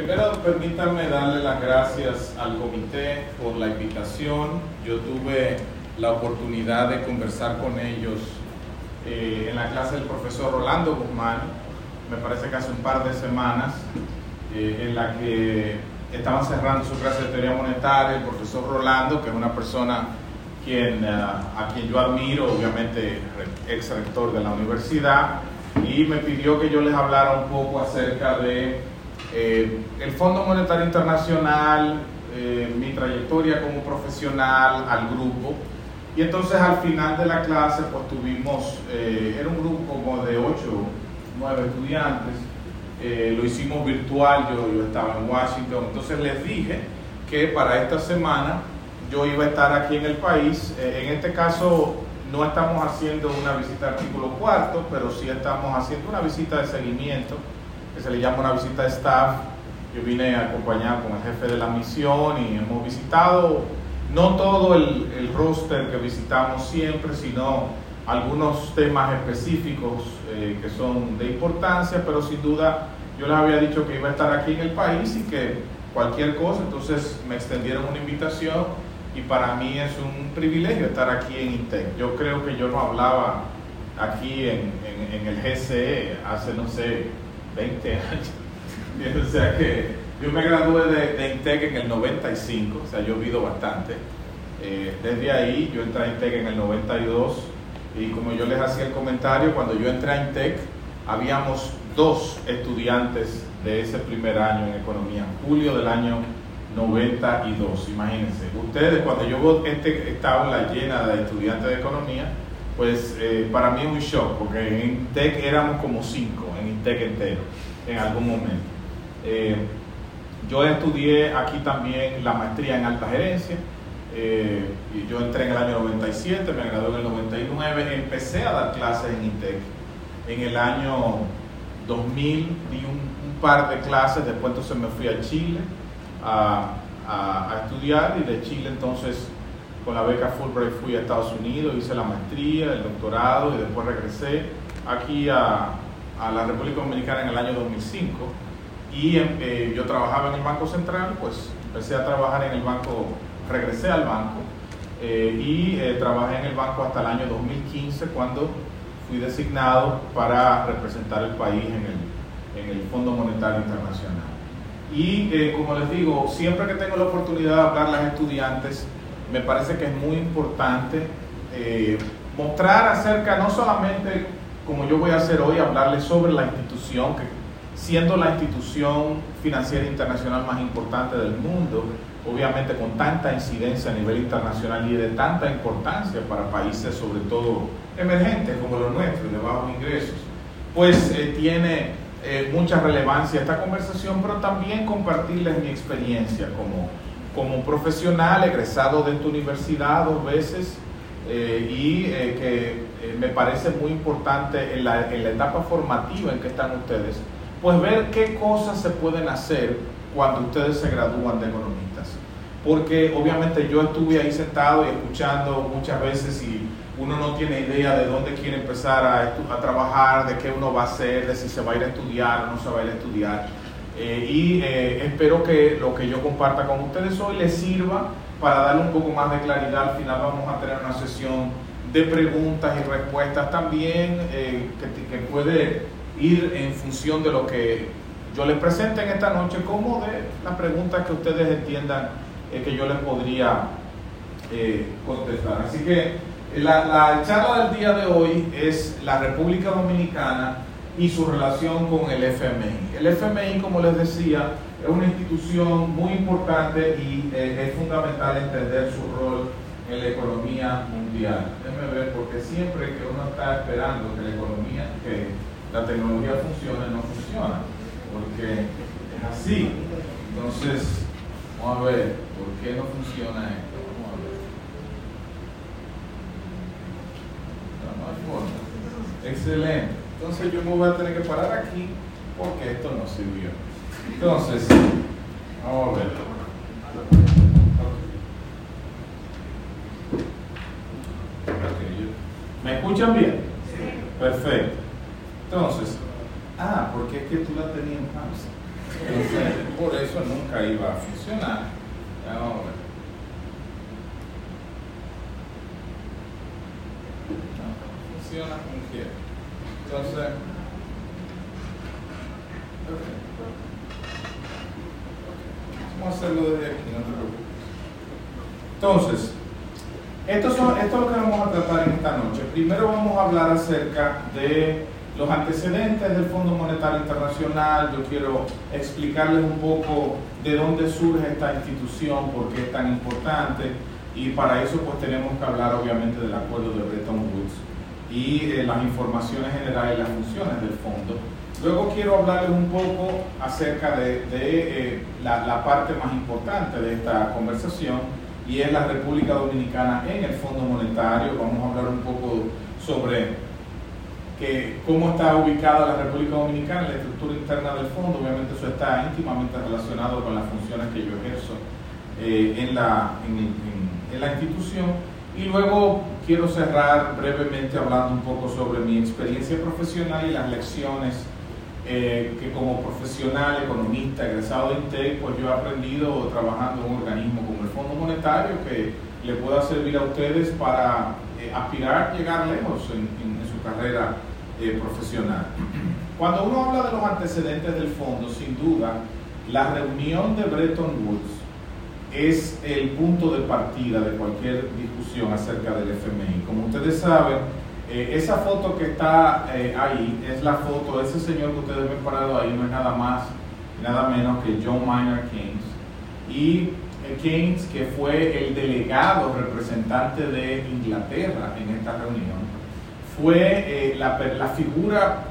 primero permítanme darle las gracias al comité por la invitación. Yo tuve la oportunidad de conversar con ellos eh, en la clase del profesor Rolando Guzmán, me parece que hace un par de semanas, eh, en la que estaban cerrando su clase de teoría monetaria, el profesor Rolando, que es una persona eh, a quien yo admiro, obviamente ex rector de la universidad, y me pidió que yo les hablara un poco acerca de el Fondo Monetario Internacional, mi trayectoria como profesional al grupo, y entonces al final de la clase pues tuvimos, eh, era un grupo como de 8, 9 estudiantes, eh, lo hicimos virtual, yo, yo estaba en Washington, entonces les dije que para esta semana yo iba a estar aquí en el país, eh, en este caso no estamos haciendo una visita artículo cuarto, pero sí estamos haciendo una visita de seguimiento, que se le llama una visita de staff, yo vine acompañado con el jefe de la misión y hemos visitado no todo el, el, roster que visitamos siempre, sino algunos temas específicos eh, que son de importancia, pero sin duda yo les había dicho que iba a estar aquí en el país y que cualquier cosa, entonces me extendieron una invitación y para mí es un privilegio estar aquí en INTEC. Yo creo que yo no hablaba aquí en, en, en el GCE hace, no sé, 20 años. o sea que yo me gradué de, de, INTEC en el 95, o sea, yo he vivido bastante. Eh, desde ahí yo entré a INTEC en el 92 y como yo les hacía el comentario, cuando yo entré a INTEC habíamos dos estudiantes de ese primer año en economía, julio del año 92, imagínense. Ustedes, cuando yo este, estaba la llena de estudiantes de economía, pues eh, para mí es un shock, porque en INTEC éramos como cinco, INTEC entero, en algún momento. Eh, yo estudié aquí también la maestría en alta gerencia. Eh, yo entré en el año 97, me gradué en el 99, empecé a dar clases en INTEC. En el año 2000 di un, par de clases, después entonces me fui a Chile a, a, estudiar y de Chile entonces con la beca Fulbright fui a Estados Unidos, hice la maestría, el doctorado y después regresé aquí a, a la República Dominicana en el año 2005 y eh, yo trabajaba en el Banco Central, pues empecé a trabajar en el banco, regresé al banco eh, y eh, trabajé en el banco hasta el año 2015 cuando fui designado para representar el país en el, en el Fondo Monetario Internacional. Y eh, como les digo, siempre que tengo la oportunidad de hablar a los estudiantes, me parece que es muy importante eh, mostrar acerca, no solamente como yo voy a hacer hoy, hablarles sobre la institución que siendo la institución financiera internacional más importante del mundo, obviamente con tanta incidencia a nivel internacional y de tanta importancia para países sobre todo emergentes como los nuestros, de bajos ingresos, pues eh, tiene eh, mucha relevancia esta conversación, pero también compartirles mi experiencia como, como profesional egresado de esta universidad dos veces eh, y que me parece muy importante en la, en la etapa formativa en que están ustedes pues ver qué cosas se pueden hacer cuando ustedes se gradúan de economistas. Porque obviamente yo estuve ahí sentado y escuchando muchas veces y uno no tiene idea de dónde quiere empezar a, a trabajar, de qué uno va a hacer, de si se va a ir a estudiar o no se va a ir a estudiar. Eh, y eh, espero que lo que yo comparta con ustedes hoy les sirva para darle un poco más de claridad. Al final vamos a tener una sesión de preguntas y respuestas también eh, que, que puede ir en función de lo que yo les presente en esta noche, como de las preguntas que ustedes entiendan eh, que yo les podría eh, contestar. Así que la, la, charla del día de hoy es la República Dominicana y su relación con el FMI. El FMI, como les decía, es una institución muy importante y eh, es fundamental entender su rol en la economía mundial. Déjenme ver, porque siempre que uno está esperando que la economía, que la tecnología funciona no funciona, porque es así. Entonces, vamos a ver, ¿por qué no funciona esto? Vamos a ver. No hay forma. Excelente. Entonces yo me voy a tener que parar aquí porque esto no sirvió. Entonces, vamos a ver. ¿Me escuchan bien? Sí. Perfecto. Entonces, ah, porque es que tú la tenías en pausa. Entonces, por eso nunca iba a funcionar. Vamos a ver. Funciona como quiera. Entonces, hacerlo desde aquí, no te preocupes. Entonces, esto, son, esto es lo que vamos a tratar en esta noche. Primero vamos a hablar acerca de los antecedentes del Fondo Monetario Internacional. Yo quiero explicarles un poco de dónde surge esta institución, por qué es tan importante. Y para eso pues tenemos que hablar obviamente del acuerdo de Bretton Woods y eh, las informaciones generales y las funciones del fondo. Luego quiero hablarles un poco acerca de, eh, la, parte más importante de esta conversación y es la República Dominicana en el Fondo Monetario. Vamos a hablar un poco sobre que, cómo está ubicada la República Dominicana, la estructura interna del fondo. Obviamente eso está íntimamente relacionado con las funciones que yo ejerzo eh, en, la, en la institución. Y luego quiero cerrar brevemente hablando un poco sobre mi experiencia profesional y las lecciones eh, que como profesional, economista, egresado de INTEC, pues yo he aprendido trabajando en un organismo como el Fondo Monetario que le pueda servir a ustedes para eh, aspirar, llegar lejos en, en, su carrera eh, profesional. Cuando uno habla de los antecedentes del fondo, sin duda, la reunión de Bretton Woods es el punto de partida de cualquier discusión acerca del FMI. Como ustedes saben, eh, esa foto que está eh, ahí es la foto, ese señor que ustedes ven parado ahí no es nada más nada menos que John Maynard Keynes. Y eh, Keynes, que fue el delegado representante de Inglaterra en esta reunión, fue la, la, figura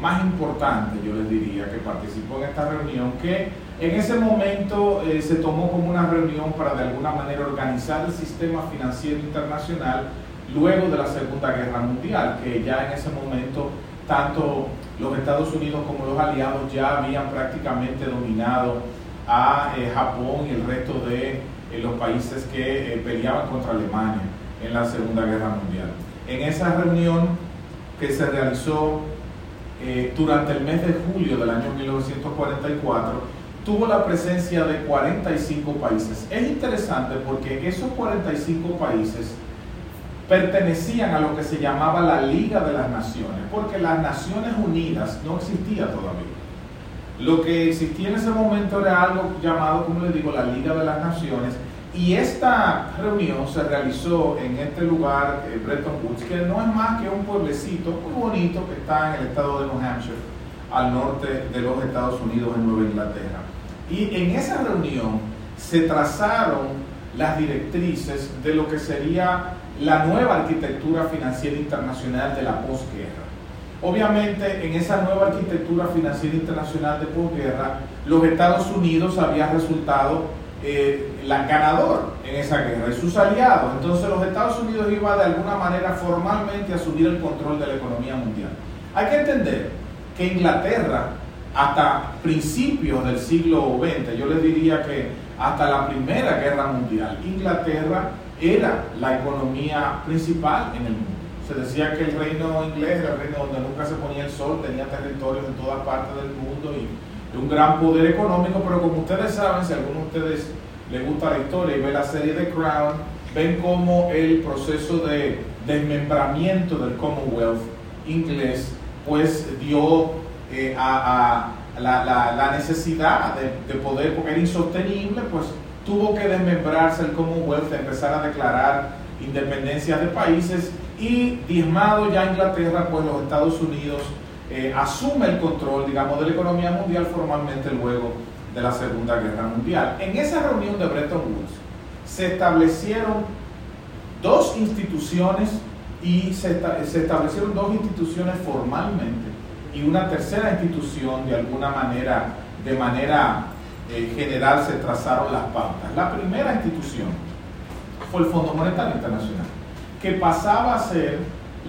más importante, yo les diría, que participó en esta reunión, que en ese momento se tomó como una reunión para de alguna manera organizar el sistema financiero internacional luego de la Segunda Guerra Mundial, que ya en ese momento tanto los Estados Unidos como los aliados ya habían prácticamente dominado a eh, Japón y el resto de eh, los países que eh, peleaban contra Alemania en la Segunda Guerra Mundial. En esa reunión que se realizó durante el mes de julio del año 1944, tuvo la presencia de 45 países. Es interesante porque esos 45 países pertenecían a lo que se llamaba la Liga de las Naciones, porque las Naciones Unidas no existía todavía. Lo que existía en ese momento era algo llamado, como les digo, la Liga de las Naciones, y esta reunión se realizó en este lugar, eh, Bretton Woods, que no es más que un pueblecito muy bonito que está en el estado de New Hampshire, al norte de los Estados Unidos, en Nueva Inglaterra. Y en esa reunión se trazaron las directrices de lo que sería la nueva arquitectura financiera internacional de la posguerra. Obviamente, en esa nueva arquitectura financiera internacional de posguerra, los Estados Unidos habían resultado eh, la ganador en esa guerra y sus aliados. Entonces, los Estados Unidos iban de alguna manera formalmente a asumir el control de la economía mundial. Hay que entender que Inglaterra, hasta principios del siglo XX, yo les diría que hasta la Primera Guerra Mundial, Inglaterra era la economía principal en el mundo. Se decía que el reino inglés era el reino donde nunca se ponía el sol, tenía territorios en todas partes del mundo y un gran poder económico, pero como ustedes saben, si a alguno de ustedes les gusta la historia y ve la serie de Crown, ven cómo el proceso de desmembramiento del Commonwealth inglés pues dio eh, a, la, necesidad de, de poder, porque era insostenible, pues tuvo que desmembrarse el Commonwealth, empezar a declarar independencia de países y diezmado ya Inglaterra, pues los Estados Unidos eh, asume el control, digamos, de la economía mundial formalmente luego de la Segunda Guerra Mundial. En esa reunión de Bretton Woods se establecieron dos instituciones y se, se establecieron dos instituciones formalmente y una tercera institución de alguna manera, de manera eh, general se trazaron las pautas. La primera institución fue el Fondo Monetario Internacional, que pasaba a ser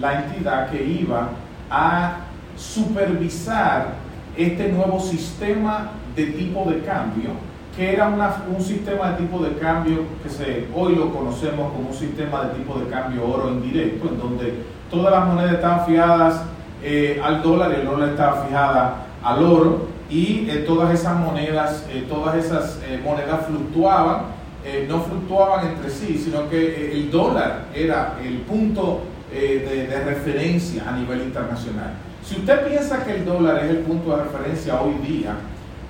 la entidad que iba a supervisar este nuevo sistema de tipo de cambio, que era un sistema de tipo de cambio que hoy lo conocemos como un sistema de tipo de cambio oro indirecto, en donde todas las monedas estaban fijadas eh, al dólar y el dólar estaba fijada al oro y eh, todas esas monedas, eh, todas esas monedas fluctuaban, no fluctuaban entre sí, sino que el dólar era el punto de, de referencia a nivel internacional. Si usted piensa que el dólar es el punto de referencia hoy día,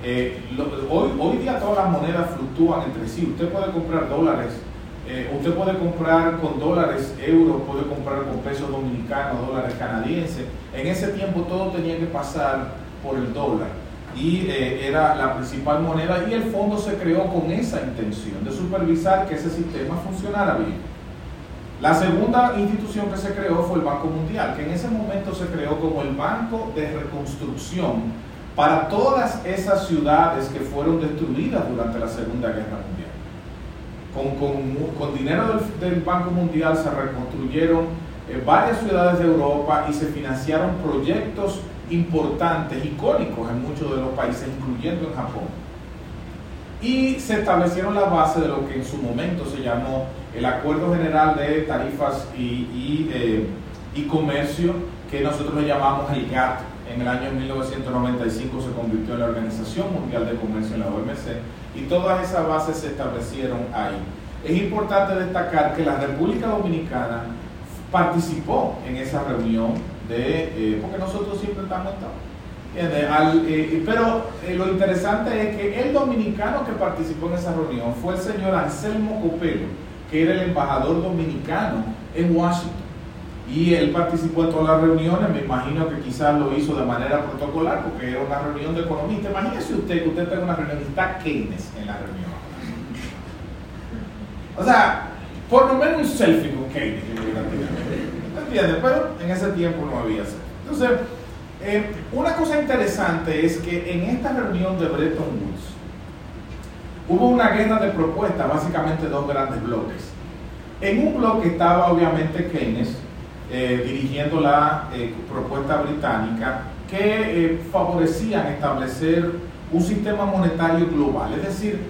eh, hoy, hoy día todas las monedas fluctúan entre sí. Usted puede comprar dólares, eh, usted puede comprar con dólares, euros, puede comprar con pesos dominicanos, dólares canadienses. En ese tiempo todo tenía que pasar por el dólar y eh, era la principal moneda y el fondo se creó con esa intención de supervisar que ese sistema funcionara bien. La segunda institución que se creó fue el Banco Mundial, que en ese momento se creó como el Banco de Reconstrucción para todas esas ciudades que fueron destruidas durante la Segunda Guerra Mundial. Con, con, dinero del, Banco Mundial se reconstruyeron eh, varias ciudades de Europa y se financiaron proyectos importantes, icónicos en muchos de los países, incluyendo en Japón. Y se establecieron las bases de lo que en su momento se llamó el Acuerdo General de Tarifas y, y, eh, Comercio, que nosotros le llamamos el GATT en el año 1995 se convirtió en la Organización Mundial de Comercio en la OMC y todas esas bases se establecieron ahí. Es importante destacar que la República Dominicana participó en esa reunión eh, porque nosotros siempre estamos Al, eh, pero eh, lo interesante es que el dominicano que participó en esa reunión fue el señor Anselmo Copelo, que era el embajador dominicano en Washington y él participó en todas las reuniones, me imagino que quizás lo hizo de manera protocolar porque era una reunión de economistas. Imagínese usted que usted en una reunión y está Keynes en la reunión. O sea, por lo menos un selfie con Keynes. ¿Entiendes? Pero en ese tiempo no había Entonces, eh, una cosa interesante es que en esta reunión de Bretton Woods hubo una guerra de propuestas, básicamente dos grandes bloques. En un bloque estaba obviamente Keynes, eh, dirigiendo la eh, propuesta británica que favorecían establecer un sistema monetario global. Es decir,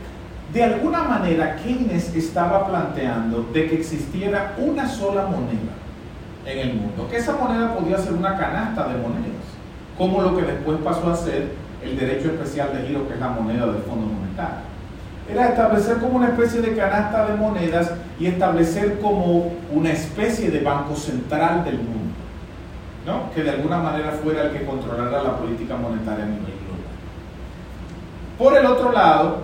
de alguna manera Keynes estaba planteando de que existiera una sola moneda en el mundo, que esa moneda podía ser una canasta de monedas, como lo que después pasó a ser el derecho especial de giro, que es la moneda del Fondo Monetario era establecer como una especie de canasta de monedas y establecer como una especie de banco central del mundo, ¿no? que de alguna manera fuera el que controlara la política monetaria a nivel global. Por el otro lado,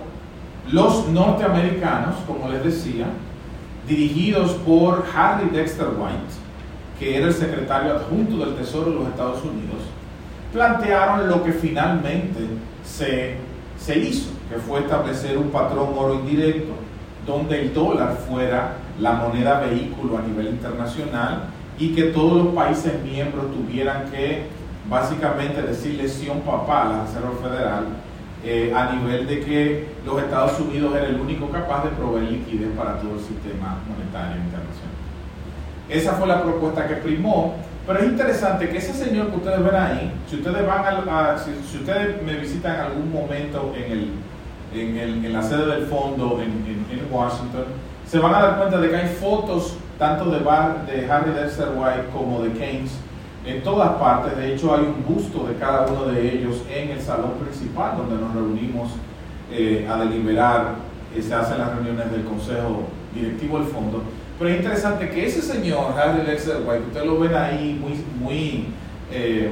los norteamericanos, como les decía, dirigidos por Harry Dexter White, que era el secretario adjunto del Tesoro de los Estados Unidos, plantearon lo que finalmente se, se hizo que fue establecer un patrón oro indirecto donde el dólar fuera la moneda vehículo a nivel internacional y que todos los países miembros tuvieran que básicamente decir lesión papal a la Reserva Federal eh, a nivel de que los Estados Unidos era el único capaz de proveer liquidez para todo el sistema monetario internacional. Esa fue la propuesta que primó, pero es interesante que ese señor que ustedes ven ahí, si ustedes van a, si ustedes me visitan en algún momento en el en, la sede del fondo en, Washington, se van a dar cuenta de que hay fotos tanto de, Bar, de Harry Dexter White como de Keynes en todas partes. De hecho, hay un busto de cada uno de ellos en el salón principal donde nos reunimos eh, a deliberar. Eh, se hacen las reuniones del consejo directivo del fondo. Pero es interesante que ese señor, Harry Dexter White, ustedes lo ven ahí muy, muy, eh,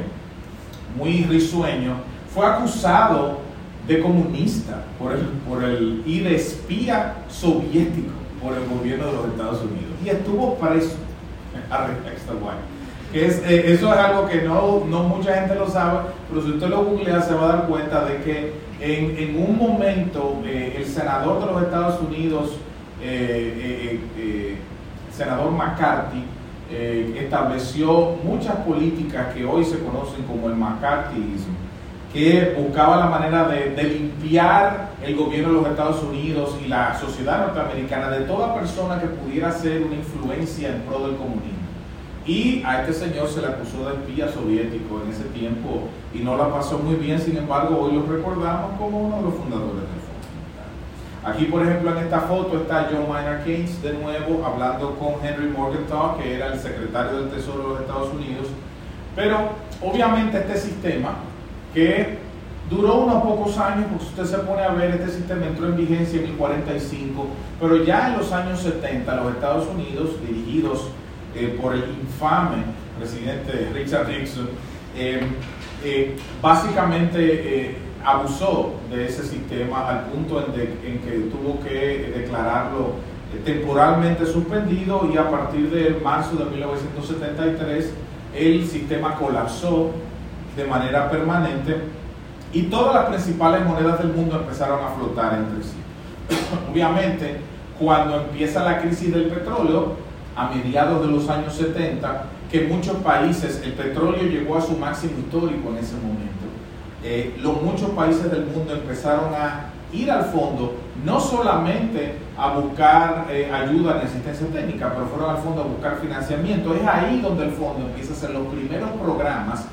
muy risueño, fue acusado de comunista por el, por el, y de espía soviético por el gobierno de los Estados Unidos. Y estuvo preso a que es, eh, Eso es algo que no, no, mucha gente lo sabe, pero si usted lo googlea se va a dar cuenta de que en, en un momento eh, el senador de los Estados Unidos, eh, senador McCarthy, estableció muchas políticas que hoy se conocen como el McCarthyismo que buscaba la manera de, limpiar el gobierno de los Estados Unidos y la sociedad norteamericana de toda persona que pudiera ser una influencia en pro del comunismo. Y a este señor se le acusó de espía soviético en ese tiempo y no la pasó muy bien, sin embargo hoy lo recordamos como uno de los fundadores del Aquí, por ejemplo, en esta foto está John Maynard Keynes de nuevo hablando con Henry Morgenthau, que era el secretario del Tesoro de los Estados Unidos. Pero obviamente este sistema que Duró unos pocos años, porque usted se pone a ver, este sistema entró en vigencia en el 45, pero ya en los años 70 los Estados Unidos, dirigidos eh, por el infame presidente Richard Nixon, eh, eh, básicamente abusó de ese sistema al punto en, en que tuvo que declararlo temporalmente suspendido y a partir de marzo de 1973 el sistema colapsó de manera permanente y todas las principales monedas del mundo empezaron a flotar entre sí. Obviamente, cuando empieza la crisis del petróleo, a mediados de los años 70, que muchos países, el petróleo llegó a su máximo histórico en ese momento, eh, los muchos países del mundo empezaron a ir al fondo, no solamente a buscar eh, ayuda en asistencia técnica, pero fueron al fondo a buscar financiamiento. Es ahí donde el fondo empieza a hacer los primeros programas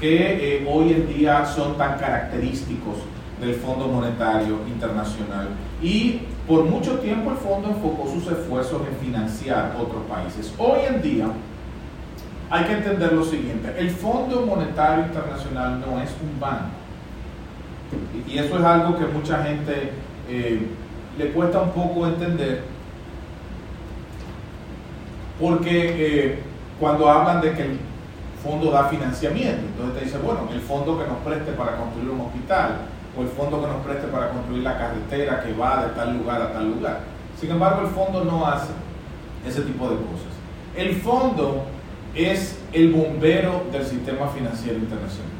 que eh, hoy en día son tan característicos del Fondo Monetario Internacional. Y por mucho tiempo el fondo enfocó sus esfuerzos en financiar otros países. Hoy en día hay que entender lo siguiente, el Fondo Monetario Internacional no es un banco. Y eso es algo que mucha gente eh, le cuesta un poco entender, porque eh, cuando hablan de que el fondo da financiamiento. Entonces te dice, bueno, el fondo que nos preste para construir un hospital o el fondo que nos preste para construir la carretera que va de tal lugar a tal lugar. Sin embargo, el fondo no hace ese tipo de cosas. El fondo es el bombero del sistema financiero internacional.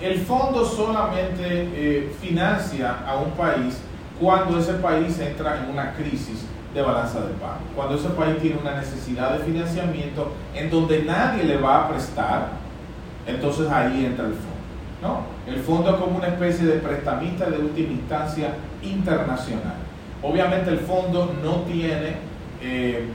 El fondo solamente eh, financia a un país cuando ese país entra en una crisis de balanza de pago. Cuando ese país tiene una necesidad de financiamiento en donde nadie le va a prestar, entonces ahí entra el fondo. ¿no? El fondo es como una especie de prestamista de última instancia internacional. Obviamente el fondo no tiene, eh,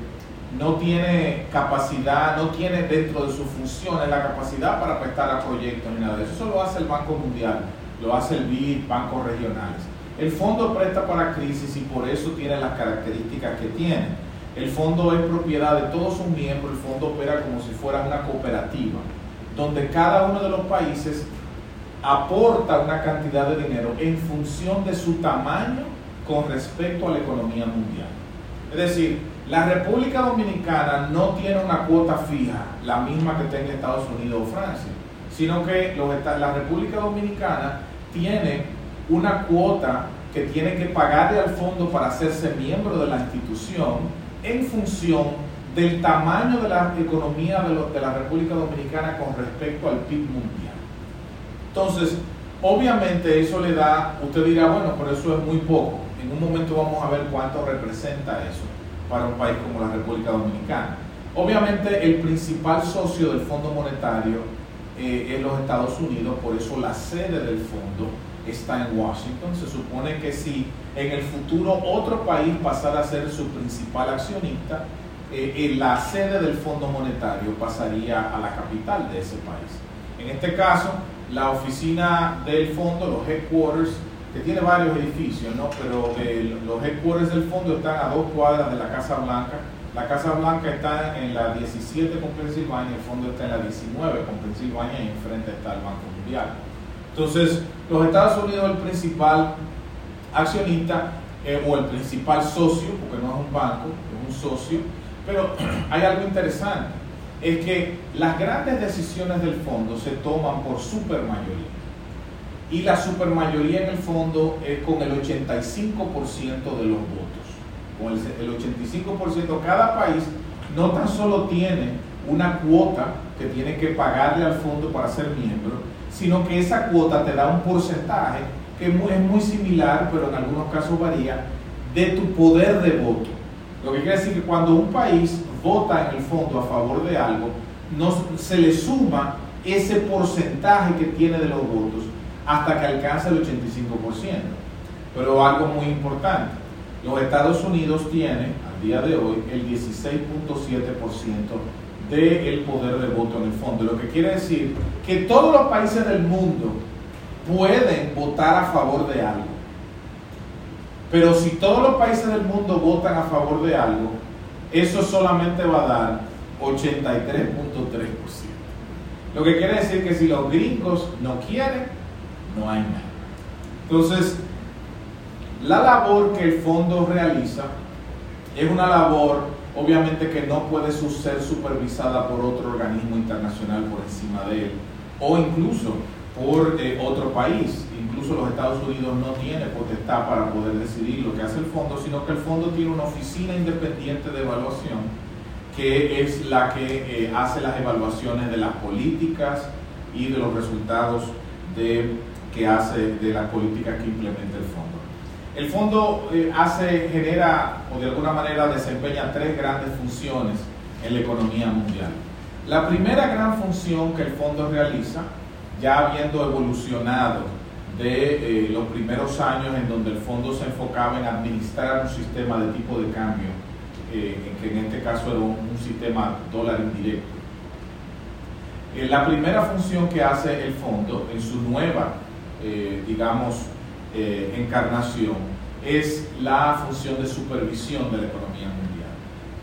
no tiene capacidad, no tiene dentro de sus funciones la capacidad para prestar a proyectos ni nada de eso. Eso lo hace el Banco Mundial, lo hace el BID, bancos regionales. El fondo presta para crisis y por eso tiene las características que tiene. El fondo es propiedad de todos sus miembros, el fondo opera como si fuera una cooperativa, donde cada uno de los países aporta una cantidad de dinero en función de su tamaño con respecto a la economía mundial. Es decir, la República Dominicana no tiene una cuota fija, la misma que tenga Estados Unidos o Francia, sino que la República Dominicana tiene una cuota que tiene que pagarle al fondo para hacerse miembro de la institución en función del tamaño de la economía de, la República Dominicana con respecto al PIB mundial. Entonces, obviamente eso le da, usted dirá, bueno, pero eso es muy poco. En un momento vamos a ver cuánto representa eso para un país como la República Dominicana. Obviamente el principal socio del Fondo Monetario eh, los Estados Unidos, por eso la sede del fondo está en Washington. Se supone que si en el futuro otro país pasara a ser su principal accionista, eh, la sede del Fondo Monetario pasaría a la capital de ese país. En este caso, la oficina del fondo, los headquarters, que tiene varios edificios, ¿no? pero eh, los headquarters del fondo están a dos cuadras de la Casa Blanca. La Casa Blanca está en la 17 con Pensilvania, el fondo está en la 19 con Pensilvania y enfrente está el Banco Mundial. Entonces, los Estados Unidos es el principal accionista eh, o el principal socio, porque no es un banco, es un socio, pero hay algo interesante, es que las grandes decisiones del fondo se toman por supermayoría. Y la supermayoría en el fondo es con el 85% de los votos. Con el 85%, cada país no tan solo tiene una cuota que tiene que pagarle al fondo para ser miembro, sino que esa cuota te da un porcentaje que es muy, similar, pero en algunos casos varía, de tu poder de voto. Lo que quiere decir que cuando un país vota en el fondo a favor de algo, no, se le suma ese porcentaje que tiene de los votos hasta que alcanza el 85%. Pero algo muy importante, los Estados Unidos tienen al día de hoy el 16.7% del poder de voto en el fondo. Lo que quiere decir que todos los países del mundo pueden votar a favor de algo. Pero si todos los países del mundo votan a favor de algo, eso solamente va a dar 83.3%. Lo que quiere decir que si los gringos no quieren, no hay nada. Entonces, la labor que el fondo realiza es una labor obviamente que no puede ser supervisada por otro organismo internacional por encima de él o incluso por eh, otro país. Incluso los Estados Unidos no tiene potestad para poder decidir lo que hace el fondo, sino que el fondo tiene una oficina independiente de evaluación que es la que eh, hace las evaluaciones de las políticas y de los resultados de, que hace de las políticas que implementa el fondo. El fondo eh, hace, genera o de alguna manera desempeña tres grandes funciones en la economía mundial. La primera gran función que el fondo realiza, ya habiendo evolucionado de eh, los primeros años en donde el fondo se enfocaba en administrar un sistema de tipo de cambio eh, que en este caso era un, sistema dólar indirecto. Eh, la primera función que hace el fondo en su nueva, eh, digamos, encarnación es la función de supervisión de la economía mundial.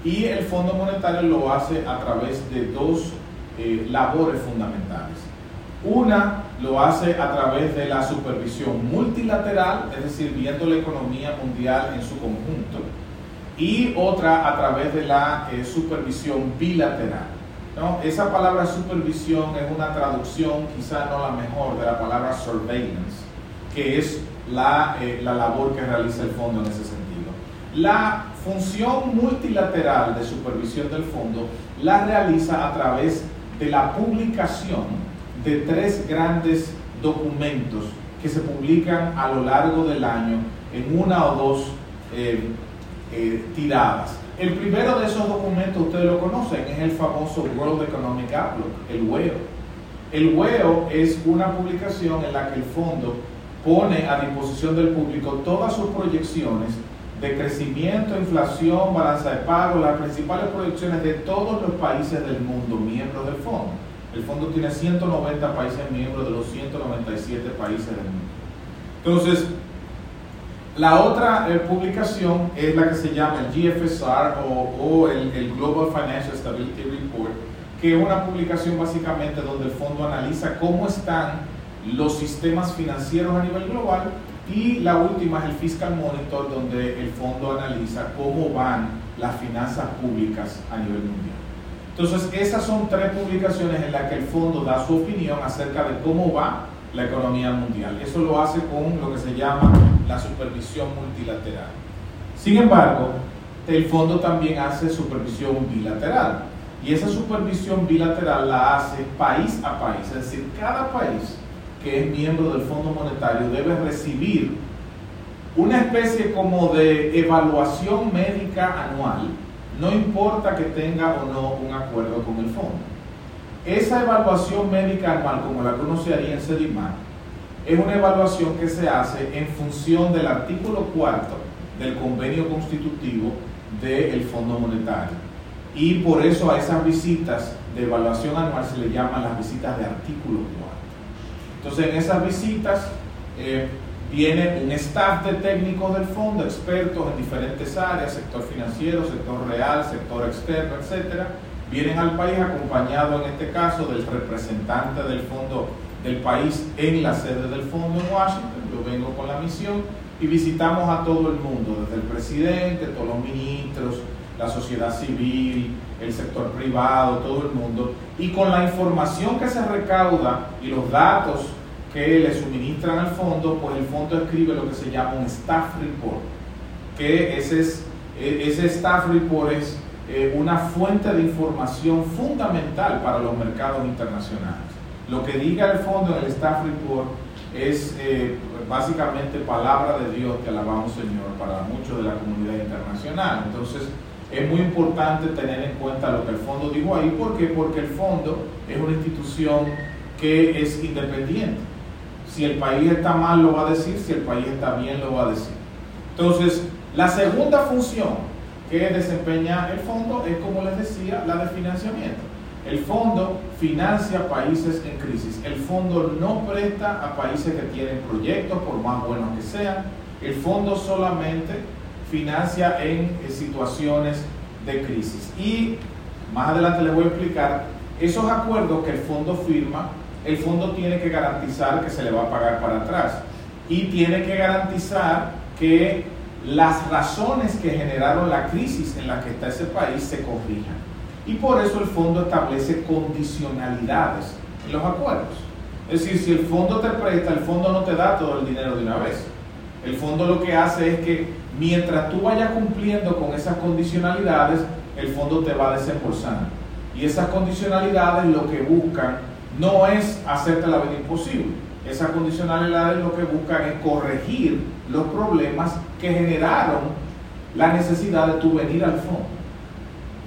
Y el Fondo Monetario lo hace a través de dos labores fundamentales. Una lo hace a través de la supervisión multilateral, es decir, viendo la economía mundial en su conjunto, y otra a través de la eh, supervisión bilateral. ¿No? Esa palabra supervisión es una traducción, quizá no la mejor, de la palabra surveillance, que es la, eh, la labor que realiza el fondo en ese sentido. La función multilateral de supervisión del fondo la realiza a través de la publicación de tres grandes documentos que se publican a lo largo del año en una o dos eh, eh, tiradas. El primero de esos documentos, ustedes lo conocen, es el famoso World Economic Outlook, el WEO. El WEO es una publicación en la que el fondo pone a disposición del público todas sus proyecciones de crecimiento, inflación, balanza de pago, las principales proyecciones de todos los países del mundo miembros del fondo. El fondo tiene 190 países miembros de los 197 países del mundo. Entonces, la otra eh, publicación es la que se llama el GFSR o, el, Global Financial Stability Report, que es una publicación básicamente donde el fondo analiza cómo están los sistemas financieros a nivel global y la última es el Fiscal Monitor, donde el fondo analiza cómo van las finanzas públicas a nivel mundial. Entonces, esas son tres publicaciones en las que el fondo da su opinión acerca de cómo va la economía mundial. Eso lo hace con lo que se llama la supervisión multilateral. Sin embargo, el fondo también hace supervisión bilateral. Y esa supervisión bilateral la hace país a país. Es decir, cada país que es miembro del Fondo Monetario debe recibir una especie como de evaluación médica anual, no importa que tenga o no un acuerdo con el fondo. Esa evaluación médica anual, como la conocería en SEDIMAR, es una evaluación que se hace en función del artículo cuarto del convenio constitutivo del Fondo Monetario. Y por eso a esas visitas de evaluación anual se le llaman las visitas de artículo cuarto. Entonces en esas visitas eh, viene un staff de técnicos del fondo, expertos en diferentes áreas, sector financiero, sector real, sector externo, etcétera, vienen al país acompañado en este caso del representante del fondo del país en la sede del fondo en Washington, yo vengo con la misión y visitamos a todo el mundo, desde el presidente, todos los ministros, la sociedad civil, el sector privado, todo el mundo, y con la información que se recauda y los datos que le suministran al fondo, pues el fondo escribe lo que se llama un staff report, que ese, es, e, ese staff report es eh, una fuente de información fundamental para los mercados internacionales. Lo que diga el fondo en el staff report es eh, básicamente palabra de Dios que alabamos Señor para muchos de la comunidad internacional. Entonces es muy importante tener en cuenta lo que el fondo dijo ahí. ¿Por qué? Porque el fondo es una institución que es independiente. Si el país está mal lo va a decir, si el país está bien lo va a decir. Entonces, la segunda función que desempeña el fondo es, como les decía, la de financiamiento. El fondo financia países en crisis. El fondo no presta a países que tienen proyectos, por más buenos que sean. El fondo solamente financia en situaciones de crisis. Y más adelante les voy a explicar esos acuerdos que el fondo firma. El fondo tiene que garantizar que se le va a pagar para atrás. y tiene que garantizar que las razones que generaron la crisis en la que está ese país se corrijan. Y por eso el fondo establece condicionalidades en los acuerdos. Es decir, si el fondo te presta, el fondo no te da todo el dinero de una vez. El fondo lo que hace es que mientras tú vayas cumpliendo con esas condicionalidades, el fondo te va desembolsando. Y esas condicionalidades lo que buscan no es hacerte la vida imposible. Esas condicionalidades lo que buscan es corregir los problemas que generaron la necesidad de tu venir al fondo.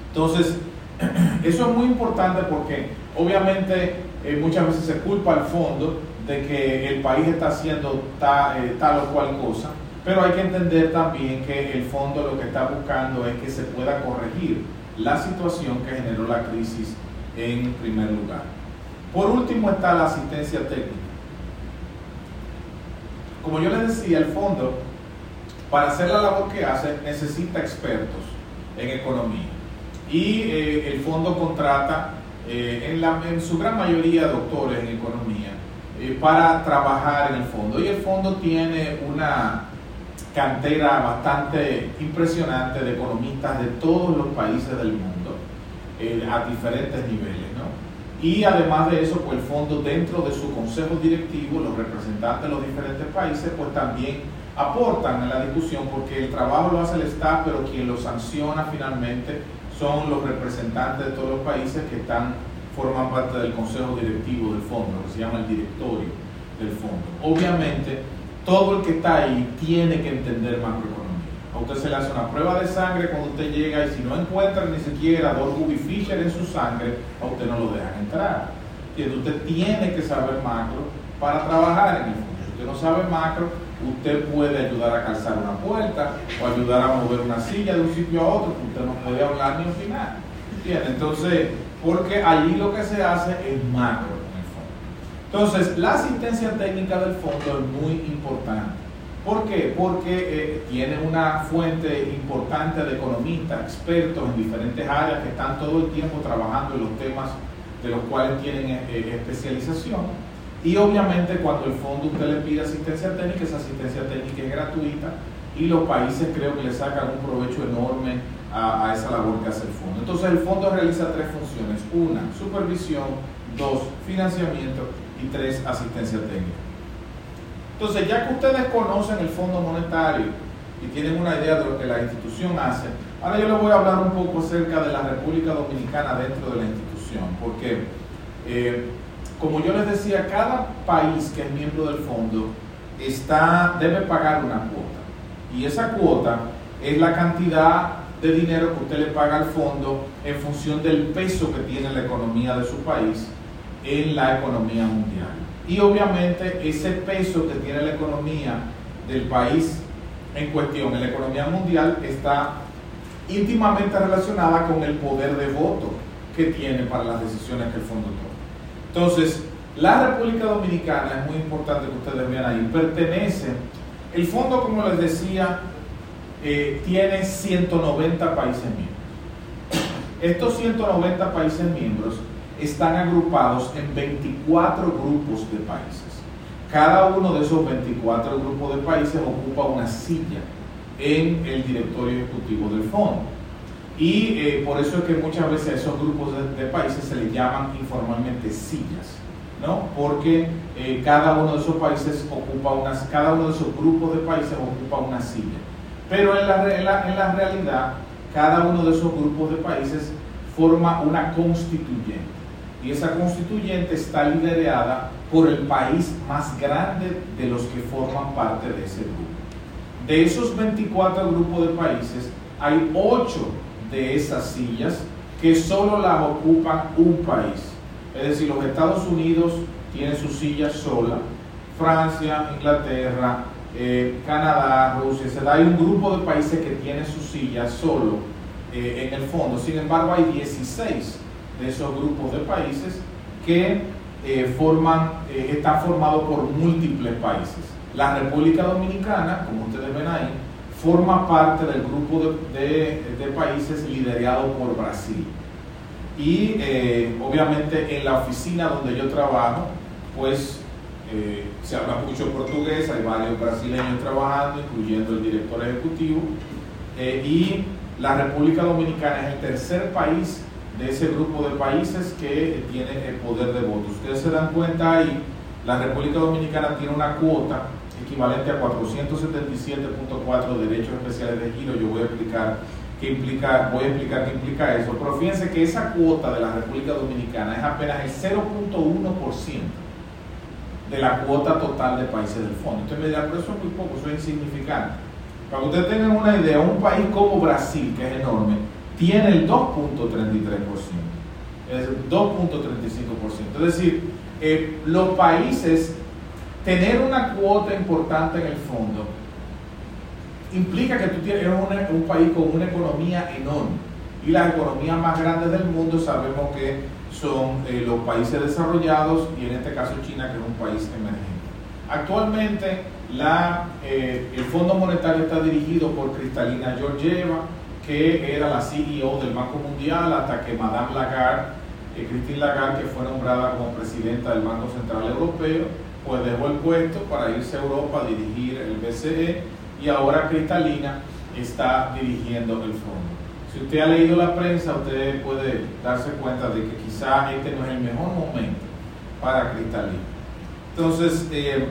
Entonces, eso es muy importante porque obviamente eh, muchas veces se culpa al fondo de que el país está haciendo eh, tal o cual cosa, pero hay que entender también que el fondo lo que está buscando es que se pueda corregir la situación que generó la crisis en primer lugar. Por último está la asistencia técnica. Como yo les decía, el fondo, para hacer la labor que hace, necesita expertos en economía. Y eh, el fondo contrata eh, en, su gran mayoría doctores en economía eh, para trabajar en el fondo. Y el fondo tiene una cantera bastante impresionante de economistas de todos los países del mundo a diferentes niveles. Y además de eso, pues el fondo dentro de su consejo directivo, los representantes de los diferentes países, pues también aportan en la discusión porque el trabajo lo hace el Estado, pero quien lo sanciona finalmente son los representantes de todos los países que están forman parte del consejo directivo del fondo, lo que se llama el directorio del fondo. Obviamente, todo el que está ahí tiene que entender macroeconomía. A usted se le hace una prueba de sangre cuando usted llega y si no encuentra ni siquiera dos Ruby Fisher en su sangre, a usted no lo dejan entrar. Y usted tiene que saber macro para trabajar en el fondo. Si usted no sabe macro, usted puede ayudar a calzar una puerta o ayudar a mover una silla de un sitio a otro, usted no puede hablar ni opinar. ¿Entiende? Entonces, porque allí lo que se hace es macro en el fondo. Entonces, la asistencia técnica del fondo es muy importante. ¿Por qué? Porque eh, tiene una fuente importante de economistas, expertos en diferentes áreas que están todo el tiempo trabajando en los temas de los cuales tienen eh, eh, especialización. Y obviamente cuando el fondo usted le pide asistencia técnica, esa asistencia técnica es gratuita y los países creo que le sacan un provecho enorme a, esa labor que hace el fondo. Entonces el fondo realiza tres funciones. Una, supervisión. Dos, financiamiento. Y tres, asistencia técnica. Entonces, ya que ustedes conocen el Fondo Monetario y tienen una idea de lo que la institución hace, ahora yo les voy a hablar un poco acerca de la República Dominicana dentro de la institución, porque, eh, como yo les decía, cada país que es miembro del fondo está, debe pagar una cuota. Y esa cuota es la cantidad de dinero que usted le paga al fondo en función del peso que tiene la economía de su país en la economía mundial. Y obviamente ese peso que tiene la economía del país en cuestión, en la economía mundial, está íntimamente relacionada con el poder de voto que tiene para las decisiones que el fondo toma. Entonces, la República Dominicana, es muy importante que ustedes vean ahí, pertenece, el fondo, como les decía, eh, tiene 190 países miembros. Estos 190 países miembros están agrupados en 24 grupos de países. Cada uno de esos 24 grupos de países ocupa una silla en el directorio ejecutivo del fondo. Y eh, por eso es que muchas veces a esos grupos de, países se les llaman informalmente sillas, ¿no? Porque eh, cada uno de esos países ocupa unas, cada uno de esos grupos de países ocupa una silla. Pero en la, en la realidad, cada uno de esos grupos de países forma una constituyente y esa constituyente está liderada por el país más grande de los que forman parte de ese grupo. De esos 24 grupos de países, hay 8 de esas sillas que solo las ocupan un país. Es decir, los Estados Unidos tienen su silla sola, Francia, Inglaterra, eh, Canadá, Rusia, hay un grupo de países que tiene su silla solo eh, en el fondo. Sin embargo, hay 16 de esos grupos de países que eh, forman, están formados por múltiples países. La República Dominicana, como ustedes ven ahí, forma parte del grupo de, países liderado por Brasil. Y eh, obviamente en la oficina donde yo trabajo, pues eh, se habla mucho portugués, hay varios brasileños trabajando, incluyendo el director ejecutivo, eh, y la República Dominicana es el tercer país de ese grupo de países que tiene el poder de voto. Ustedes se dan cuenta ahí, la República Dominicana tiene una cuota equivalente a 477.4 derechos especiales de giro. Yo voy a explicar qué implica, voy a explicar qué implica eso. Pero fíjense que esa cuota de la República Dominicana es apenas el 0.1% de la cuota total de países del fondo. Usted me dirá, pero eso es muy poco, eso es insignificante. Para que ustedes tengan una idea, un país como Brasil, que es enorme, tiene el 2.33%, es 2.35%. Es decir, eh, los países, tener una cuota importante en el fondo, implica que tú tienes un país con una economía enorme. Y las economías más grandes del mundo sabemos que son eh, los países desarrollados y en este caso China, que es un país emergente. Actualmente eh, el Fondo Monetario está dirigido por Cristalina Georgieva, que era la CEO del Banco Mundial hasta que Madame Lagarde, eh, Christine Lagarde, que fue nombrada como presidenta del Banco Central Europeo, pues dejó el puesto para irse a Europa a dirigir el BCE y ahora Cristalina está dirigiendo el fondo. Si usted ha leído la prensa, usted puede darse cuenta de que quizá este no es el mejor momento para Cristalina. Entonces, eh,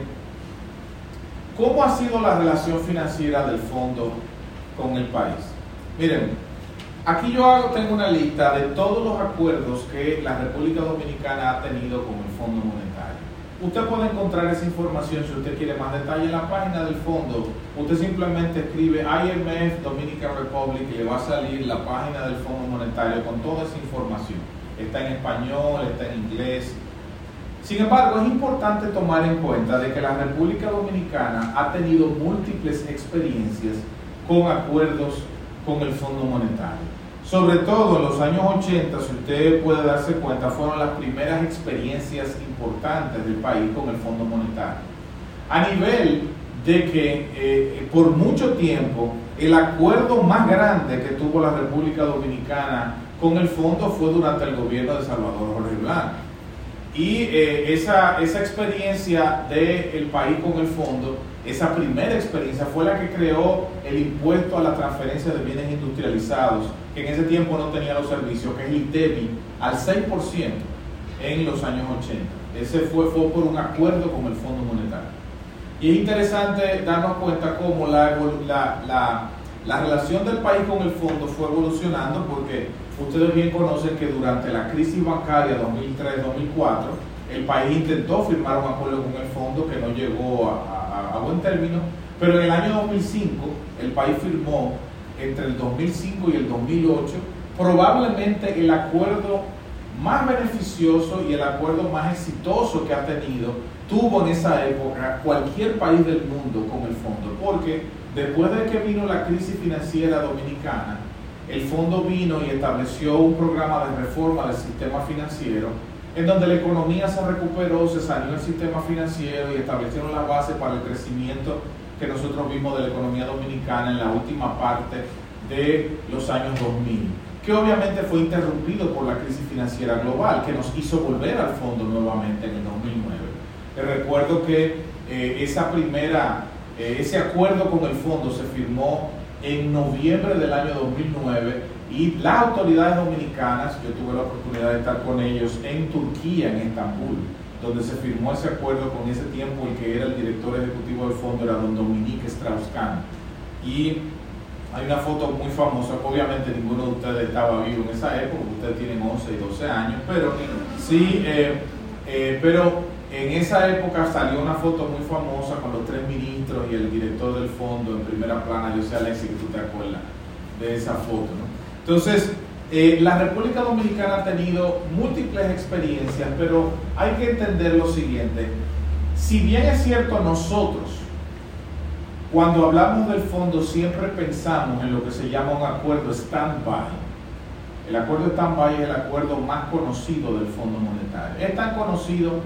¿cómo ha sido la relación financiera del fondo con el país? Miren, aquí yo tengo una lista de todos los acuerdos que la República Dominicana ha tenido con el Fondo Monetario. Usted puede encontrar esa información si usted quiere más detalle en la página del fondo. Usted simplemente escribe IMF Dominican Republic y le va a salir la página del Fondo Monetario con toda esa información. Está en español, está en inglés. Sin embargo, es importante tomar en cuenta de que la República Dominicana ha tenido múltiples experiencias con acuerdos con el Fondo Monetario. Sobre todo en los años 80, si usted puede darse cuenta, fueron las primeras experiencias importantes del país con el Fondo Monetario. A nivel de que eh, por mucho tiempo el acuerdo más grande que tuvo la República Dominicana con el fondo fue durante el gobierno de Salvador Jorge Blanco. Y eh, esa, esa experiencia del país con el fondo, esa primera experiencia fue la que creó el impuesto a la transferencia de bienes industrializados que en ese tiempo no tenía los servicios, que es el ITEBI, al 6% en los años 80. Ese fue, fue por un acuerdo con el Fondo Monetario. Y es interesante darnos cuenta cómo la, la, la, relación del país con el fondo fue evolucionando porque ustedes bien conocen que durante la crisis bancaria 2003-2004 el país intentó firmar un acuerdo con el fondo que no llegó a, a buen término, pero en el año 2005 el país firmó entre el 2005 y el 2008, probablemente el acuerdo más beneficioso y el acuerdo más exitoso que ha tenido tuvo en esa época cualquier país del mundo con el fondo, porque después de que vino la crisis financiera dominicana, el fondo vino y estableció un programa de reforma del sistema financiero, en donde la economía se recuperó, se salió el sistema financiero y establecieron las bases para el crecimiento que nosotros vimos de la economía dominicana en la última parte de los años 2000, que obviamente fue interrumpido por la crisis financiera global, que nos hizo volver al fondo nuevamente en el 2009. Les recuerdo que eh, esa primera, eh, ese acuerdo con el fondo se firmó en noviembre del año 2009 y las autoridades dominicanas, yo tuve la oportunidad de estar con ellos en Turquía, en Estambul, donde se firmó ese acuerdo con ese tiempo el que era el director ejecutivo del fondo era don Dominique Strauss-Kahn. Y hay una foto muy famosa, obviamente ninguno de ustedes estaba vivo en esa época, ustedes tienen 11 y 12 años, pero sí, eh, eh, pero en esa época salió una foto muy famosa con los tres ministros y el director del fondo en primera plana, yo sé Alexis que tú te acuerdas de esa foto, ¿no? Entonces, eh, la República Dominicana ha tenido múltiples experiencias, pero hay que entender lo siguiente. Si bien es cierto nosotros, cuando hablamos del fondo, siempre pensamos en lo que se llama un acuerdo stand-by. El acuerdo stand-by es el acuerdo más conocido del Fondo Monetario. Es tan conocido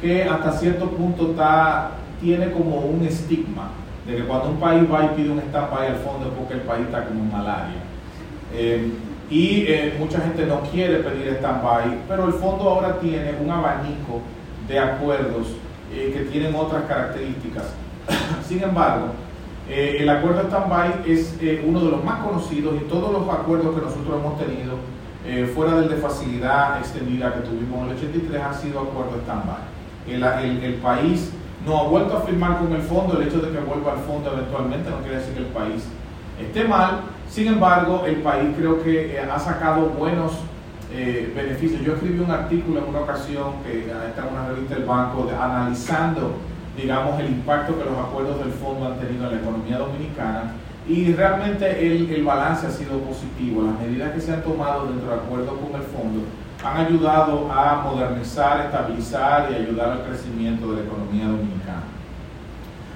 que hasta cierto punto está, tiene como un estigma de que cuando un país va y pide un stand-by al fondo es porque el país está como en malaria. Eh, y eh, mucha gente no quiere pedir stand-by, pero el fondo ahora tiene un abanico de acuerdos eh, que tienen otras características. Sin embargo, eh, el acuerdo stand-by es eh, uno de los más conocidos y todos los acuerdos que nosotros hemos tenido fuera del de facilidad extendida que tuvimos en el 83 han sido acuerdos stand-by. El, el, el, país no ha vuelto a firmar con el fondo, el hecho de que vuelva al fondo eventualmente no quiere decir que el país esté mal, sin embargo el país creo que ha sacado buenos eh, beneficios. Yo escribí un artículo en una ocasión que está en una revista del banco analizando, digamos, el impacto que los acuerdos del fondo han tenido en la economía dominicana y realmente el, el balance ha sido positivo. Las medidas que se han tomado dentro del acuerdo con el fondo han ayudado a modernizar, estabilizar y ayudar al crecimiento de la economía dominicana.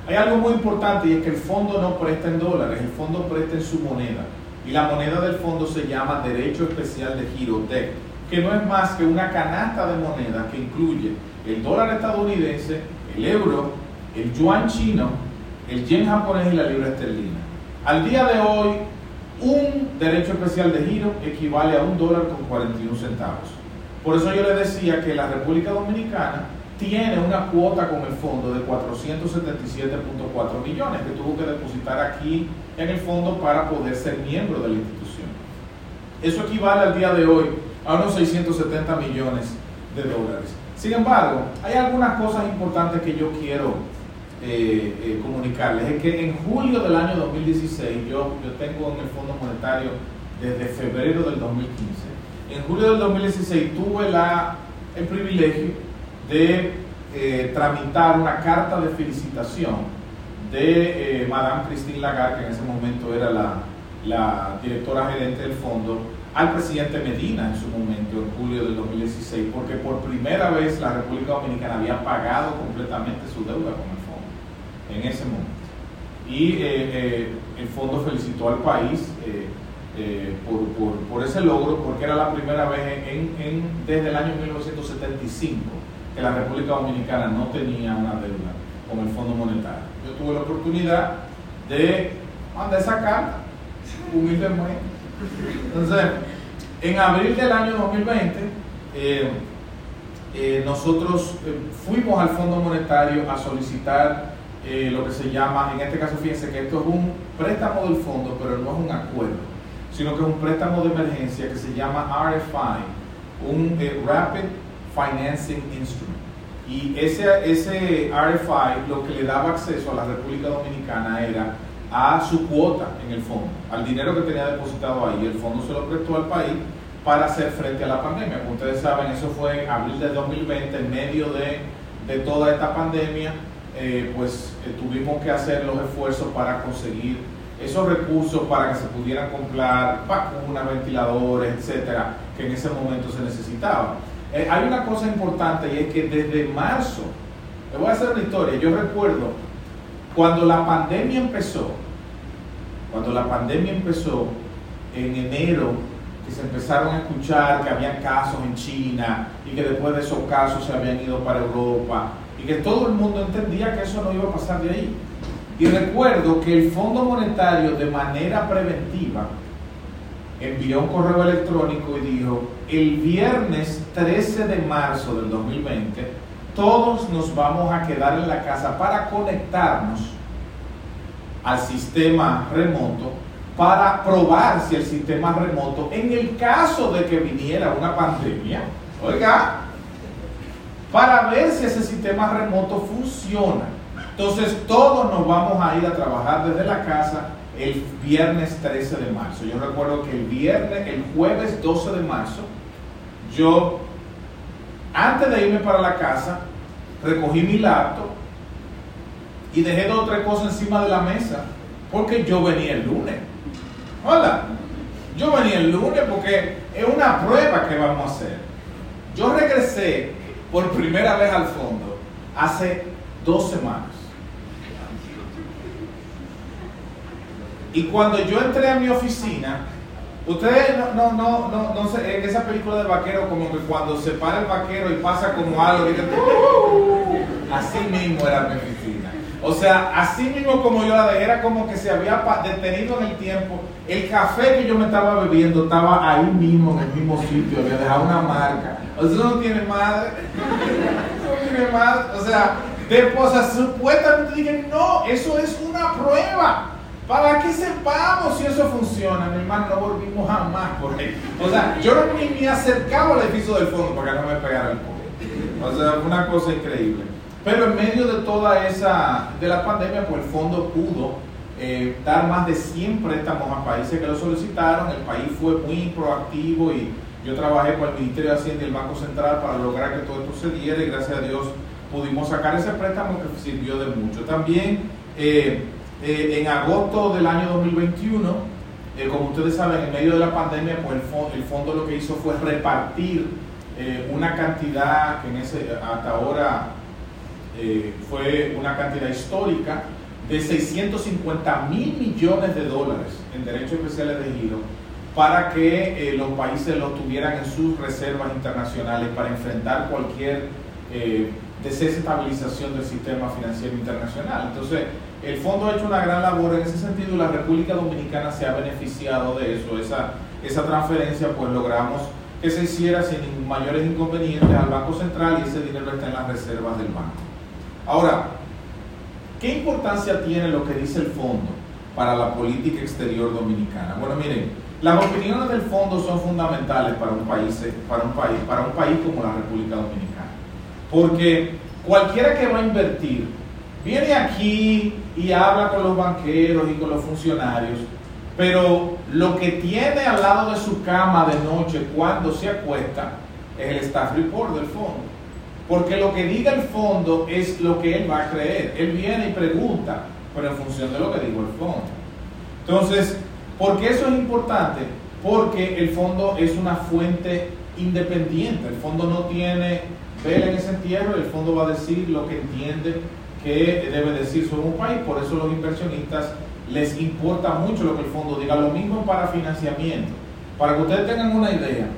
Hay algo muy importante y es que el fondo no presta en dólares, el fondo presta en su moneda. Y la moneda del fondo se llama Derecho Especial de Girotec, que no es más que una canasta de monedas que incluye el dólar estadounidense, el euro, el yuan chino, el yen japonés y la libra esterlina. Al día de hoy, un derecho especial de giro equivale a un dólar con 41 centavos. Por eso yo le decía que la República Dominicana tiene una cuota con el fondo de 477.4 millones que tuvo que depositar aquí en el fondo para poder ser miembro de la institución. Eso equivale al día de hoy a unos 670 millones de dólares. Sin embargo, hay algunas cosas importantes que yo quiero eh, eh, comunicarles. Es que en julio del año 2016, yo, yo tengo en el Fondo Monetario desde febrero del 2015. En julio del 2016 tuve la, el privilegio de eh, tramitar una carta de felicitación de eh, Madame Christine Lagarde, que en ese momento era la, la, directora gerente del fondo, al presidente Medina en su momento, en julio del 2016, porque por primera vez la República Dominicana había pagado completamente su deuda con el fondo en ese momento. Y eh, el fondo felicitó al país por, por, por, ese logro, porque era la primera vez en, desde el año 1975 la República Dominicana no tenía una deuda con el Fondo Monetario. Yo tuve la oportunidad de mandar esa carta, humildemente. Entonces, en abril del año 2020, eh, eh, nosotros eh, fuimos al Fondo Monetario a solicitar lo que se llama, en este caso fíjense que esto es un préstamo del fondo, pero no es un acuerdo, sino que es un préstamo de emergencia que se llama RFI, un Rapid Financing Instrument. Y ese, ese RFI lo que le daba acceso a la República Dominicana era a su cuota en el fondo, al dinero que tenía depositado ahí. El fondo se lo prestó al país para hacer frente a la pandemia. Como ustedes saben, eso fue en abril de 2020, en medio de, de toda esta pandemia, eh, pues eh, tuvimos que hacer los esfuerzos para conseguir esos recursos para que se pudieran comprar vacunas, ventiladores, etcétera, que en ese momento se necesitaban. Eh, hay una cosa importante y es que desde marzo, le voy a hacer una historia, yo recuerdo cuando la pandemia empezó, cuando la pandemia empezó en enero, que se empezaron a escuchar que había casos en China y que después de esos casos se habían ido para Europa y que todo el mundo entendía que eso no iba a pasar de ahí. Y recuerdo que el Fondo Monetario de manera preventiva envió un correo electrónico y dijo, el viernes 13 de marzo del 2020, todos nos vamos a quedar en la casa para conectarnos al sistema remoto para probar si el sistema remoto, en el caso de que viniera una pandemia, oiga, para ver si ese sistema remoto funciona. Entonces todos nos vamos a ir a trabajar desde la casa el viernes 13 de marzo. Yo recuerdo que el viernes, el jueves 12 de marzo, yo, antes de irme para la casa, recogí mi laptop y dejé dos o tres cosas encima de la mesa porque yo venía el lunes. Hola, yo venía el lunes porque es una prueba que vamos a hacer. Yo regresé por primera vez al fondo hace dos semanas. Y cuando yo entré a mi oficina, ustedes no, no, no, no, sé, en esa película de vaquero, como que cuando se para el vaquero y pasa como algo, uh", así mismo era mi oficina. O sea, así mismo como yo la dejé, era como que se había detenido en el tiempo. El café que yo me estaba bebiendo estaba ahí mismo, en el mismo sitio, había dejado una marca. O sea, eso no tiene madre. no tiene madre. O sea, Después, supuestamente dije, no, eso es una prueba. Para que sepamos si eso funciona, mi hermano, no volvimos jamás por ahí. O sea, yo no ni me acercaba al edificio del fondo para que no me pegara el poder. O sea, una cosa increíble. Pero en medio de toda esa, de la pandemia, pues el fondo pudo eh, dar más de 100 préstamos a países que lo solicitaron. El país fue muy proactivo y yo trabajé con el Ministerio de Hacienda y el Banco Central para lograr que todo esto se diera y gracias a Dios pudimos sacar ese préstamo que sirvió de mucho. También eh, eh, en agosto del año 2021, eh, como ustedes saben, en medio de la pandemia, pues el fondo, lo que hizo fue repartir una cantidad que hasta ahora fue una cantidad histórica de 650 mil millones de dólares en derechos especiales de giro para que los países lo tuvieran en sus reservas internacionales para enfrentar cualquier desestabilización del sistema financiero internacional. Entonces, el fondo ha hecho una gran labor en ese sentido y la República Dominicana se ha beneficiado de eso. Esa, esa transferencia, pues logramos que se hiciera sin mayores inconvenientes al Banco Central y ese dinero está en las reservas del banco. Ahora, ¿qué importancia tiene lo que dice el fondo para la política exterior dominicana? Bueno, miren, las opiniones del fondo son fundamentales para un país, para un país, para un país como la República Dominicana. Porque cualquiera que va a invertir viene aquí y habla con los banqueros y con los funcionarios, pero lo que tiene al lado de su cama de noche cuando se acuesta es el staff report del fondo. Porque lo que diga el fondo es lo que él va a creer. Él viene y pregunta, pero en función de lo que dijo el fondo. Entonces, ¿por qué eso es importante? Porque el fondo es una fuente independiente. El fondo no tiene vela en ese entierro el fondo va a decir lo que entiende que debe decir sobre un país. Por eso los inversionistas les importa mucho lo que el fondo diga. Lo mismo para financiamiento. Para que ustedes tengan una idea,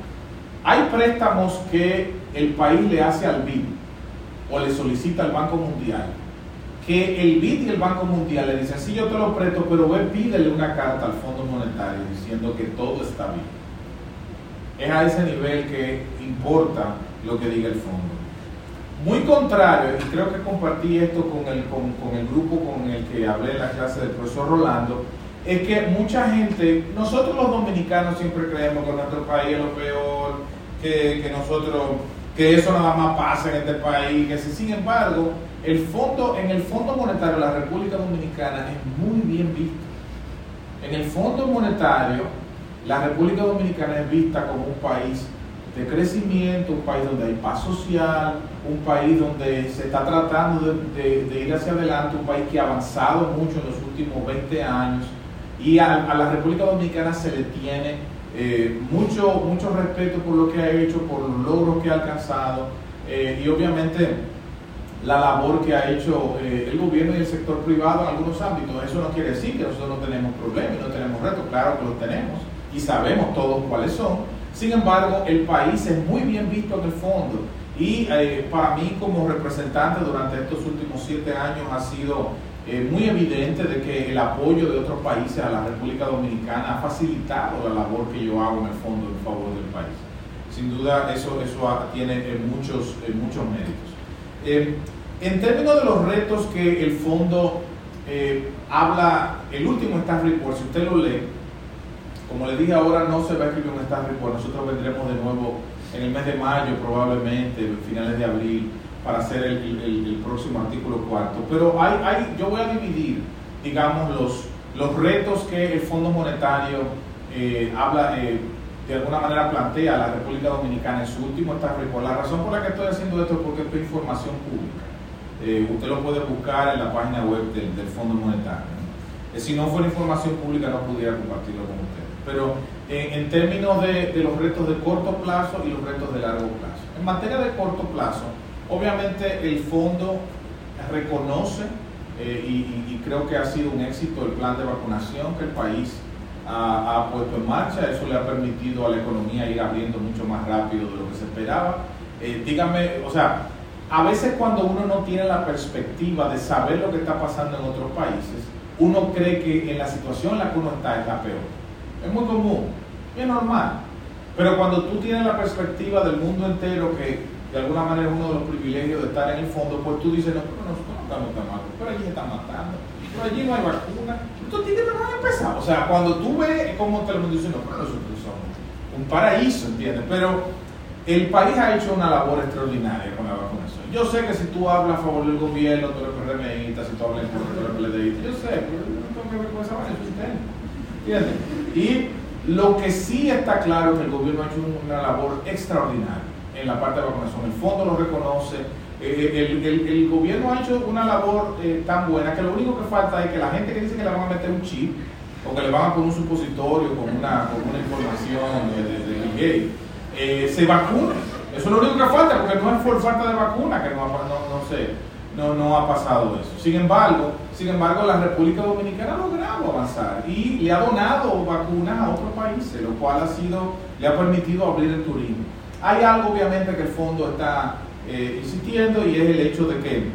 hay préstamos que el país le hace al BID o le solicita al Banco Mundial. Que el BID y el Banco Mundial le dicen, sí, yo te lo presto, pero ve, pídele una carta al Fondo Monetario diciendo que todo está bien. Es a ese nivel que importa lo que diga el fondo. Muy contrario, y creo que compartí esto con el, con, el grupo con el que hablé en la clase del profesor Rolando, es que mucha gente, nosotros los dominicanos siempre creemos que nuestro país es lo peor, que, que nosotros, que eso nada más pasa en este país, que si, sin embargo, el fondo, en el Fondo Monetario de la República Dominicana es muy bien visto. En el Fondo Monetario, la República Dominicana es vista como un país de crecimiento, un país donde hay paz social, un país donde se está tratando de, ir hacia adelante, un país que ha avanzado mucho en los últimos 20 años y a, la República Dominicana se le tiene eh, mucho, mucho respeto por lo que ha hecho, por los logros que ha alcanzado eh, y obviamente la labor que ha hecho eh, el gobierno y el sector privado en algunos ámbitos. Eso no quiere decir que nosotros no tenemos problemas y no tenemos retos, claro que los tenemos y sabemos todos cuáles son sin embargo, el país es muy bien visto en el fondo y eh, para mí como representante durante estos últimos siete años ha sido eh, muy evidente de que el apoyo de otros países a la República Dominicana ha facilitado la labor que yo hago en el fondo en favor del país. Sin duda eso, eso tiene eh, muchos, muchos méritos. en términos de los retos que el fondo habla, el último staff report, si usted lo lee, como le dije ahora, no se va a escribir un staff report. Nosotros vendremos de nuevo en el mes de mayo, probablemente, finales de abril, para hacer el, próximo artículo cuarto. Pero hay, hay, yo voy a dividir, digamos, los, los retos que el Fondo Monetario eh, habla, eh, de alguna manera plantea a la República Dominicana en su último staff report. La razón por la que estoy haciendo esto es porque esto es información pública. Eh, usted lo puede buscar en la página web del, del Fondo Monetario. si no fuera información pública, no pudiera compartirlo con usted pero en, términos de, los retos de corto plazo y los retos de largo plazo. En materia de corto plazo, obviamente el fondo reconoce eh, y, creo que ha sido un éxito el plan de vacunación que el país ha, puesto en marcha. Eso le ha permitido a la economía ir abriendo mucho más rápido de lo que se esperaba. Eh, dígame, o sea, a veces cuando uno no tiene la perspectiva de saber lo que está pasando en otros países, uno cree que en la situación en la que uno está es la peor. Es muy común, es normal. Pero cuando tú tienes la perspectiva del mundo entero que de alguna manera uno de los privilegios de estar en el fondo, pues tú dices, no, pero nosotros no estamos tan mal, pero allí se están matando, pero allí no hay vacuna. Estos tigres no han empezado. O sea, cuando tú ves cómo te lo dicen, no, pero nosotros somos un paraíso, ¿entiendes? Pero el país ha hecho una labor extraordinaria con la vacunación. Yo sé que si tú hablas a favor del gobierno, tú eres PRMista, si tú hablas en contra, tú eres PLDista, yo sé, pero no tengo que ver con esa vaina, ¿entiendes? Y lo que sí está claro es que el gobierno ha hecho una labor extraordinaria en la parte de vacunación. El fondo lo reconoce. Eh, el, gobierno ha hecho una labor eh, tan buena que lo único que falta es que la gente que dice que le van a meter un chip o que le van a poner un supositorio con una, con una información de, de, gay, eh, se vacune. Eso es lo único que falta, porque no es por falta de vacuna que no, no, no, sé, no, no ha pasado eso. Sin embargo, sin embargo, la República Dominicana ha logrado avanzar y le ha donado vacunas a otros países, lo cual ha sido, le ha permitido abrir el turismo. Hay algo obviamente que el fondo está eh, insistiendo y es el hecho de que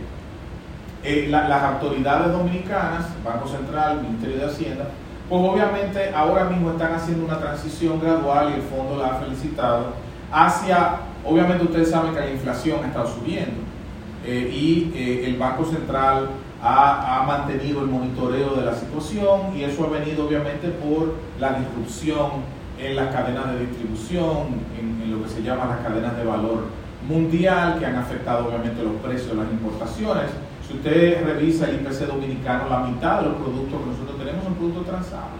eh, las autoridades dominicanas, Banco Central, Ministerio de Hacienda, pues obviamente ahora mismo están haciendo una transición gradual y el fondo la ha felicitado hacia, obviamente ustedes saben que la inflación ha estado subiendo eh, y el Banco Central ha, mantenido el monitoreo de la situación y eso ha venido obviamente por la disrupción en las cadenas de distribución, en, lo que se llama las cadenas de valor mundial, que han afectado obviamente los precios de las importaciones. Si usted revisa el IPC dominicano, la mitad de los productos que nosotros tenemos son productos transables.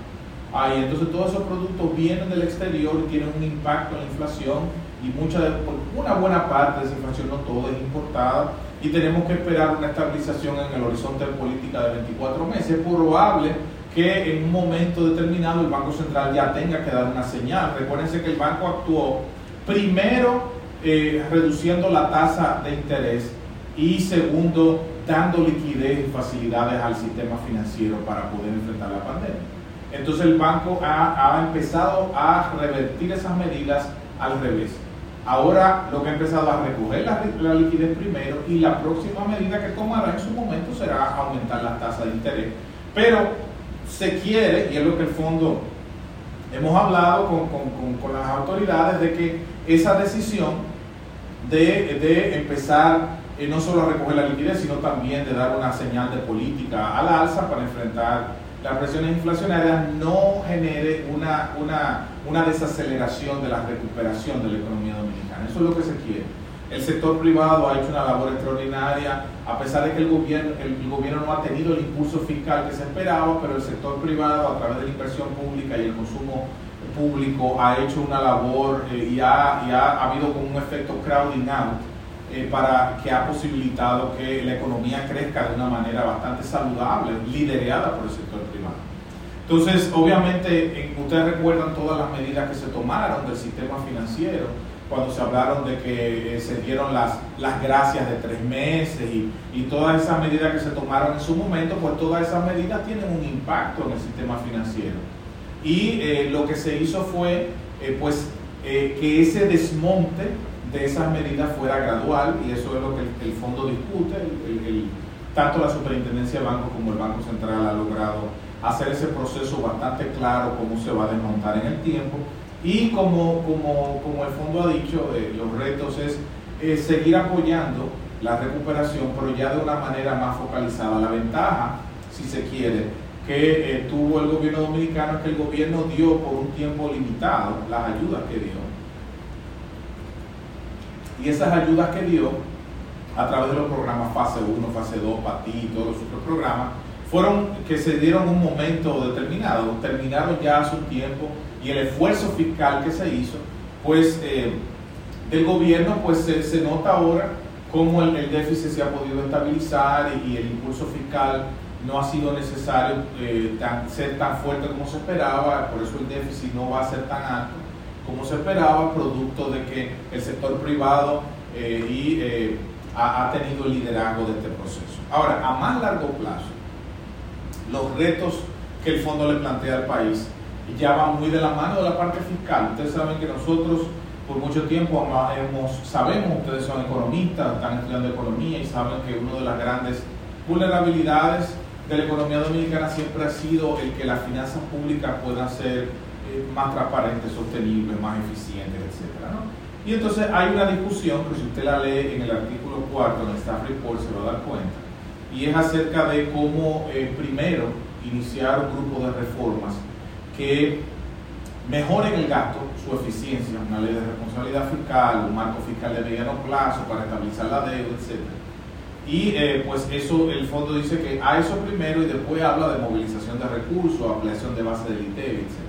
Ahí, entonces todos esos productos vienen del exterior y tienen un impacto en la inflación y mucha de, una buena parte de esa inflación, no todo, es importada y tenemos que esperar una estabilización en el horizonte de política de 24 meses. Es probable que en un momento determinado el Banco Central ya tenga que dar una señal. Recuérdense que el banco actuó primero eh, reduciendo la tasa de interés y segundo dando liquidez y facilidades al sistema financiero para poder enfrentar la pandemia. Entonces el banco ha, ha empezado a revertir esas medidas al revés. Ahora lo que ha empezado a recoger la, la, liquidez primero y la próxima medida que tomará en su momento será aumentar la tasa de interés. Pero se quiere, y es lo que el fondo hemos hablado con, las autoridades, de que esa decisión de, empezar eh, no solo a recoger la liquidez, sino también de dar una señal de política al alza para enfrentar las presiones inflacionarias, no genere una, una, una desaceleración de la recuperación de la economía dominicana. Eso es lo que se quiere. El sector privado ha hecho una labor extraordinaria, a pesar de que el gobierno, el gobierno no ha tenido el impulso fiscal que se esperaba, pero el sector privado, a través de la inversión pública y el consumo público, ha hecho una labor eh, y, ha, ha, habido un efecto crowding out eh, para que ha posibilitado que la economía crezca de una manera bastante saludable, liderada por el sector privado. Entonces, obviamente, ustedes recuerdan todas las medidas que se tomaron del sistema financiero cuando se hablaron de que eh, se dieron las, las gracias de tres meses y, todas esas medidas que se tomaron en su momento, pues todas esas medidas tienen un impacto en el sistema financiero. Y eh, lo que se hizo fue eh, pues que ese desmonte de esas medidas fuera gradual y eso es lo que el, fondo discute, tanto la superintendencia de bancos como el Banco Central ha logrado hacer ese proceso bastante claro cómo se va a desmontar en el tiempo y como, como, como el fondo ha dicho, eh, los retos es eh, seguir apoyando la recuperación, pero ya de una manera más focalizada. La ventaja, si se quiere, que eh, tuvo el gobierno dominicano es que el gobierno dio por un tiempo limitado las ayudas que dio. Y esas ayudas que dio, a través de los programas fase 1, fase 2, PATI y todos los otros programas, fueron que se dieron un momento determinado, terminaron ya hace un tiempo y el esfuerzo fiscal que se hizo, pues eh, del gobierno, pues se, nota ahora cómo el, déficit se ha podido estabilizar y, el impulso fiscal no ha sido necesario eh, ser tan fuerte como se esperaba, por eso el déficit no va a ser tan alto como se esperaba, producto de que el sector privado eh, y, ha, ha tenido el liderazgo de este proceso. Ahora, a más largo plazo, los retos que el fondo le plantea al país ya va muy de la mano de la parte fiscal. Ustedes saben que nosotros por mucho tiempo hemos, sabemos, ustedes son economistas, están estudiando economía y saben que una de las grandes vulnerabilidades de la economía dominicana siempre ha sido el que las finanzas públicas puedan ser eh, más transparentes, sostenibles, más eficientes, etc. Y entonces hay una discusión, que si usted la lee en el artículo 4 en el Staff Report se va a dar cuenta, y es acerca de cómo eh, primero iniciar un grupo de reformas que mejoren el gasto, su eficiencia, una ley de responsabilidad fiscal, un marco fiscal de mediano plazo para estabilizar la deuda, etc. Y eh, pues eso, el fondo dice que a eso primero y después habla de movilización de recursos, ampliación de base del ITEVI, etc.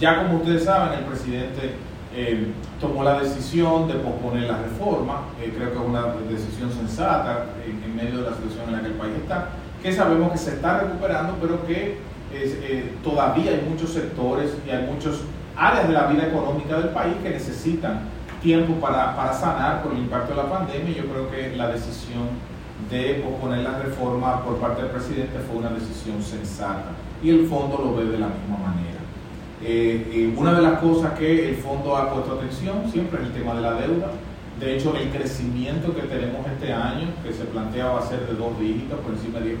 Ya como ustedes saben, el presidente eh, tomó la decisión de posponer la reforma, eh, creo que es una decisión sensata en, en, medio de la situación en la que el país está, que sabemos que se está recuperando, pero que eh, todavía hay muchos sectores y hay muchas áreas de la vida económica del país que necesitan tiempo para, sanar por el impacto de la pandemia yo creo que la decisión de posponer la reforma por parte del presidente fue una decisión sensata y el fondo lo ve de la misma manera. Eh, eh, una de las cosas que el fondo ha puesto atención siempre es el tema de la deuda. De hecho, el crecimiento que tenemos este año, que se plantea va a ser de dos dígitos, por encima del 10%,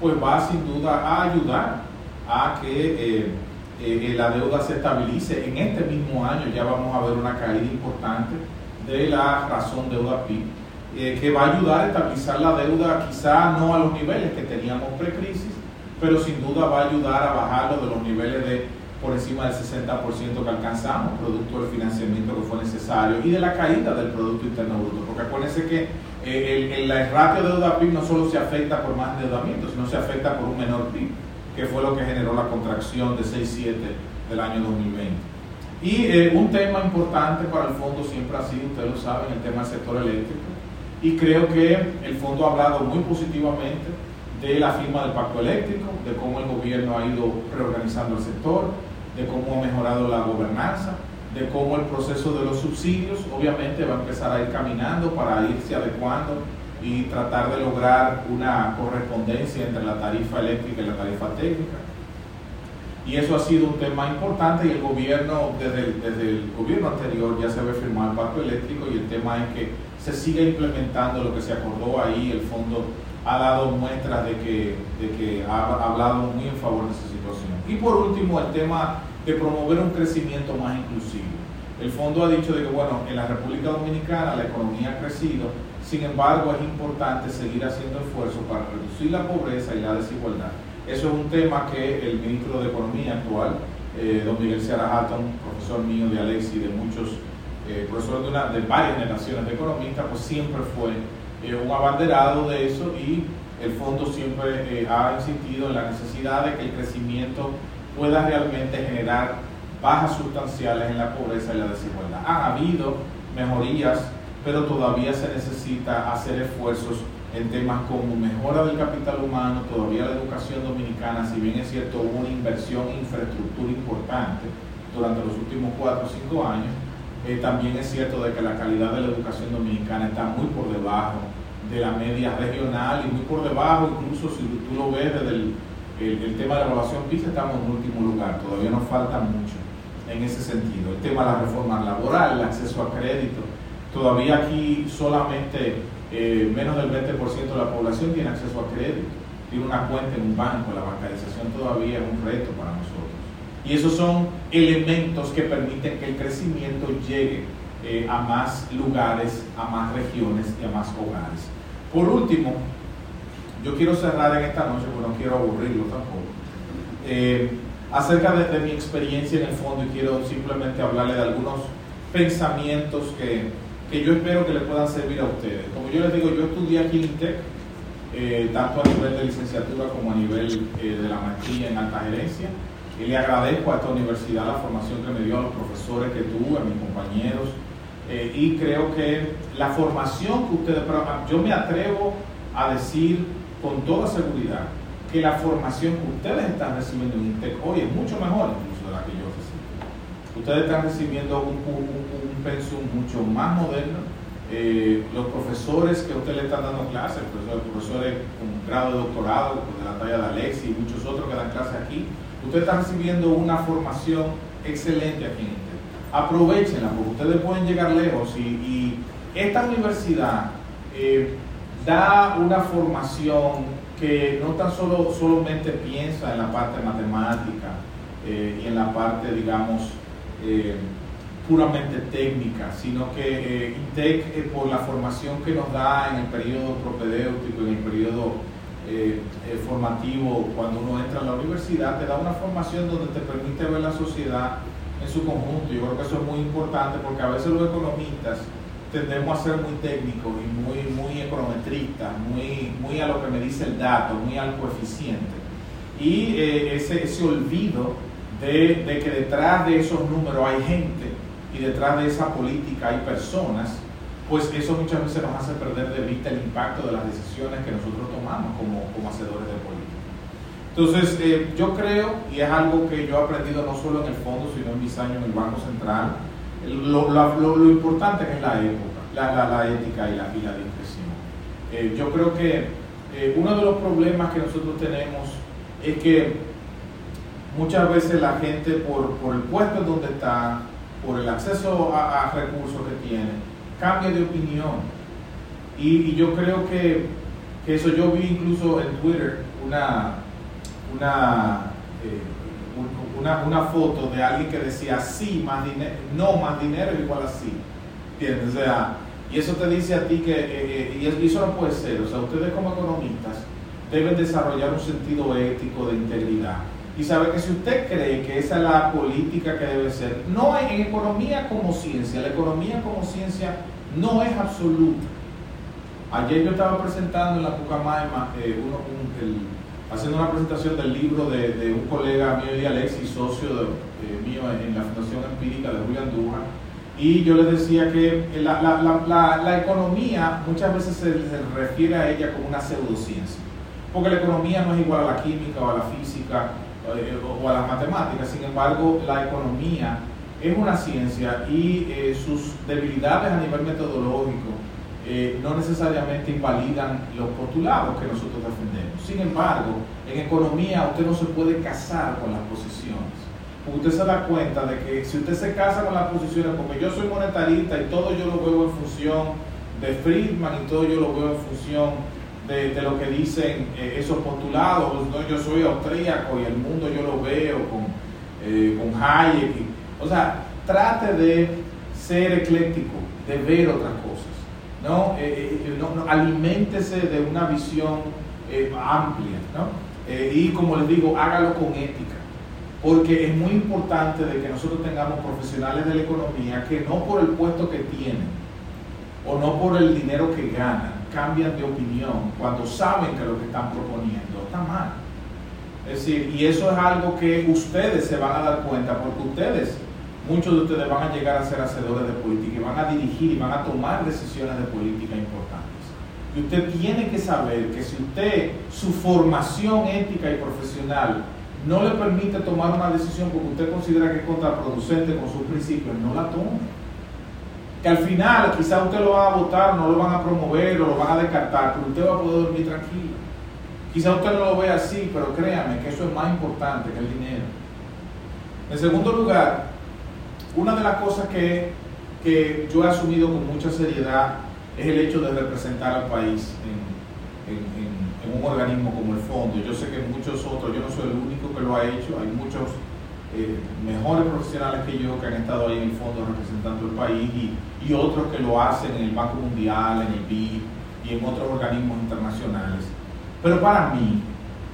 pues va sin duda a ayudar a que eh, la deuda se estabilice. En este mismo año ya vamos a ver una caída importante de la razón deuda PIB, que va a ayudar a estabilizar la deuda quizá no a los niveles que teníamos pre-crisis, pero sin duda va a ayudar a bajarlo de los niveles de por encima del 60% que alcanzamos, producto del financiamiento que fue necesario y de la caída del Producto Interno Bruto. Porque acuérdense que eh, el, el, ratio deuda PIB no solo se afecta por más endeudamiento, sino se afecta por un menor PIB, que fue lo que generó la contracción de 6,7 del año 2020. Y eh, un tema importante para el fondo siempre ha sido, ustedes lo saben, el tema del sector eléctrico. Y creo que el fondo ha hablado muy positivamente de la firma del pacto eléctrico, de cómo el gobierno ha ido reorganizando el sector, de cómo ha mejorado la gobernanza, de cómo el proceso de los subsidios obviamente va a empezar a ir caminando para irse adecuando y tratar de lograr una correspondencia entre la tarifa eléctrica y la tarifa técnica. Y eso ha sido un tema importante y el gobierno, desde el, desde el gobierno anterior ya se había firmado el pacto eléctrico y el tema es que se siga implementando lo que se acordó ahí, el fondo ha dado muestras de que, de que ha hablado muy en favor de esa situación. Y por último, el tema de promover un crecimiento más inclusivo. El fondo ha dicho de que, bueno, en la República Dominicana la economía ha crecido, sin embargo es importante seguir haciendo esfuerzos para reducir la pobreza y la desigualdad. Eso es un tema que el ministro de Economía actual, eh, don Miguel Seara Hatton, profesor mío de Alexi de muchos eh, profesores de, una, de varias generaciones de economistas, pues siempre fue eh, un abanderado de eso y el fondo siempre eh, ha insistido en la necesidad de que el crecimiento pueda realmente generar bajas sustanciales en la pobreza y la desigualdad. Ha habido mejorías, pero todavía se necesita hacer esfuerzos en temas como mejora del capital humano, todavía la educación dominicana, si bien es cierto hubo una inversión en infraestructura importante durante los últimos 4 o 5 años, eh, también es cierto de que la calidad de la educación dominicana está muy por debajo de la media regional y muy por debajo, incluso si tú lo ves desde el, el, tema de la evaluación PISA, estamos en último lugar, todavía nos falta mucho en ese sentido. El tema de la reforma laboral, el acceso a crédito, todavía aquí solamente eh, menos del 20% de la población tiene acceso a crédito, tiene una cuenta en un banco, la bancarización todavía es un reto para nosotros. Y esos son elementos que permiten que el crecimiento llegue eh, a más lugares, a más regiones y a más hogares. Por último, yo quiero cerrar en esta noche, porque no quiero aburrirlo tampoco, eh, acerca de, mi experiencia en el fondo y quiero simplemente hablarle de algunos pensamientos que, que, yo espero que le puedan servir a ustedes. Como yo les digo, yo estudié aquí en INTEC, eh, tanto a nivel de licenciatura como a nivel de la maestría en alta gerencia. Y le agradezco a esta universidad la formación que me dio, a los profesores que tuve, a mis compañeros. Eh, y creo que la formación que ustedes, pero yo me atrevo a decir con toda seguridad que la formación que ustedes están recibiendo en INTEC hoy es mucho mejor incluso de la que yo recibí. Ustedes están recibiendo un, un, pensum mucho más moderno. Eh, los profesores que ustedes le están dando clases, los profesores con grado de doctorado, de la talla de Alexi y muchos otros que dan clases aquí, Ustedes están recibiendo una formación excelente aquí en Inter. Aprovechenla porque ustedes pueden llegar lejos y, esta universidad eh, da una formación que no tan solo solamente piensa en la parte matemática eh, y en la parte, digamos, eh, puramente técnica, sino que eh, INTEC, eh, por la formación que nos da en el periodo propedéutico, en el periodo formativo, cuando uno entra a la universidad, te da una formación donde te permite ver la sociedad en su conjunto. Yo creo que eso es muy importante porque a veces los economistas tendemos a ser muy técnicos y muy, muy econometristas, muy, muy a lo que me dice el dato, muy al coeficiente. Y ese, ese olvido de, de que detrás de esos números hay gente y detrás de esa política hay personas, pues eso muchas veces nos hace perder de vista el impacto de las decisiones que nosotros tomamos como, como hacedores de política. Entonces, eh, yo creo, y es algo que yo he aprendido no solo en el fondo, sino en mis años en el Banco Central, lo, importante que es la época, la, ética y la, y la discreción. Eh, yo creo que eh, uno de los problemas que nosotros tenemos es que muchas veces la gente por, por el puesto en donde está, por el acceso a, recursos que tiene, cambia de opinión. Y, yo creo que, eso yo vi incluso en Twitter una, una, eh, una, una, foto de alguien que decía sí más dinero, no más dinero igual a sí. O sea, y eso te dice a ti que, eh, eh, y eso no puede ser, o sea, ustedes como economistas deben desarrollar un sentido ético de integridad y sabe que si usted cree que esa es la política que debe ser, no en economía como ciencia, la economía como ciencia no es absoluta. Ayer yo estaba presentando en la Pucamaima, eh, haciendo una presentación del libro de, un colega mío y Alexis, socio de, mío en, la Fundación Empírica de Julián Andújar, y yo les decía que la, la, economía muchas veces se, se refiere a ella como una pseudociencia, porque la economía no es igual a la química o a la física eh, o a las matemáticas. Sin embargo, la economía es una ciencia y eh, sus debilidades a nivel metodológico eh, no necesariamente invalidan los postulados que nosotros defendemos. Sin embargo, en economía usted no se puede casar con las posiciones. usted se da cuenta de que si usted se casa con las posiciones, porque yo soy monetarista y todo yo lo veo en función de Friedman y todo yo lo veo en función de, lo que dicen eh, esos postulados. Yo soy austríaco y el mundo yo lo veo con, eh, con Hayek. o sea, trate de ser ecléctico, de ver otras cosas. ¿No? Eh, no, aliméntese de una visión amplia. ¿no? y como les digo, hágalo con ética. Porque es muy importante de que nosotros tengamos profesionales de la economía que no por el puesto que tienen o no por el dinero que ganan, cambian de opinión cuando saben que lo que están proponiendo está mal. Es decir, y eso es algo que ustedes se van a dar cuenta porque ustedes, muchos de ustedes van a llegar a ser hacedores de política y van a dirigir y van a tomar decisiones de política importantes. Y usted tiene que saber que si usted, su formación ética y profesional no le permite tomar una decisión porque usted considera que es contraproducente con sus principios, no la tome que al final quizás usted lo va a votar, no lo van a promover o lo van a descartar, pero usted va a poder dormir tranquilo. Quizás usted no lo ve así, pero créame que eso es más importante que el dinero. En segundo lugar, una de las cosas que, que yo he asumido con mucha seriedad es el hecho de representar al país en, en, un organismo como el Fondo. Yo sé que muchos otros, yo no soy el único que lo ha hecho, hay muchos eh, mejores profesionales que yo que han estado ahí en el fondo representando el país y, y, otros que lo hacen en el Banco Mundial, en el BID y en otros organismos internacionales. Pero para mí,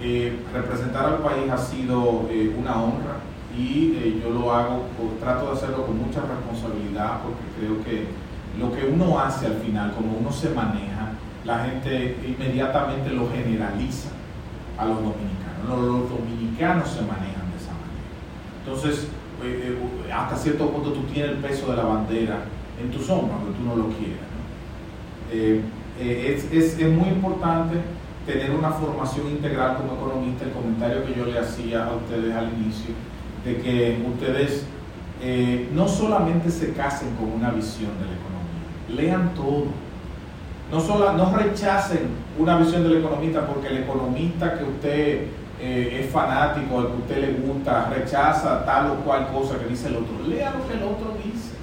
eh, representar al país ha sido eh, una honra y yo lo hago, trato de hacerlo con mucha responsabilidad porque creo que lo que uno hace al final, como uno se maneja, la gente inmediatamente lo generaliza a los dominicanos. los dominicanos se manejan entonces, eh, eh, hasta cierto punto tú tienes el peso de la bandera en tus hombros, aunque tú no lo quieras. Eh, es, muy importante tener una formación integral como economista, el comentario que yo le hacía a ustedes al inicio, de que ustedes no solamente se casen con una visión de la economía, lean todo. No, solo, no rechacen una visión del economista porque el economista que usted eh, es fanático, al que usted le gusta, rechaza tal o cual cosa que dice el otro. Lea lo que el otro dice.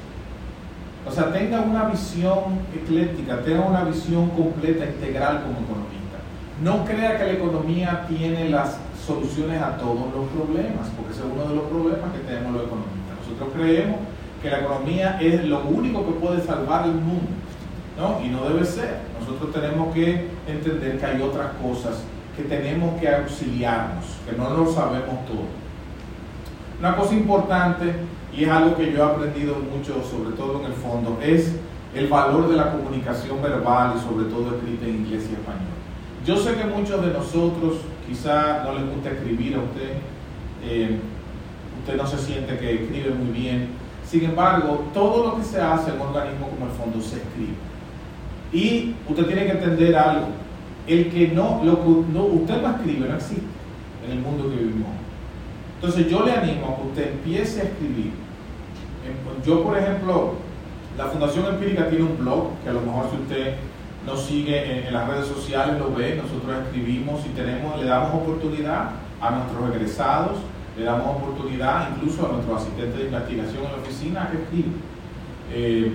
O sea, tenga una visión ecléctica, tenga una visión completa, integral como economista. No crea que la economía tiene las soluciones a todos los problemas, porque ese es uno de los problemas que tenemos los economistas. Nosotros creemos que la economía es lo único que puede salvar el mundo, ¿no? Y no debe ser. Nosotros tenemos que entender que hay otras cosas que tenemos que auxiliarnos, que no lo sabemos todo. Una cosa importante, y es algo que yo he aprendido mucho, sobre todo en el fondo, es el valor de la comunicación verbal y sobre todo escrita en inglés. Yo sé que muchos de nosotros quizá no les gusta escribir a usted, eh, usted no se siente que escribe muy bien, sin embargo, todo lo que se hace en un organismo como el fondo se escribe. Y usted tiene que entender algo, el que no, lo que no, usted no escribe no existe en el mundo que vivimos. Entonces yo le animo a que usted empiece a escribir. Yo, por ejemplo, la Fundación Empírica tiene un blog que a lo mejor si usted nos sigue en, las redes sociales lo ve, nosotros escribimos y tenemos, le damos oportunidad a nuestros egresados, le damos oportunidad incluso a nuestros asistentes de investigación en la oficina a que escriban. Eh,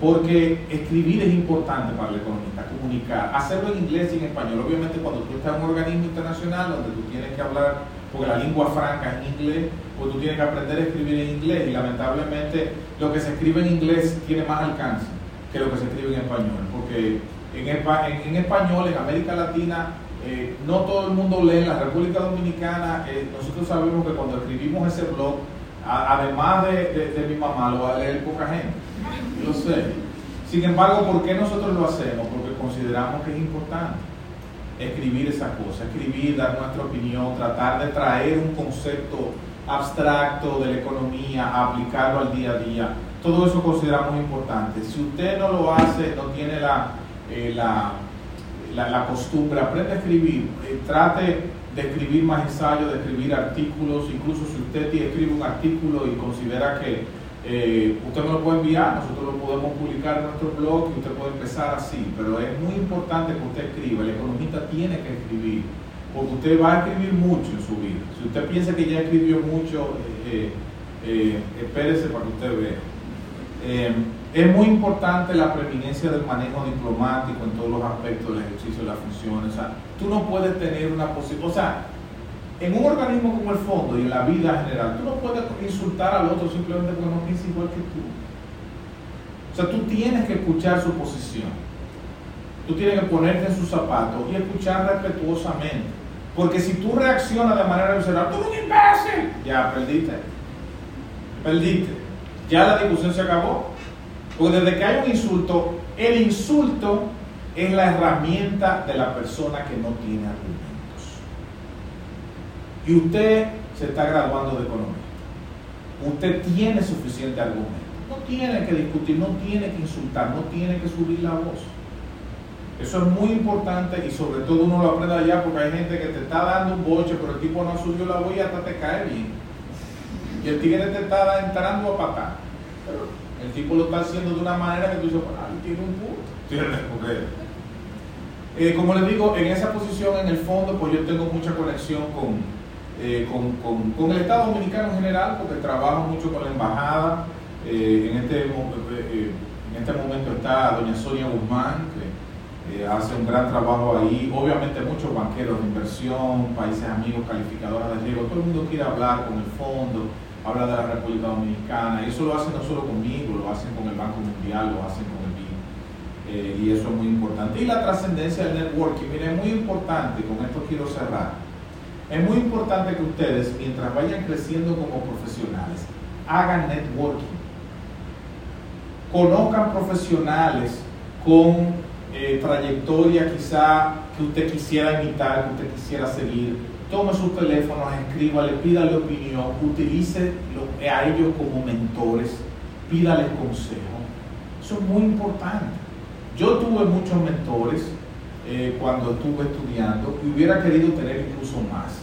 porque escribir es importante para el economista, comunicar, hacerlo en inglés y en español. Obviamente cuando tú estás en un organismo internacional donde tú tienes que hablar, porque la lengua franca es inglés, pues tú tienes que aprender a escribir en inglés y lamentablemente lo que se escribe en inglés tiene más alcance que lo que se escribe en español, porque en, en, español, en América Latina, eh, no todo el mundo lee. En la República Dominicana, eh, nosotros sabemos que cuando escribimos ese blog, además de, de mi mamá, lo va a leer poca gente yo sé. Sin embargo, ¿por qué nosotros lo hacemos? Porque consideramos que es importante escribir esas cosas, escribir, dar nuestra opinión, tratar de traer un concepto abstracto de la economía, aplicarlo al día a día. Todo eso consideramos importante. Si usted no lo hace, no tiene la, eh, la, la, costumbre, aprende a escribir, eh, trate de escribir más ensayos, de escribir artículos, incluso si usted escribe un artículo y considera que eh, usted me lo puede enviar, nosotros lo podemos publicar en nuestro blog y usted puede empezar así, pero es muy importante que usted escriba, el economista tiene que escribir, porque usted va a escribir mucho en su vida. Si usted piensa que ya escribió mucho, eh, espérese para que usted vea. Es muy importante la preeminencia del manejo diplomático en todos los aspectos del ejercicio de las funciones. O sea, tú no puedes tener una posición, o sea, en un organismo como el fondo y en la vida general, tú no puedes insultar al otro simplemente porque no piensa igual que tú. O sea, tú tienes que escuchar su posición. Tú tienes que ponerte en sus zapatos y escuchar respetuosamente. Porque si tú reaccionas de manera visceral, tú eres un imbécil, ya perdiste. Perdiste. Ya la discusión se acabó. Porque desde que hay un insulto, el insulto es la herramienta de la persona que no tiene argumento y usted se está graduando de economía. Usted tiene suficiente argumento. No tiene que discutir, no tiene que insultar, no tiene que subir la voz. Eso es muy importante y sobre todo uno lo aprende allá porque hay gente que te está dando un boche, pero el tipo no subió la voz y hasta te cae bien. Y el tigre te está entrando a patar. Pero el tipo lo está haciendo de una manera que tú dices, ah, tiene un punto. Eh, como les digo, en esa posición, en el fondo, pues yo tengo mucha conexión con, eh, con, con, el Estado Dominicano en general, porque trabajo mucho con la embajada. Eh, en, este, eh, en este momento está doña Sonia Guzmán, que hace un gran trabajo ahí. Obviamente muchos banqueros de inversión, países amigos, calificadoras de riesgo, todo el mundo quiere hablar con el fondo, hablar de la República Dominicana. Y eso lo hacen no solo conmigo, lo hacen con el Banco Mundial, lo hacen con el BID. y eso es muy importante. Y la trascendencia del networking, mire, es muy importante, con esto quiero cerrar es muy importante que ustedes, mientras vayan creciendo como profesionales, hagan networking. Conozcan profesionales con eh, trayectoria quizá que usted quisiera imitar, que usted quisiera seguir. Tome sus teléfonos, escríbale, pídale opinión, utilice a ellos como mentores, pídale consejo. Eso es muy importante. Yo tuve muchos mentores, eh, cuando estuve estudiando y hubiera querido tener incluso más.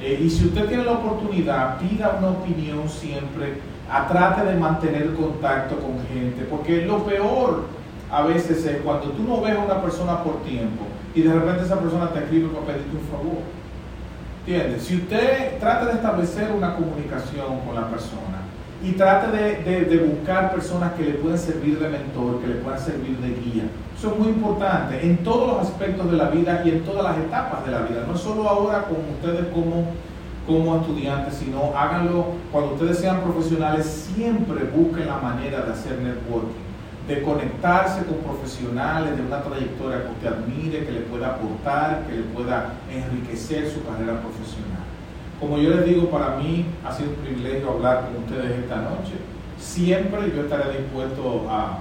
Eh, y si usted tiene la oportunidad, pida una opinión siempre, trate de mantener contacto con gente, porque lo peor a veces es cuando tú no ves a una persona por tiempo y de repente esa persona te escribe para pedirte un favor. ¿Entiendes? Si usted trata de establecer una comunicación con la persona, y trate de, buscar personas que le puedan servir de mentor, que le puedan servir de guía. Eso es muy importante en todos los aspectos de la vida y en todas las etapas de la vida, no solo ahora con ustedes como, como estudiantes, sino háganlo cuando ustedes sean profesionales, siempre busquen la manera de hacer networking, de conectarse con profesionales de una trayectoria que usted admire, que le pueda aportar, que le pueda enriquecer su carrera profesional. Como yo les digo, para mí ha sido un privilegio hablar con ustedes esta noche. Siempre yo estaré dispuesto a,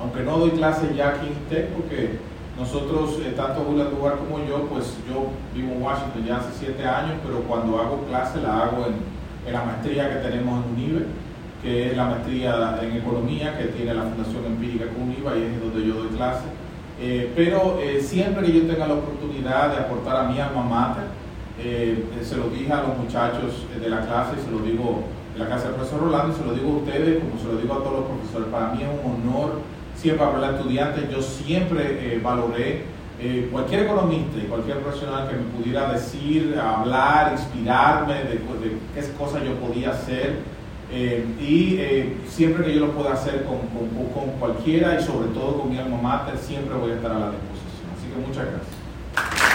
aunque no doy clase ya aquí en TEC, porque nosotros, eh, tanto Julia Dubar como yo, pues yo vivo en Washington ya hace siete años, pero cuando hago clase la hago en, la maestría que tenemos en UNIVE, que es la maestría en economía que tiene la Fundación Empírica con UNIVA y es donde yo doy clase. Eh, pero eh, siempre que yo tenga la oportunidad de aportar a mi alma mater, se lo dije a los muchachos de la clase se lo digo en la casa del profesor Rolando y se lo digo a ustedes como se lo digo a todos los profesores. Para mí es un honor siempre para los estudiantes, yo siempre eh, valoré eh, cualquier economista y cualquier profesional que me pudiera decir, hablar, inspirarme de, qué cosas yo podía hacer. Eh, y siempre que yo lo pueda hacer con, con, cualquiera y sobre todo con mi alma mater, siempre voy a estar a la disposición. Así que muchas gracias.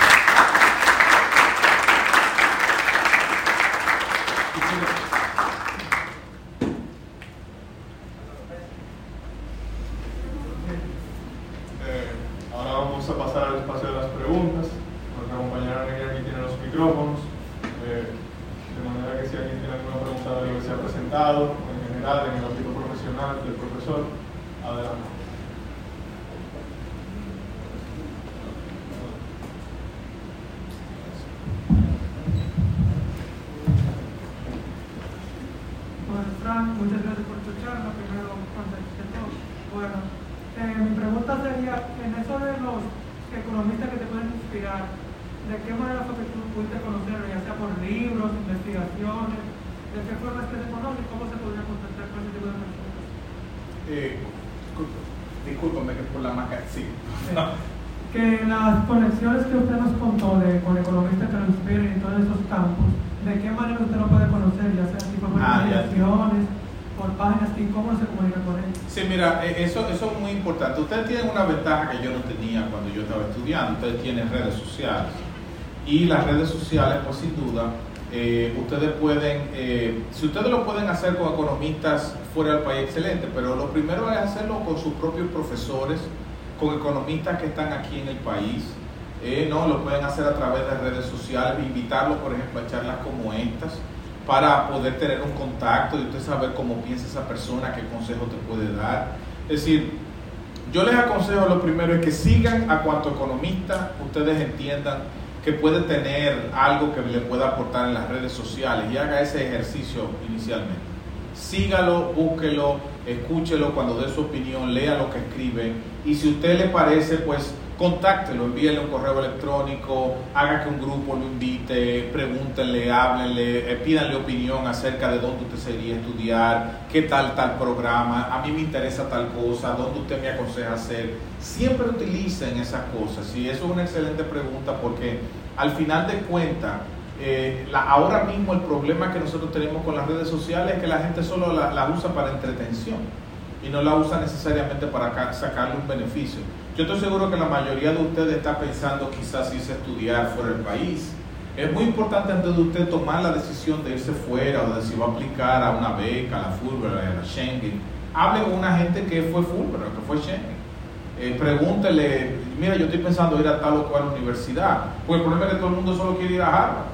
Eh, eso, eso es muy importante. Ustedes tienen una ventaja que yo no tenía cuando yo estaba estudiando. Ustedes tienen redes sociales. Y las redes sociales, pues sin duda, eh, ustedes pueden, eh, si ustedes lo pueden hacer con economistas fuera del país, excelente, pero lo primero es hacerlo con sus propios profesores, con economistas que están aquí en el país. no, lo pueden hacer a través de redes sociales, invitarlos, por ejemplo, a charlas como estas para poder tener un contacto y usted saber cómo piensa esa persona, qué consejo te puede dar. Es decir, yo les aconsejo lo primero es que sigan a cuanto economista ustedes entiendan que puede tener algo que le pueda aportar en las redes sociales y haga ese ejercicio inicialmente. Sígalo, búsquelo, escúchelo cuando dé su opinión, lea lo que escribe y si a usted le parece, pues contáctelo, envíenle un correo electrónico, haga que un grupo lo invite, pregúntenle, háblenle, eh, pídanle opinión acerca de dónde usted sería estudiar, qué tal tal programa, a mí me interesa tal cosa, dónde usted me aconseja hacer. Siempre utilicen esas cosas y eso es una excelente pregunta porque al final de cuentas, eh, ahora mismo el problema que nosotros tenemos con las redes sociales es que la gente solo las la usa para entretención y no la usa necesariamente para sacarle un beneficio. Yo estoy seguro que la mayoría de ustedes está pensando quizás irse a estudiar fuera del país. Es muy importante antes de usted tomar la decisión de irse fuera o de si va a aplicar a una beca, a la Fulbright, a la Schengen. Hable con una gente que fue Fulbright, que fue Schengen. Eh, pregúntele, mira, yo estoy pensando ir a tal o cual universidad. Pues el problema es que todo el mundo solo quiere ir a Harvard.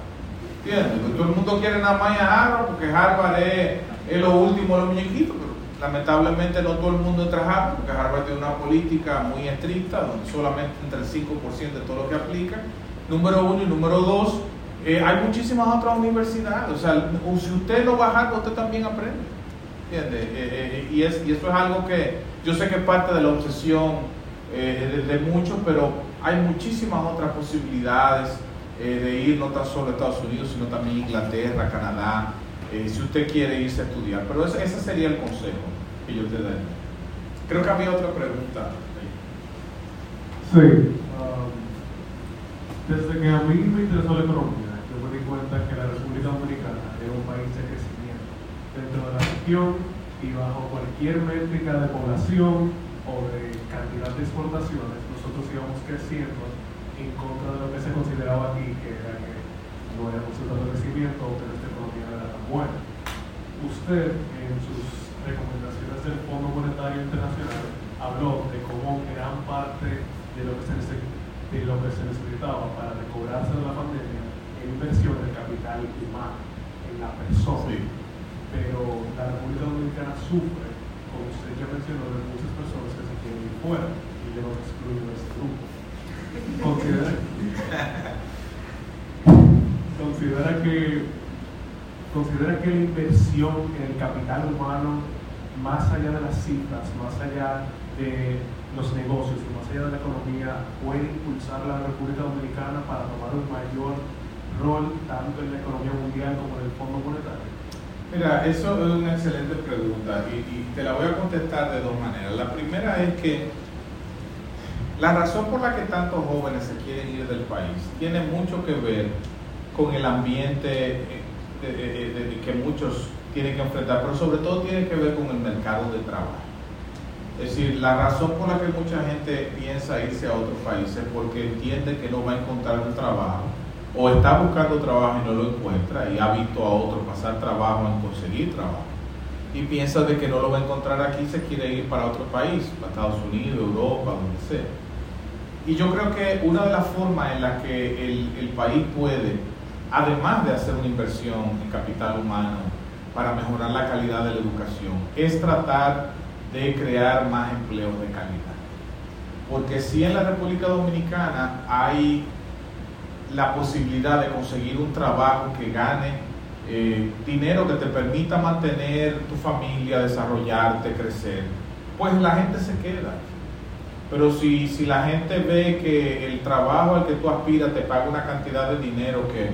¿Entiendes? Todo el mundo quiere nada más ir a Harvard porque Harvard es, es lo último de los muñequitos Lamentablemente no todo el mundo entra a Harvard, porque Harvard tiene una política muy estricta, donde solamente entre el 5% de todo lo que aplica. Número uno y número dos, eh, hay muchísimas otras universidades. O sea, si usted no va a Harvard, usted también aprende. ¿Entiende? Eh, eh, y, es, y eso es algo que yo sé que es parte de la obsesión de, de, muchos, pero hay muchísimas otras posibilidades de ir no tan solo a Estados Unidos, sino también Inglaterra, Canadá, eh, si usted quiere irse a estudiar. Pero ese, ese, sería el consejo que yo te daría. Creo que había otra pregunta. Sí. Um, desde que a mí me interesó la economía, yo me di cuenta que la República Dominicana es un país de crecimiento dentro de la región y bajo cualquier métrica de población o de cantidad de exportaciones, nosotros íbamos creciendo en contra de lo que se consideraba aquí, que era que no había tanto crecimiento o que nuestra economía no era tan buena. Usted, en sus recomendaciones del Fondo Monetario Internacional, habló de cómo gran parte de lo que se, de lo que se necesitaba para recobrarse de la pandemia era inversión de capital humano en la persona. Pero la República Dominicana sufre, como usted ya mencionó, de muchas personas que se quieren ir fuera y yo los excluyo de ese grupo. Considera, considera que considera que la inversión en el capital humano, más allá de las cifras, más allá de los negocios y más allá de la economía, puede impulsar a la República Dominicana para tomar un mayor rol tanto en la economía mundial como en el Fondo Monetario? Mira, eso es una excelente pregunta y, y, te la voy a contestar de dos maneras. La primera es que la razón por la que tantos jóvenes se quieren ir del país tiene mucho que ver con el ambiente eh, que muchos tienen que enfrentar, pero sobre todo tiene que ver con el mercado de trabajo. Es decir, la razón por la que mucha gente piensa irse a otro país es porque entiende que no va a encontrar un trabajo o está buscando trabajo y no lo encuentra y ha visto a otro pasar trabajo en conseguir trabajo y piensa de que no lo va a encontrar aquí se quiere ir para otro país, para Estados Unidos, Europa, donde sea. Y yo creo que una de las formas en las que el, el país puede, además de hacer una inversión en capital humano para mejorar la calidad de la educación, es tratar de crear más empleos de calidad. Porque si en la República Dominicana hay la posibilidad de conseguir un trabajo que gane eh, dinero que te permita mantener tu familia, desarrollarte, crecer, pues la gente se queda. Pero si, si la gente ve que el trabajo al que tú aspiras te paga una cantidad de dinero que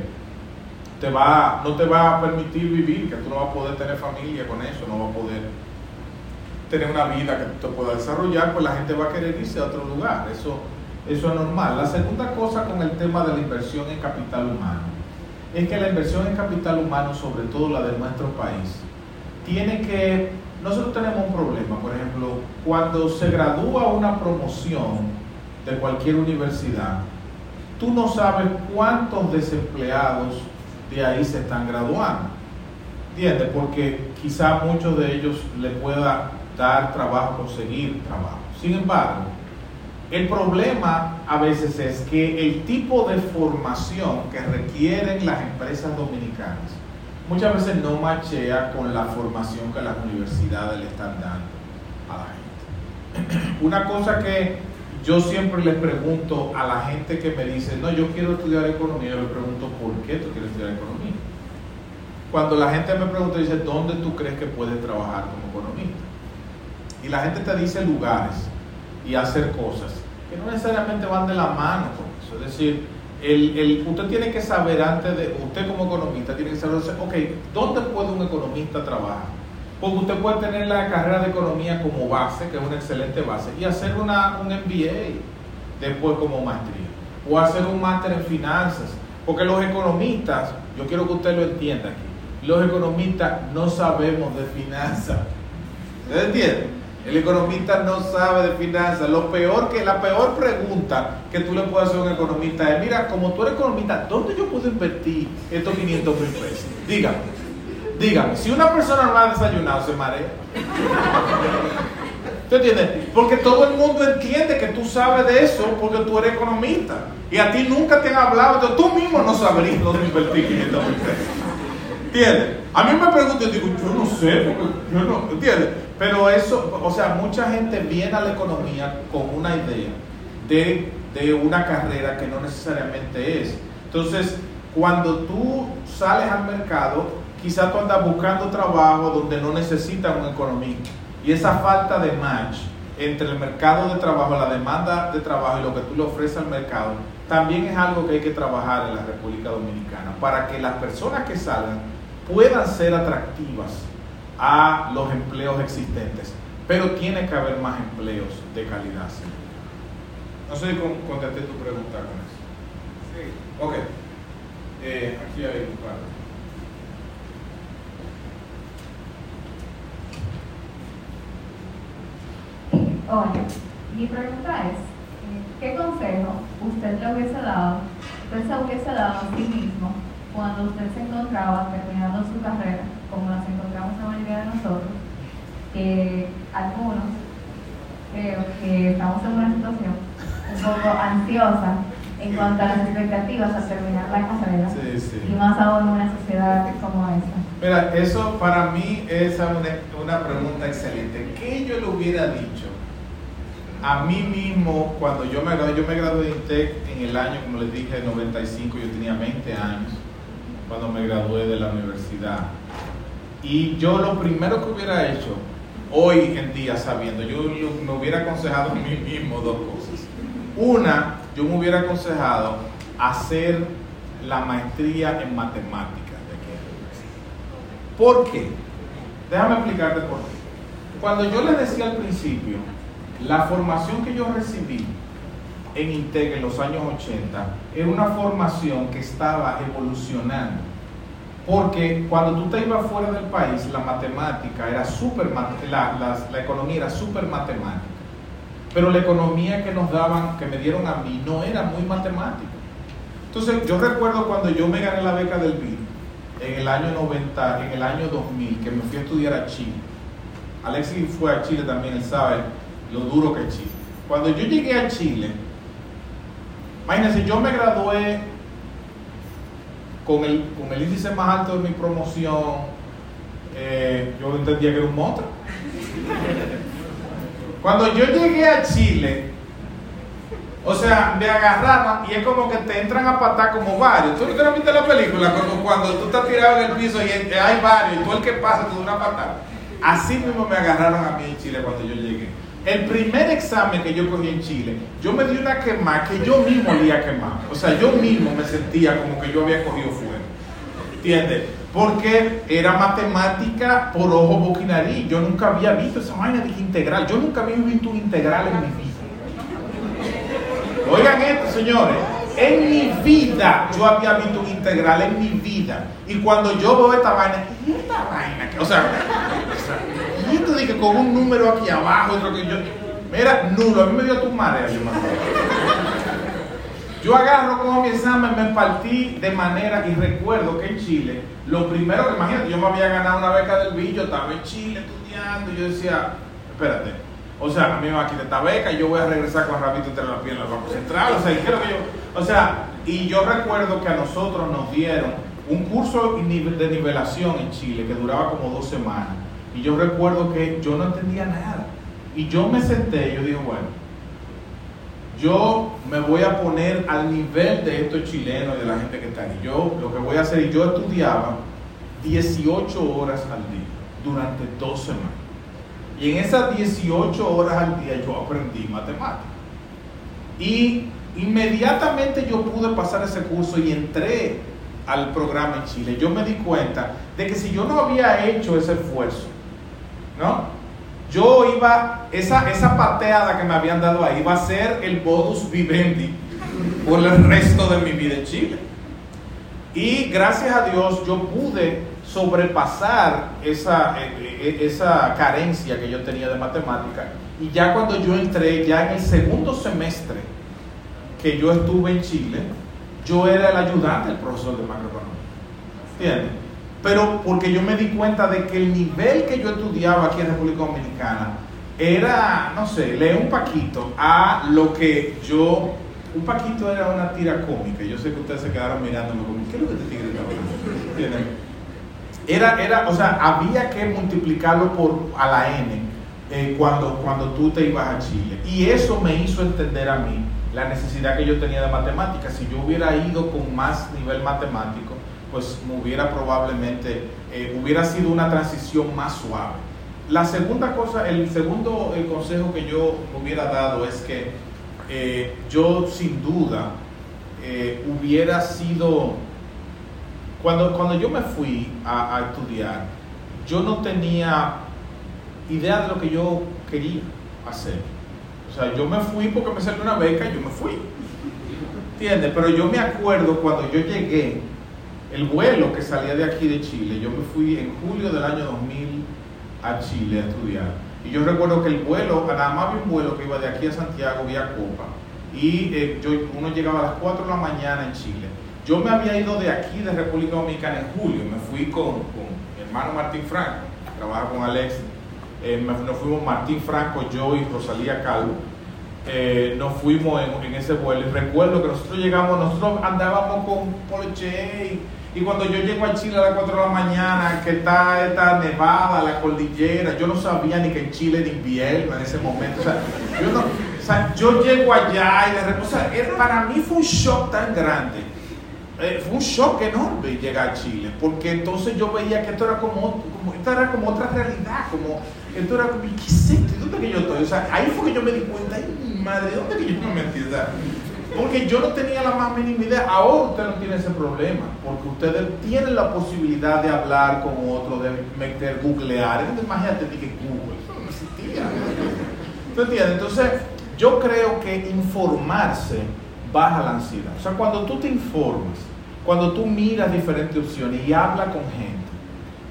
te va, no te va a permitir vivir, que tú no vas a poder tener familia con eso, no vas a poder tener una vida que tú te puedas desarrollar, pues la gente va a querer irse a otro lugar. Eso, eso es normal. La segunda cosa con el tema de la inversión en capital humano es que la inversión en capital humano, sobre todo la de nuestro país, tiene que, nosotros tenemos un problema, por ejemplo, cuando se gradúa una promoción de cualquier universidad, tú no sabes cuántos desempleados de ahí se están graduando. ¿Entiendes? Porque quizá muchos de ellos le pueda dar trabajo, conseguir trabajo. Sin embargo, el problema a veces es que el tipo de formación que requieren las empresas dominicanas muchas veces no machea con la formación que las universidades le están dando a la gente. Una cosa que yo siempre les pregunto a la gente que me dice, no, yo quiero estudiar economía, yo le pregunto, ¿por qué tú quieres estudiar economía? Cuando la gente me pregunta, dice, ¿dónde tú crees que puedes trabajar como economista? Y la gente te dice lugares y hacer cosas que no necesariamente van de la mano con eso. Es decir, el, el, usted tiene que saber antes de, usted como economista tiene que saber, ok, ¿dónde puede un economista trabajar? Porque usted puede tener la carrera de economía como base, que es una excelente base, y hacer una, un MBA después como maestría, o hacer un máster en finanzas, porque los economistas, yo quiero que usted lo entienda aquí, los economistas no sabemos de finanzas. ¿Usted entiende? El economista no sabe de finanzas. Lo peor que, la peor pregunta que tú le puedes hacer a un economista es, mira, como tú eres economista, ¿dónde yo puedo invertir estos 500 mil pesos? Dígame, dígame, si una persona no ha desayunado, se marea. ¿Tú entiendes? Porque todo el mundo entiende que tú sabes de eso porque tú eres economista. Y a ti nunca te han hablado, tú mismo no sabrías dónde invertir 500 mil. ¿Entiendes? A mí me preguntan, digo, yo no sé, porque yo no, ¿entiendes? Pero eso, o sea, mucha gente viene a la economía con una idea de, de una carrera que no necesariamente es. Entonces, cuando tú sales al mercado, quizás tú andas buscando trabajo donde no necesitas un economista. Y esa falta de match entre el mercado de trabajo, la demanda de trabajo y lo que tú le ofreces al mercado, también es algo que hay que trabajar en la República Dominicana para que las personas que salgan puedan ser atractivas a los empleos existentes. Pero tiene que haber más empleos de calidad. No sé si contesté tu pregunta con eso. Sí. Ok. Eh, aquí hay un par. Hola, mi pregunta es, eh, ¿qué consejo usted le hubiese dado, usted se hubiese dado a sí mismo cuando usted se encontraba terminando su carrera, como nos encontramos la mayoría de nosotros, que algunos creo que estamos en una situación un poco ansiosa en cuanto a las expectativas al terminar la carrera Sí, sí. y más aún en una sociedad como esta. Mira, eso para mí es una, una pregunta excelente. ¿Qué yo le hubiera dicho a mí mismo cuando yo me gradué? Yo me gradué de INTEC en el año, como les dije, 95, yo tenía 20 años cuando me gradué de la universidad. Y yo lo primero que hubiera hecho, hoy en día sabiendo, yo me hubiera aconsejado a mí mismo dos cosas. Una, yo me hubiera aconsejado hacer la maestría en matemáticas de aquí en la universidad. ¿Por qué? Déjame explicarte por qué. Cuando yo les decía al principio, la formación que yo recibí en INTEC en los años 80 era una formación que estaba evolucionando. Porque cuando tú te ibas fuera del país, la matemática era súper, mat- la, la economía era súper matemática. Pero la economía que nos daban, que me dieron a mí, no era muy matemática. Entonces, yo recuerdo cuando yo me gané la beca del BID, en el año 90, en el año 2000, que me fui a estudiar a Chile. Alexis fue a Chile también, él sabe lo duro que es Chile. Cuando yo llegué a Chile, imagínense, yo me gradué con el, con el índice más alto de mi promoción, eh, yo entendía que era un monstruo. Cuando yo llegué a Chile, o sea, me agarraron y es como que te entran a patar como varios. ¿Tú no viste la película? Como cuando tú estás tirado en el piso y hay varios y tú el que pasa te da una patada. Así mismo me agarraron a mí en Chile cuando yo llegué. El primer examen que yo cogí en Chile, yo me di una quemada que yo mismo olía quemado. O sea, yo mismo me sentía como que yo había cogido fuego. ¿Entiendes? Porque era matemática por ojo, nariz. Yo nunca había visto esa vaina de integral. Yo nunca había visto un integral en mi vida. Oigan esto, señores. En mi vida yo había visto un integral en mi vida. Y cuando yo veo esta vaina, ¿y esta vaina? O sea, y esto de que con un número aquí abajo, otro que yo. Mira, nulo, a mí me dio tu marea, yo agarro como mi examen, me partí de manera, y recuerdo que en Chile, lo primero que imagínate, yo me había ganado una beca del BID, yo estaba en Chile estudiando, y yo decía, espérate, o sea, a mí me va a quitar esta beca y yo voy a regresar con rabito entre las piernas al Banco Central, o sea, y quiero que yo, o sea, y yo recuerdo que a nosotros nos dieron un curso de nivelación en Chile que duraba como dos semanas, y yo recuerdo que yo no entendía nada, y yo me senté yo dije, bueno, yo me voy a poner al nivel de estos chilenos y de la gente que está ahí. Yo lo que voy a hacer, y yo estudiaba 18 horas al día durante dos semanas. Y en esas 18 horas al día yo aprendí matemáticas. Y inmediatamente yo pude pasar ese curso y entré al programa en Chile. Yo me di cuenta de que si yo no había hecho ese esfuerzo, ¿no? yo iba, esa, esa pateada que me habían dado ahí iba a ser el modus vivendi por el resto de mi vida en Chile. Y gracias a Dios yo pude sobrepasar esa, eh, esa carencia que yo tenía de matemática. Y ya cuando yo entré, ya en el segundo semestre que yo estuve en Chile, yo era el ayudante del profesor de macroeconomía. ¿Entiendes? Pero porque yo me di cuenta de que el nivel que yo estudiaba aquí en República Dominicana era, no sé, leer un paquito a lo que yo, un paquito era una tira cómica, yo sé que ustedes se quedaron mirándome como, ¿qué es lo que este tigre está. Era, era, o sea, había que multiplicarlo por a la N eh, cuando, cuando tú te ibas a Chile. Y eso me hizo entender a mí la necesidad que yo tenía de matemáticas. Si yo hubiera ido con más nivel matemático, pues hubiera probablemente, eh, hubiera sido una transición más suave. La segunda cosa, el segundo consejo que yo hubiera dado es que eh, yo sin duda eh, hubiera sido, cuando, cuando yo me fui a, a estudiar, yo no tenía idea de lo que yo quería hacer. O sea, yo me fui porque me salió una beca y yo me fui. ¿Entiendes? Pero yo me acuerdo cuando yo llegué, el vuelo que salía de aquí de Chile, yo me fui en julio del año 2000 a Chile a estudiar. Y yo recuerdo que el vuelo, nada más había un vuelo que iba de aquí a Santiago vía Copa. Y eh, yo, uno llegaba a las 4 de la mañana en Chile. Yo me había ido de aquí, de República Dominicana, en julio. Me fui con, mi hermano Martín Franco, trabaja con Alex. Eh, nos fuimos Martín Franco, yo y Rosalía Calvo. Eh, nos fuimos en, en, ese vuelo. Y recuerdo que nosotros llegamos, nosotros andábamos con Porsche y, cuando yo llego a Chile a las 4 de la mañana, que está esta nevada, la cordillera, yo no sabía ni que en Chile era invierno en ese momento. O sea, yo, no, llego allá y de repente, o sea, para mí fue un shock tan grande. Eh, fue un shock enorme llegar a Chile, porque entonces yo veía que esto era como, como, esto era como otra realidad, como esto era como, ¿qué es esto? ¿Dónde que yo estoy? O sea, ahí fue que yo me di cuenta, ay, madre, ¿dónde que yo me metí? Porque yo no tenía la más mínima idea. Ahora usted no tiene ese problema, porque ustedes tienen la posibilidad de hablar con otro, de meter, googlear. Imagínate que Google, eso no existía. ¿Tú entiendes? Entonces, yo creo que informarse baja la ansiedad. O sea, cuando tú te informas, cuando tú miras diferentes opciones y hablas con gente,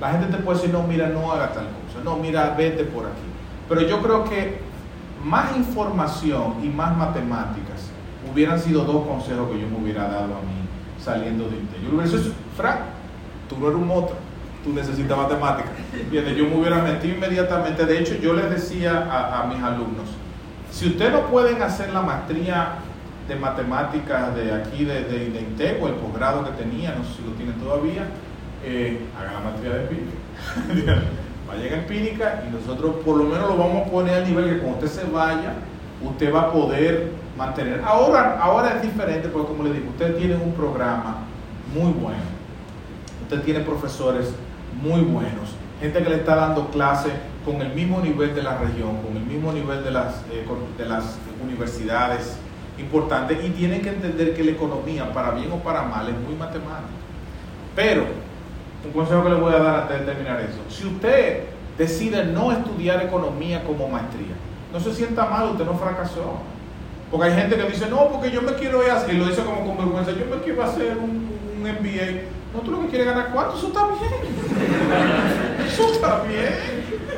la gente te puede decir, no, mira, no haga tal cosa, no, mira, vete por aquí. Pero yo creo que más información y más matemáticas hubieran sido dos consejos que yo me hubiera dado a mí saliendo de Intel. Yo le hubiera dicho, Frank, tú no eres un moto, tú necesitas matemáticas. Yo me hubiera metido inmediatamente. De hecho, yo les decía a, mis alumnos, si ustedes no pueden hacer la maestría de matemáticas de aquí, de, de, de Intego, el posgrado que tenía, no sé si lo tienen todavía, eh, hagan la maestría de empírica. vayan a empírica y nosotros por lo menos lo vamos a poner al nivel que cuando usted se vaya, usted va a poder mantener. Ahora, ahora es diferente porque como le digo, usted tiene un programa muy bueno. Usted tiene profesores muy buenos, gente que le está dando clases con el mismo nivel de la región, con el mismo nivel de las, eh, de las universidades importantes y tienen que entender que la economía, para bien o para mal, es muy matemática. Pero, un consejo que le voy a dar antes de terminar eso, si usted decide no estudiar economía como maestría, no se sienta mal, usted no fracasó. Porque hay gente que dice, no, porque yo me quiero ir a hacer, y lo dice como con vergüenza, yo me quiero hacer un, MBA. No, tú lo que quieres ganar cuánto, eso está bien. Eso está bien.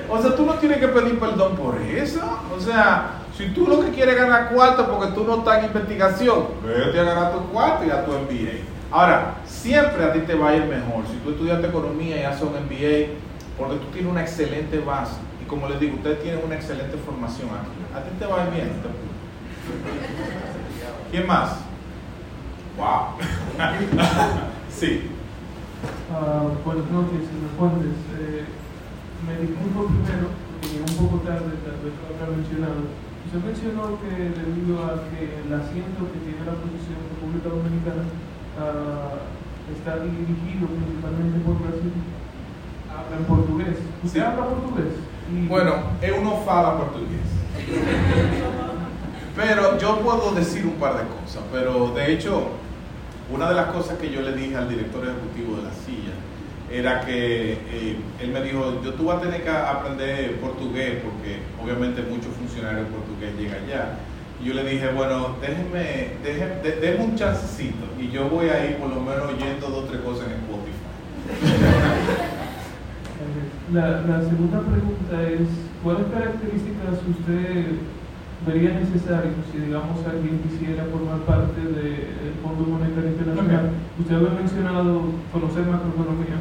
O sea, tú no tienes que pedir perdón por eso. O sea, si tú lo que quieres ganar cuarto porque tú no estás en investigación, vete a ganar tu cuarto y a tu MBA. Ahora, siempre a ti te va a ir mejor. Si tú estudiaste economía y haces un MBA, porque tú tienes una excelente base. Y como les digo, ustedes tienen una excelente formación aquí. A ti te va a ir bien. ¿Quién más? ¡Wow! sí. Uh, buenas noches, Fuentes. Eh, me disculpo primero, porque llegué un poco tarde, tal vez lo habrá mencionado. Usted mencionó que debido a que el asiento que tiene la posición de República Dominicana uh, está dirigido principalmente por Brasil, habla en portugués. ¿Usted Sí. habla portugués? Y- Bueno, uno fala portugués. Pero yo puedo decir un par de cosas. Pero de hecho, una de las cosas que yo le dije al director ejecutivo de la silla era que eh, él me dijo, yo tú vas a tener que aprender portugués porque obviamente muchos funcionarios portugués llegan allá. Y yo le dije, bueno, déjeme, déjeme, un chancecito y yo voy a ir por lo menos oyendo dos o tres cosas en Spotify. La, la segunda pregunta es, ¿cuáles características usted vería necesario si, digamos, alguien quisiera formar parte del Fondo Monetario Internacional? Usted había mencionado conocer macroeconomía,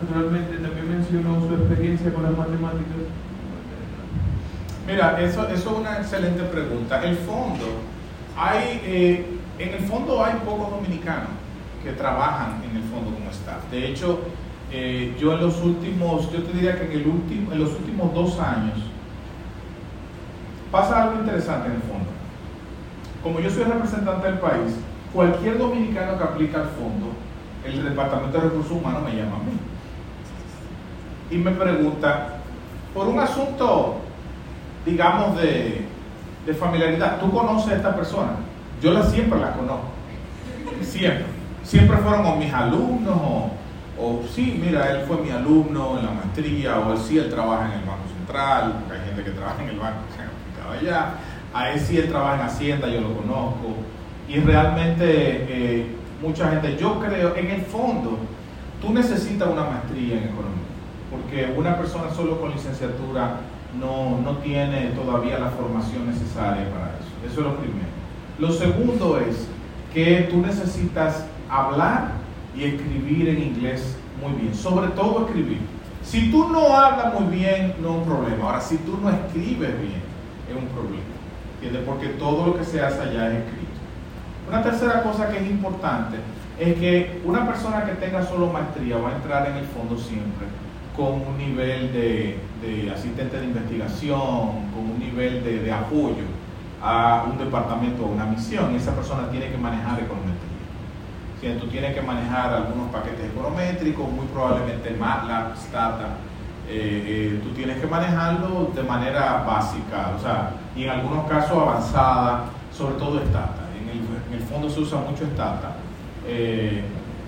naturalmente también mencionó su experiencia con las matemáticas. Mira, eso, eso es una excelente pregunta. El fondo, hay, eh, en el fondo hay pocos dominicanos que trabajan en el fondo como staff. De hecho, eh, yo en los últimos, yo te diría que en, el último, en los últimos dos años pasa algo interesante en el fondo. Como yo soy representante del país, cualquier dominicano que aplica al fondo, el Departamento de Recursos Humanos me llama a mí y me pregunta, por un asunto digamos, de, de familiaridad. ¿Tú conoces a esta persona? Yo la, siempre la conozco. Siempre. Siempre fueron o mis alumnos o, sí, mira, él fue mi alumno en la maestría o él sí, él trabaja en el Banco Central, porque hay gente que trabaja en el banco allá. A él sí, él trabaja en Hacienda, yo lo conozco. Y realmente eh, mucha gente, yo creo, en el fondo, tú necesitas una maestría en economía, porque una persona solo con licenciatura no, no tiene todavía la formación necesaria para eso. Eso es lo primero. Lo segundo es que tú necesitas hablar y escribir en inglés muy bien, sobre todo escribir. Si tú no hablas muy bien, no es un problema. Ahora, si tú no escribes bien, es un problema. ¿Entiendes? Porque todo lo que se hace allá es escrito. Una tercera cosa que es importante es que una persona que tenga solo maestría va a entrar en el fondo siempre con un nivel de, asistente de investigación, con un nivel de, apoyo a un departamento o una misión. Y esa persona tiene que manejar econometría. Si tú tienes que manejar algunos paquetes econométricos, muy probablemente MATLAB, Stata, eh, eh, tú tienes que manejarlo de manera básica, o sea, y en algunos casos avanzada, sobre todo Stata. En el, fondo se usa mucho Stata. Eh,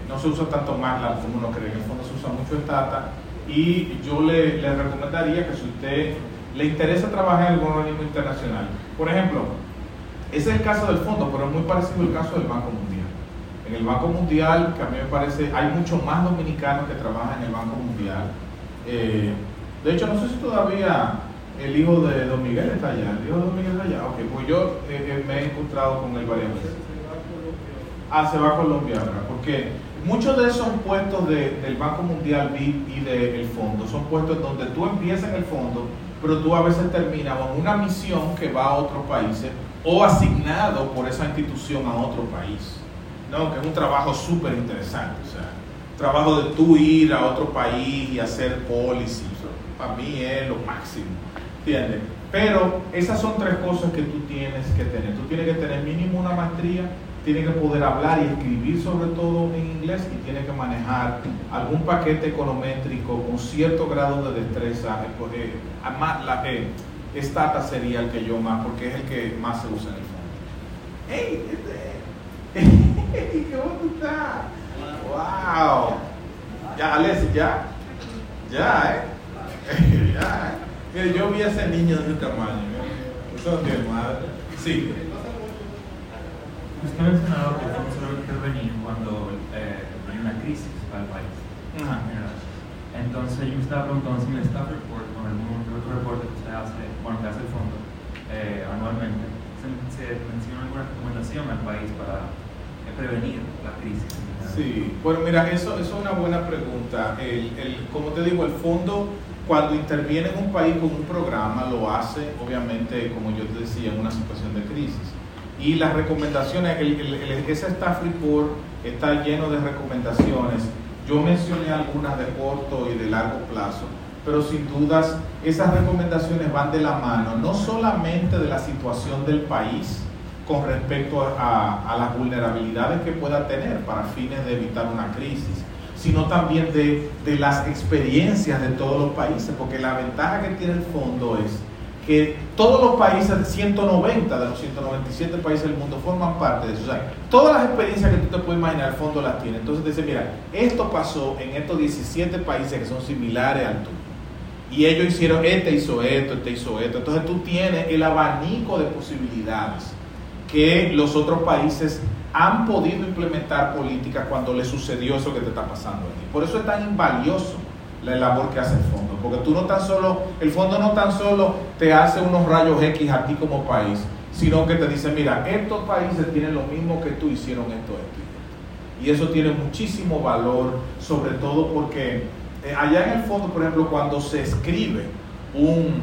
no se usa tanto MATLAB como uno cree, en el fondo se usa mucho Stata y yo le, le recomendaría que si usted le interesa trabajar en algún organismo internacional, por ejemplo, ese es el caso del fondo, pero es muy parecido al caso del Banco Mundial. En el Banco Mundial, que a mí me parece, hay muchos más dominicanos que trabajan en el Banco Mundial. Eh, de hecho, no sé si todavía el hijo de Don Miguel está allá. ¿El hijo de Don Miguel está allá? Ok, pues yo eh, eh, me he encontrado con él varias veces. Ah, se va a Colombia ahora, porque Muchos de esos puestos del Banco Mundial y del fondo son puestos donde tú empiezas en el fondo, pero tú a veces terminas con una misión que va a otros países o asignado por esa institución a otro país. ¿no? Que es un trabajo súper interesante. O sea, trabajo de tú ir a otro país y hacer policy. para mí es lo máximo. ¿Entiendes? Pero esas son tres cosas que tú tienes que tener. Tú tienes que tener mínimo una maestría tiene que poder hablar y escribir sobre todo en inglés y tiene que manejar algún paquete econométrico con cierto grado de destreza. Eh, la, eh, Stata sería el que yo más, porque es el que más se usa en el fondo. ¡Hey! Este, ¿Cómo tú estás? ¡Wow! Ya, Alessi, ya. Ya, ¿eh? ya, ¿eh? yo vi a ese niño de ese tamaño. Eso es mi madre. Sí. Usted ha mencionado que estamos solo intervenir cuando eh, hay una crisis para el país. Entonces yo me estaba preguntando si en el staff report o algún otro reporte que usted hace, bueno, que hace el fondo eh, anualmente, se, menciona alguna recomendación al país para eh, prevenir la crisis. Sí, bueno, mira, eso, eso es una buena pregunta. El, el, como te digo, el fondo cuando interviene en un país con un programa lo hace, obviamente, como yo te decía, en una situación de crisis. Y las recomendaciones, el, ese staff report está lleno de recomendaciones. Yo mencioné algunas de corto y de largo plazo, pero sin dudas esas recomendaciones van de la mano, no solamente de la situación del país con respecto a, las vulnerabilidades que pueda tener para fines de evitar una crisis, sino también de, de las experiencias de todos los países, porque la ventaja que tiene el fondo es que todos los países, 190 de los 197 países del mundo forman parte de eso. O sea, todas las experiencias que tú te puedes imaginar, el fondo las tiene. Entonces dice, mira, esto pasó en estos 17 países que son similares al tuyo. Y ellos hicieron, este hizo esto, este hizo esto. Entonces tú tienes el abanico de posibilidades que los otros países han podido implementar políticas cuando les sucedió eso que te está pasando a ti. Por eso es tan valioso la labor que hace el fondo. Porque tú no tan solo, el fondo no tan solo te hace unos rayos X a ti como país, sino que te dice, mira, estos países tienen lo mismo que tú hicieron esto, esto y eso tiene muchísimo valor, sobre todo porque eh, allá en el fondo, por ejemplo, cuando se escribe un,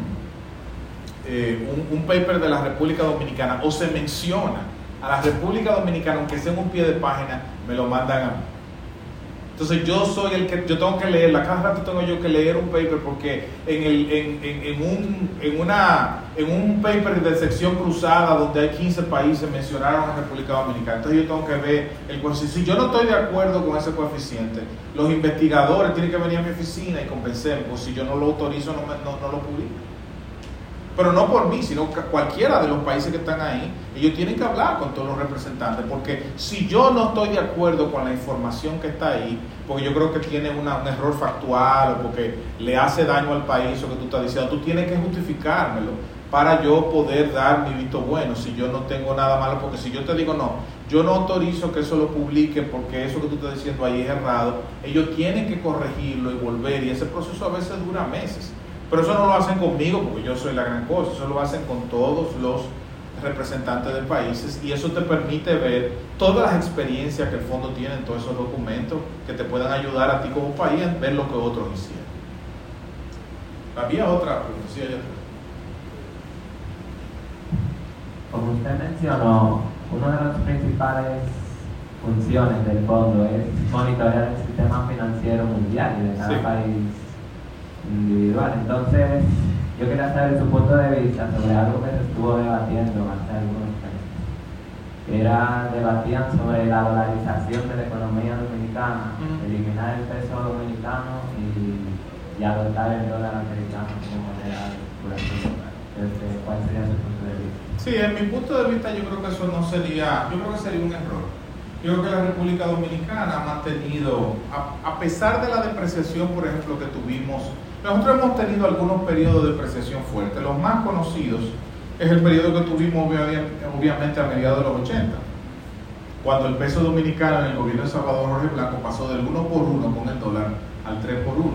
eh, un, paper de la República Dominicana o se menciona a la República Dominicana, aunque sea en un pie de página, me lo mandan a mí. Entonces yo soy el que, yo tengo que leerla, cada rato tengo yo que leer un paper porque en, el, en, en, un, en, una, en un paper de sección cruzada donde hay 15 países mencionaron a la República Dominicana, entonces yo tengo que ver el coeficiente. Si yo no estoy de acuerdo con ese coeficiente, los investigadores tienen que venir a mi oficina y convencerme, pues si yo no lo autorizo no, no, no lo publico pero no por mí, sino cualquiera de los países que están ahí, ellos tienen que hablar con todos los representantes, porque si yo no estoy de acuerdo con la información que está ahí, porque yo creo que tiene un error factual o porque le hace daño al país o que tú estás diciendo, tú tienes que justificármelo para yo poder dar mi visto bueno, si yo no tengo nada malo, porque si yo te digo no, yo no autorizo que eso lo publique porque eso que tú estás diciendo ahí es errado, ellos tienen que corregirlo y volver, y ese proceso a veces dura meses. Pero eso no lo hacen conmigo porque yo soy la gran cosa, eso lo hacen con todos los representantes de países y eso te permite ver todas las experiencias que el fondo tiene en todos esos documentos que te puedan ayudar a ti como país a ver lo que otros hicieron. Había otra pregunta, Como usted mencionó, una de las principales funciones del fondo es monitorear el sistema financiero mundial y de cada país individual. Entonces, yo quería saber su punto de vista sobre algo que se estuvo debatiendo hace algunos meses. Era, debatían sobre la dolarización de la economía dominicana, eliminar el peso dominicano y, adoptar el dólar americano como moneda este, ¿Cuál sería su punto de vista? Sí, en mi punto de vista yo creo que eso no sería, yo creo que sería un error. Yo creo que la República Dominicana ha mantenido, a pesar de la depreciación, por ejemplo, que tuvimos nosotros hemos tenido algunos periodos de depreciación fuerte. Los más conocidos es el periodo que tuvimos obviamente a mediados de los 80, cuando el peso dominicano en el gobierno de Salvador Jorge Blanco pasó del 1 por 1 con el dólar al 3 por 1.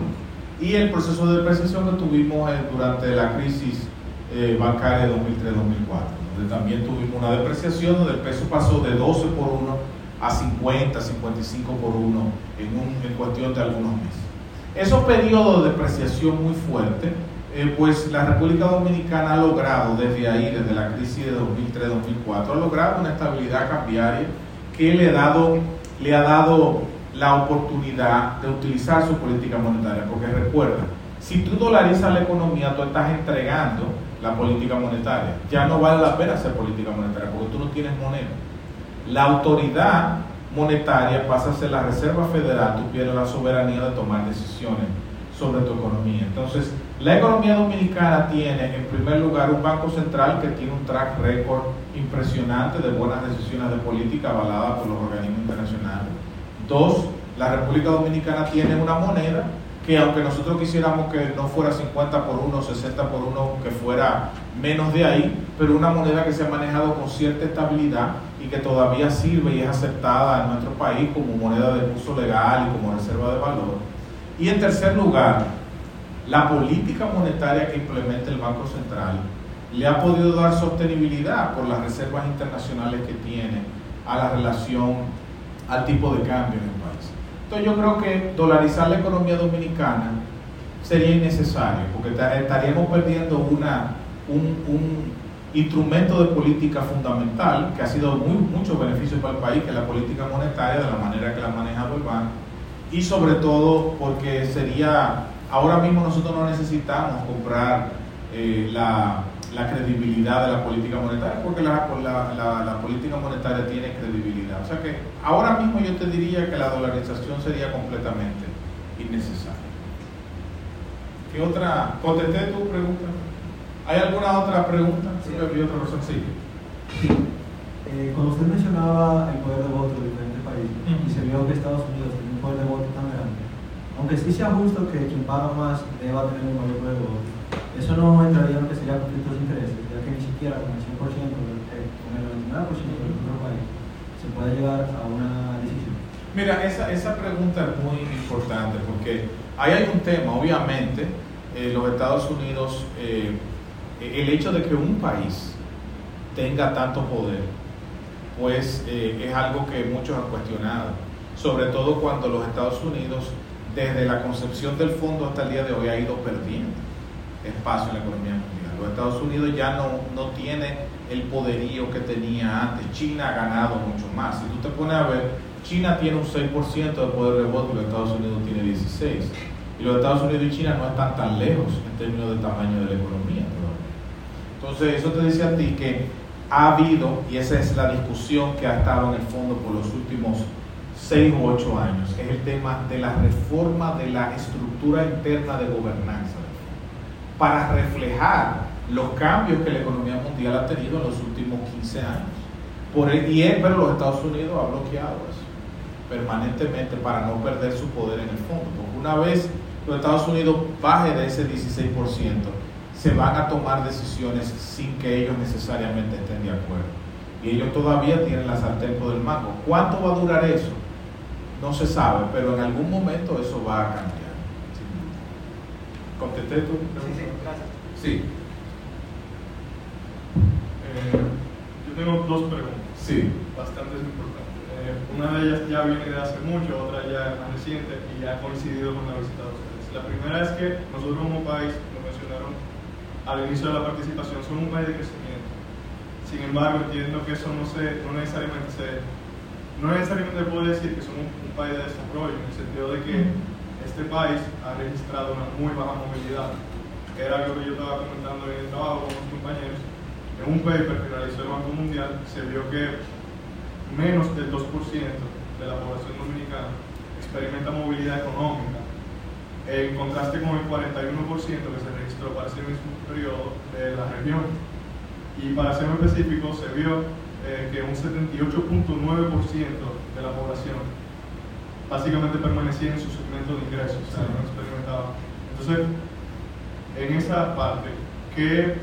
Y el proceso de depreciación que tuvimos durante la crisis eh, bancaria de 2003-2004, donde también tuvimos una depreciación donde el peso pasó de 12 por 1 a 50, 55 por 1 en, en cuestión de algunos meses. Esos periodos de depreciación muy fuerte, eh, pues la República Dominicana ha logrado desde ahí, desde la crisis de 2003-2004, ha logrado una estabilidad cambiaria que le, dado, le ha dado la oportunidad de utilizar su política monetaria. Porque recuerda, si tú dolarizas la economía, tú estás entregando la política monetaria. Ya no vale la pena hacer política monetaria porque tú no tienes moneda. La autoridad monetaria pasa a ser la Reserva Federal, tú pierdes la soberanía de tomar decisiones sobre tu economía. Entonces, la economía dominicana tiene en primer lugar un Banco Central que tiene un track record impresionante de buenas decisiones de política avaladas por los organismos internacionales. Dos, la República Dominicana tiene una moneda que aunque nosotros quisiéramos que no fuera 50 por 1, 60 por 1, que fuera menos de ahí, pero una moneda que se ha manejado con cierta estabilidad y que todavía sirve y es aceptada en nuestro país como moneda de uso legal y como reserva de valor. Y en tercer lugar, la política monetaria que implementa el Banco Central le ha podido dar sostenibilidad por las reservas internacionales que tiene a la relación al tipo de cambio en el país. Entonces yo creo que dolarizar la economía dominicana sería innecesario, porque estaríamos perdiendo una, un, instrumento de política fundamental que ha sido muy, mucho beneficio para el país, que es la política monetaria, de la manera que la ha manejado el banco, y sobre todo porque sería, ahora mismo nosotros no necesitamos comprar eh, la, la, credibilidad de la política monetaria, porque la, la, la política monetaria tiene credibilidad. O sea que ahora mismo yo te diría que la dolarización sería completamente innecesaria. ¿Qué otra? ¿Contesté tu pregunta? ¿Hay alguna otra pregunta? Sí. otra persona? Sí. Eh, cuando usted mencionaba el poder de voto de diferentes países y se vio que Estados Unidos tiene un poder de voto tan grande, aunque sí sea justo que quien paga más deba tener un mayor poder de voto, eso no entraría en lo que sería conflictos de intereses, ya que ni siquiera con el 100%, con el 99% del otro país, se puede llegar a una decisión. Mira, esa, esa pregunta es muy importante porque ahí hay un tema, obviamente, eh, los Estados Unidos... Eh, el hecho de que un país tenga tanto poder, pues eh, es algo que muchos han cuestionado, sobre todo cuando los Estados Unidos, desde la concepción del fondo hasta el día de hoy, ha ido perdiendo espacio en la economía mundial. Los Estados Unidos ya no, no tiene el poderío que tenía antes. China ha ganado mucho más. Si tú te pones a ver, China tiene un 6% de poder de voto y los Estados Unidos tiene 16%. Y los Estados Unidos y China no están tan lejos en términos de tamaño de la economía. Entonces, eso te dice a ti que ha habido, y esa es la discusión que ha estado en el fondo por los últimos seis u ocho años, es el tema de la reforma de la estructura interna de gobernanza, para reflejar los cambios que la economía mundial ha tenido en los últimos 15 años. Por el, y es, pero los Estados Unidos ha bloqueado eso permanentemente para no perder su poder en el fondo. Porque una vez los Estados Unidos baje de ese 16%, se van a tomar decisiones sin que ellos necesariamente estén de acuerdo. Y ellos todavía tienen la sartén por el mango. ¿Cuánto va a durar eso? No se sabe, pero en algún momento eso va a cambiar. ¿Contesté tu Sí, sí, gracias. Sí. Eh, tengo dos preguntas. Sí. Bastante importantes. Eh, una de ellas ya viene de hace mucho, otra ya es más reciente y ya ha coincidido con la visita de ustedes. La primera es que nosotros como país, lo mencionaron al inicio de la participación, somos un país de crecimiento. Sin embargo, entiendo que eso no, se, no necesariamente se, no necesariamente puede decir que somos un país de desarrollo, en el sentido de que este país ha registrado una muy baja movilidad. Era algo que yo estaba comentando en el trabajo con los compañeros. En un paper que realizó el Banco Mundial se vio que menos del 2% de la población dominicana experimenta movilidad económica, en contraste con el 41% que se registró para ese mismo periodo de la región. Y para ser más específico, se vio eh, que un 78.9% de la población básicamente permanecía en su segmento de ingresos, o sea, no experimentaba. Entonces, en esa parte, ¿qué,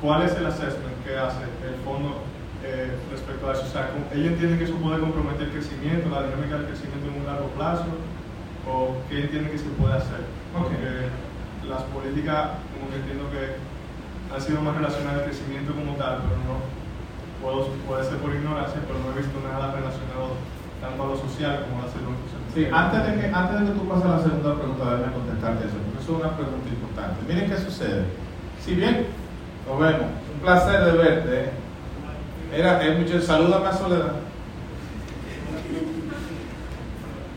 ¿cuál es el assessment que hace el fondo eh, respecto a eso? O sea, ¿ella entiende que eso puede comprometer el crecimiento, la dinámica del crecimiento en un largo plazo? ¿O qué entiende que se puede hacer? Porque las políticas, como que entiendo que han sido más relacionadas al crecimiento como tal, pero no puedo, puede ser por ignorancia, pero no he visto nada relacionado tanto a lo social como a la salud. Sí, antes de, que, antes de que tú pases a la segunda pregunta, déjame contestarte eso, porque eso es una pregunta importante. Miren qué sucede. Si bien nos vemos, un placer de verte. Era, es mucho, salúdame a Soledad.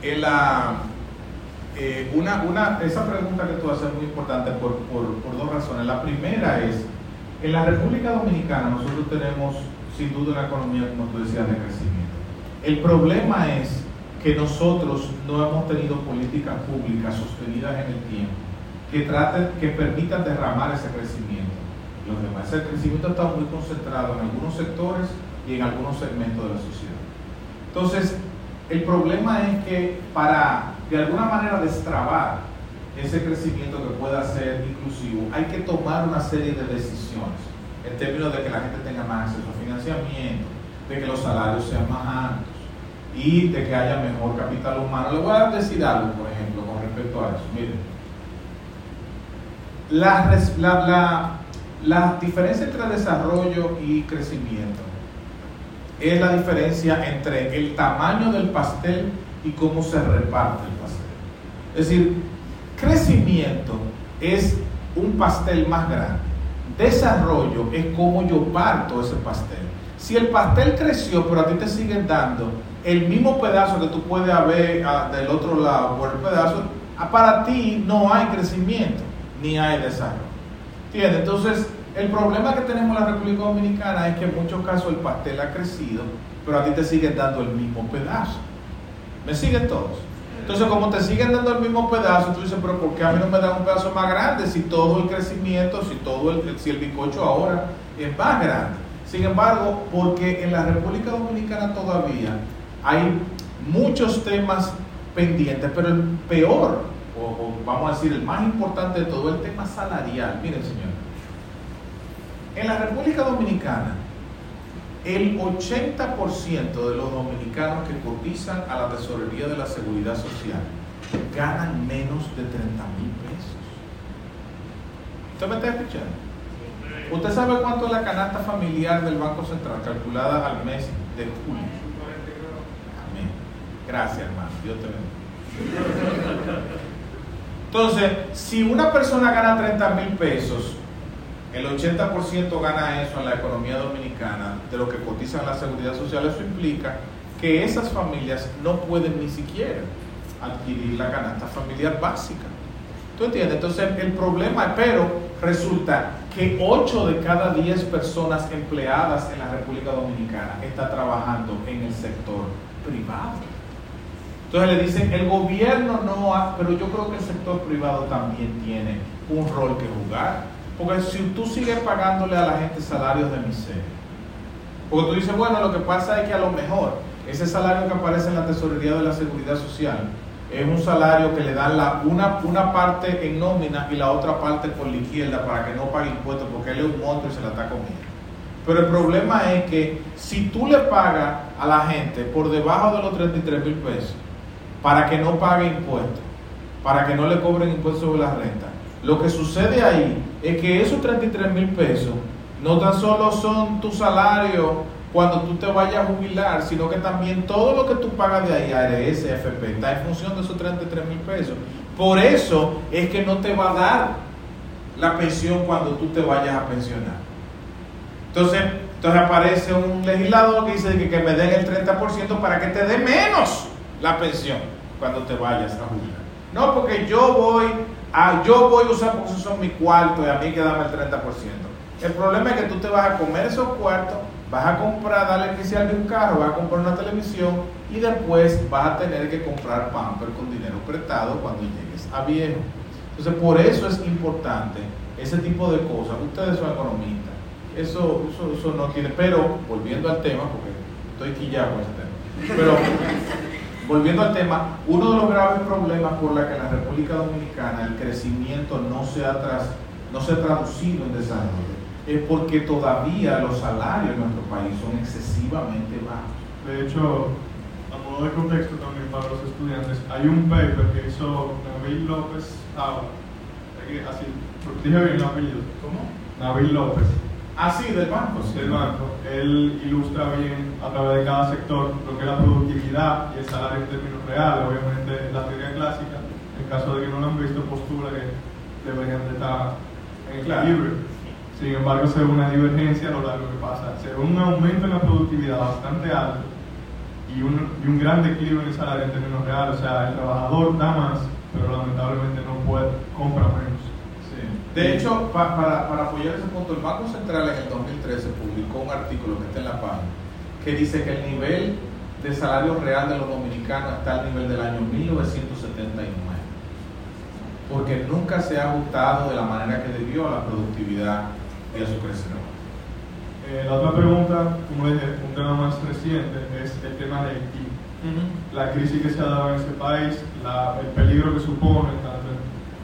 En la, eh, una, una, esa pregunta que tú haces es muy importante por, por, por dos razones. La primera es, en la República Dominicana nosotros tenemos sin duda una economía, como tú decías, de crecimiento. El problema es que nosotros no hemos tenido políticas públicas sostenidas en el tiempo que traten, que permitan derramar ese crecimiento. Los demás, ese crecimiento está muy concentrado en algunos sectores y en algunos segmentos de la sociedad. Entonces, el problema es que para de alguna manera destrabar ese crecimiento que pueda ser inclusivo, hay que tomar una serie de decisiones en términos de que la gente tenga más acceso a financiamiento, de que los salarios sean más altos y de que haya mejor capital humano. Le voy a decir algo, por ejemplo, con respecto a eso. Miren, la, la, la, la diferencia entre desarrollo y crecimiento es la diferencia entre el tamaño del pastel y cómo se reparte el pastel. Es decir, crecimiento es un pastel más grande. Desarrollo es cómo yo parto ese pastel. Si el pastel creció, pero a ti te siguen dando el mismo pedazo que tú puedes haber ah, del otro lado por el pedazo, ah, para ti no hay crecimiento ni hay desarrollo. ¿Entiendes? Entonces, el problema que tenemos en la República Dominicana es que en muchos casos el pastel ha crecido, pero a ti te siguen dando el mismo pedazo. ¿Me siguen todos? Entonces, como te siguen dando el mismo pedazo, tú dices, pero ¿por qué a mí no me dan un pedazo más grande si todo el crecimiento, si todo el, si el bizcocho ahora es más grande? Sin embargo, porque en la República Dominicana todavía hay muchos temas pendientes, pero el peor, o, o vamos a decir el más importante de todo, el tema salarial. Miren, señor, en la República Dominicana, el 80% de los dominicanos que cotizan a la tesorería de la seguridad social ganan menos de 30 mil pesos. ¿Usted me está escuchando? ¿Usted sabe cuánto es la canasta familiar del Banco Central calculada al mes de julio? Amén. Gracias, hermano. Dios te bendiga. Entonces, si una persona gana 30 mil pesos, el 80% gana eso en la economía dominicana de lo que cotizan la seguridad social. Eso implica que esas familias no pueden ni siquiera adquirir la canasta familiar básica. ¿Tú entiendes? Entonces el problema, pero resulta que 8 de cada 10 personas empleadas en la República Dominicana está trabajando en el sector privado. Entonces le dicen, el gobierno no ha, pero yo creo que el sector privado también tiene un rol que jugar. Porque si tú sigues pagándole a la gente salarios de miseria, porque tú dices, bueno, lo que pasa es que a lo mejor ese salario que aparece en la tesorería de la seguridad social es un salario que le dan la, una, una parte en nómina y la otra parte por la izquierda para que no pague impuestos porque él es un monstruo y se la está comiendo. Pero el problema es que si tú le pagas a la gente por debajo de los 33 mil pesos para que no pague impuestos, para que no le cobren impuestos sobre la renta, lo que sucede ahí es que esos 33 mil pesos no tan solo son tu salario cuando tú te vayas a jubilar, sino que también todo lo que tú pagas de ahí, ARS, FP, está en función de esos 33 mil pesos. Por eso es que no te va a dar la pensión cuando tú te vayas a pensionar. Entonces, entonces aparece un legislador que dice que, que me den el 30% para que te dé menos la pensión cuando te vayas a jubilar. No, porque yo voy a, yo voy a usar porque son mi cuarto y a mí que dame el 30%. El problema es que tú te vas a comer esos cuartos, vas a comprar, darle inicial de un carro, vas a comprar una televisión y después vas a tener que comprar pamper con dinero prestado cuando llegues a viejo. Entonces, por eso es importante ese tipo de cosas. Ustedes son economistas. Eso, eso, eso no tiene. Pero, volviendo al tema, porque estoy quillado con ese tema. Pero, volviendo al tema, uno de los graves problemas por la que en la República Dominicana el crecimiento no se ha, tras, no se ha traducido en desarrollo es porque todavía los salarios en nuestro país son excesivamente bajos. De hecho, a modo de contexto también para los estudiantes, hay un paper que hizo Nabil López Aula, así, dije bien el apellido. ¿Cómo? Nabil López. Ah, sí, del banco. Del banco. Él ilustra bien a través de cada sector lo que es la productividad y el salario en términos reales. Obviamente, la teoría clásica, en caso de que no lo han visto, postula que deberían de estar en equilibrio. Sin embargo, se ve una divergencia a lo largo que pasa. Se ve un aumento en la productividad bastante alto y un, y un gran declive en el salario en términos reales. O sea, el trabajador da más, pero lamentablemente no puede, compra menos. De hecho, pa, para, para, apoyar ese punto, el Banco Central en el 2013 publicó un artículo que está en la página que dice que el nivel de salario real de los dominicanos está al nivel del año 1979 porque nunca se ha ajustado de la manera que debió a la productividad y a su crecimiento. Eh, la otra pregunta, como dije, un tema más reciente es el tema de Haití. Uh -huh. La crisis que se ha dado en ese país, la, el peligro que supone en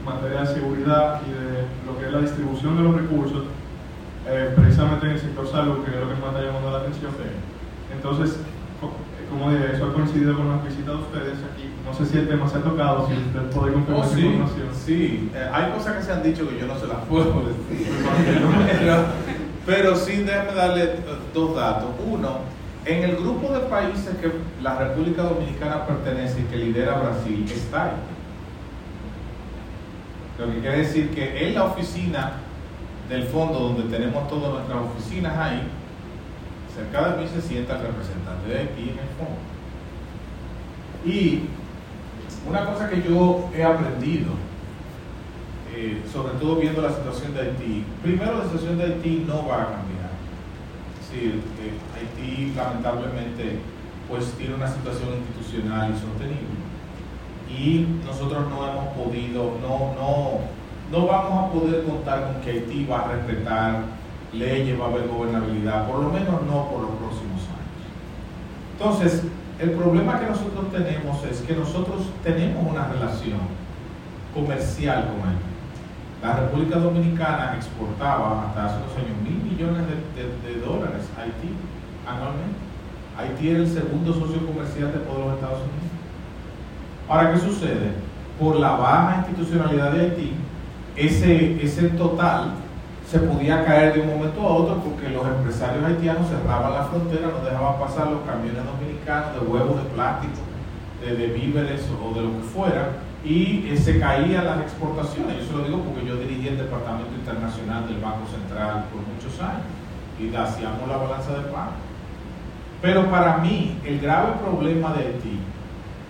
materia de seguridad y de lo que es la distribución de los recursos, eh, precisamente en el sector salud, que es lo que más está llamando la atención. Entonces, como dije, eso ha coincidido con las visitas de ustedes aquí. No sé si el tema se ha tocado, si usted puede confirmar oh, esa sí, información. Sí, eh, hay cosas que se han dicho que yo no se las puedo decir. pero, pero sí, déjeme darle eh, dos datos. Uno, en el grupo de países que la República Dominicana pertenece y que lidera Brasil, está ahí. Lo que quiere decir que en la oficina del fondo, donde tenemos todas nuestras oficinas ahí, cerca de mí se sienta el representante de Haití en el fondo. Y una cosa que yo he aprendido, eh, sobre todo viendo la situación de Haití, primero la situación de Haití no va a cambiar. Es decir, eh, Haití lamentablemente pues tiene una situación institucional insostenible. Y nosotros no hemos podido, no, no, no vamos a poder contar con que Haití va a respetar leyes, va a haber gobernabilidad, por lo menos no por los próximos años. Entonces, el problema que nosotros tenemos es que nosotros tenemos una relación comercial con Haití. La República Dominicana exportaba hasta hace unos años mil millones de, dólares a Haití anualmente. Haití era el segundo socio comercial de todos los Estados Unidos. Ahora, ¿qué sucede? Por la baja institucionalidad de Haití, ese, ese total se podía caer de un momento a otro porque los empresarios haitianos cerraban la frontera, no dejaban pasar los camiones dominicanos de huevos de plástico, de, víveres o de lo que fuera, y eh, se caían las exportaciones. Yo se lo digo porque yo dirigí el Departamento Internacional del Banco Central por muchos años y hacíamos la balanza de pago. Pero para mí, el grave problema de Haití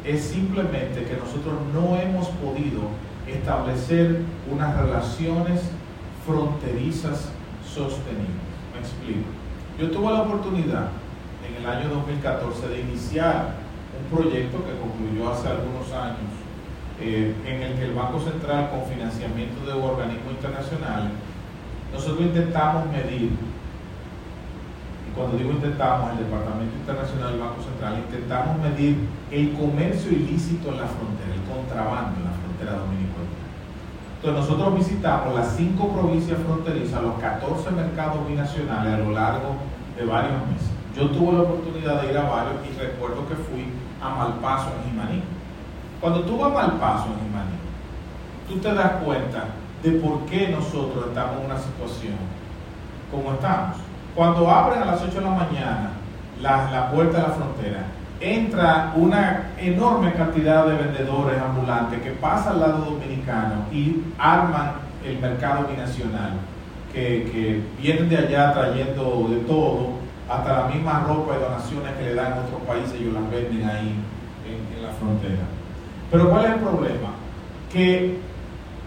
es simplemente que nosotros no hemos podido establecer unas relaciones fronterizas sostenibles. Me explico. Yo tuve la oportunidad en el año 2014 de iniciar un proyecto que concluyó hace algunos años, eh, en el que el Banco Central, con financiamiento de organismos internacionales, nosotros intentamos medir, cuando digo intentamos, el Departamento Internacional del Banco Central, intentamos medir el comercio ilícito en la frontera, el contrabando en la frontera dominicana. Entonces nosotros visitamos las cinco provincias fronterizas, los 14 mercados binacionales a lo largo de varios meses. Yo tuve la oportunidad de ir a varios y recuerdo que fui a Malpaso en Jimaní. Cuando tú vas a Malpaso en Jimaní, tú te das cuenta de por qué nosotros estamos en una situación como estamos. Cuando abren a las 8 de la mañana la, la puerta de la frontera, entra una enorme cantidad de vendedores ambulantes que pasan al lado dominicano y arman el mercado binacional, que, que vienen de allá trayendo de todo, hasta la misma ropa y donaciones que le dan a otros países, ellos las venden ahí en, en la frontera. Pero ¿cuál es el problema? Que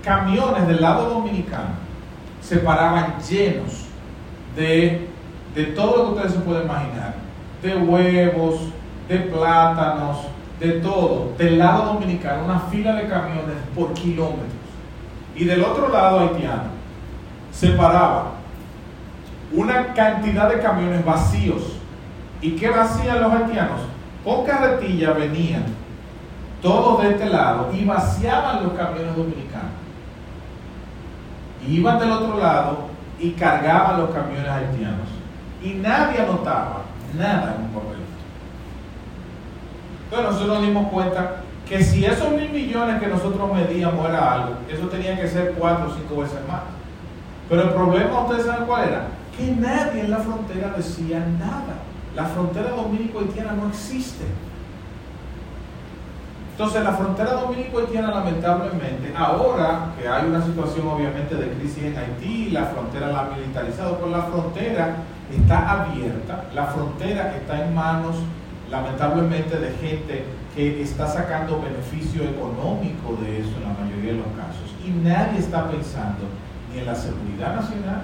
camiones del lado dominicano se paraban llenos de, de todo lo que ustedes se pueden imaginar, de huevos, de plátanos, de todo, del lado dominicano, una fila de camiones por kilómetros. Y del otro lado haitiano se paraba una cantidad de camiones vacíos. ¿Y qué vacían los haitianos? Con carretilla venían todos de este lado y vaciaban los camiones dominicanos. Iban del otro lado y cargaban los camiones haitianos. Y nadie anotaba nada en un papel. Entonces nosotros nos dimos cuenta que si esos mil millones que nosotros medíamos era algo, eso tenía que ser cuatro o cinco veces más. Pero el problema, ustedes saben cuál era, que nadie en la frontera decía nada. La frontera dominico-haitiana no existe. Entonces la frontera dominico-haitiana lamentablemente, ahora que hay una situación obviamente de crisis en Haití, la frontera la ha militarizado, pero la frontera está abierta, la frontera está en manos lamentablemente de gente que está sacando beneficio económico de eso en la mayoría de los casos. Y nadie está pensando ni en la seguridad nacional,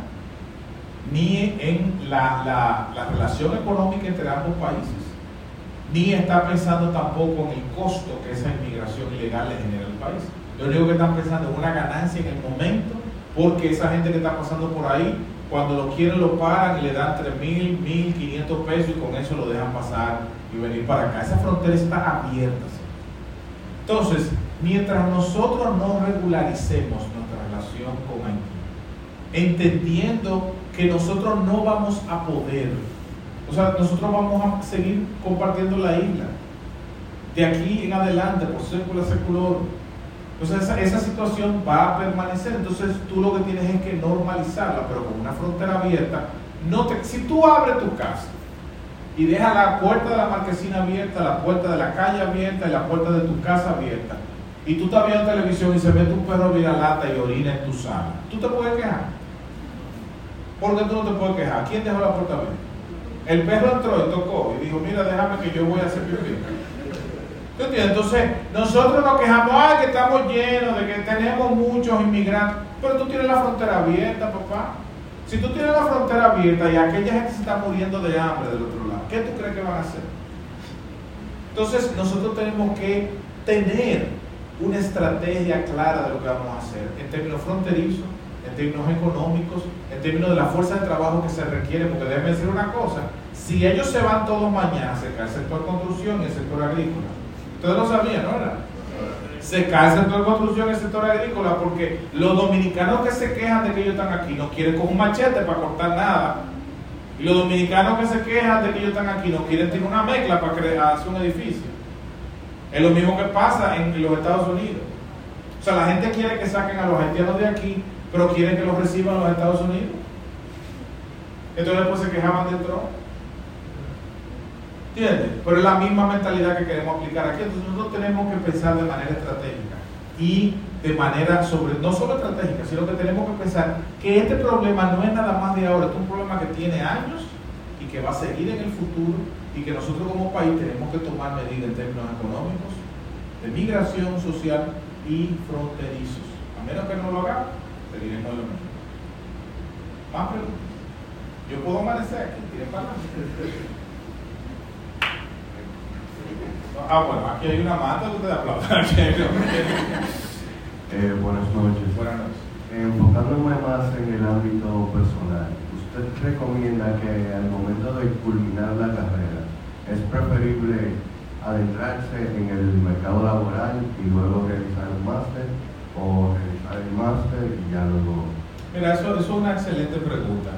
ni en la, la, la relación económica entre ambos países ni está pensando tampoco en el costo que esa inmigración ilegal le genera al país. Lo único que están pensando es una ganancia en el momento, porque esa gente que está pasando por ahí, cuando lo quieren lo pagan y le dan 3 mil, 1.500 pesos y con eso lo dejan pasar y venir para acá. Esa frontera está abierta. Entonces, mientras nosotros no regularicemos nuestra relación con Haití, entendiendo que nosotros no vamos a poder o sea, nosotros vamos a seguir compartiendo la isla. De aquí en adelante, por século secular. Entonces esa, situación va a permanecer. Entonces tú lo que tienes es que normalizarla, pero con una frontera abierta. No te, si tú abres tu casa y dejas la puerta de la marquesina abierta, la puerta de la calle abierta y la puerta de tu casa abierta, y tú estás viendo televisión y se ve tu perro lata y orina en tu sala, ¿tú te puedes quejar? ¿Por qué tú no te puedes quejar? ¿Quién dejó la puerta abierta? El perro entró y tocó y dijo, mira, déjame que yo voy a hacer pipí. Entonces, nosotros nos quejamos, ay, que estamos llenos, de que tenemos muchos inmigrantes, pero tú tienes la frontera abierta, papá. Si tú tienes la frontera abierta y aquella gente se está muriendo de hambre del otro lado, ¿qué tú crees que van a hacer? Entonces, nosotros tenemos que tener una estrategia clara de lo que vamos a hacer en términos fronterizos, en términos económicos, en términos de la fuerza de trabajo que se requiere, porque déjenme decir una cosa, si ellos se van todos mañana, se cae el sector construcción y el sector agrícola. Ustedes lo sabían, ¿no era? Se cae el sector construcción y el sector agrícola porque los dominicanos que se quejan de que ellos están aquí no quieren con un machete para cortar nada. Y los dominicanos que se quejan de que ellos están aquí no quieren tener una mezcla para crear, hacer un edificio. Es lo mismo que pasa en los Estados Unidos. O sea, la gente quiere que saquen a los haitianos de aquí pero quieren que los reciban los Estados Unidos. Entonces después se quejaban del Trump. ¿Entiendes? Pero es la misma mentalidad que queremos aplicar aquí. Entonces nosotros tenemos que pensar de manera estratégica y de manera sobre, no solo estratégica, sino que tenemos que pensar que este problema no es nada más de ahora, es un problema que tiene años y que va a seguir en el futuro y que nosotros como país tenemos que tomar medidas en términos económicos, de migración social y fronterizos. A menos que no lo hagamos, seguiremos lo mismo. Más preguntas. Yo puedo amanecer aquí, tiene para Ah, bueno, aquí hay una mata eh, buenas noches. Buenas noches. enfocándome más en el ámbito personal, ¿usted recomienda que al momento de culminar la carrera es preferible adentrarse en el mercado laboral y luego realizar un máster o realizar el máster y ya luego... Mira, eso, eso es una excelente pregunta.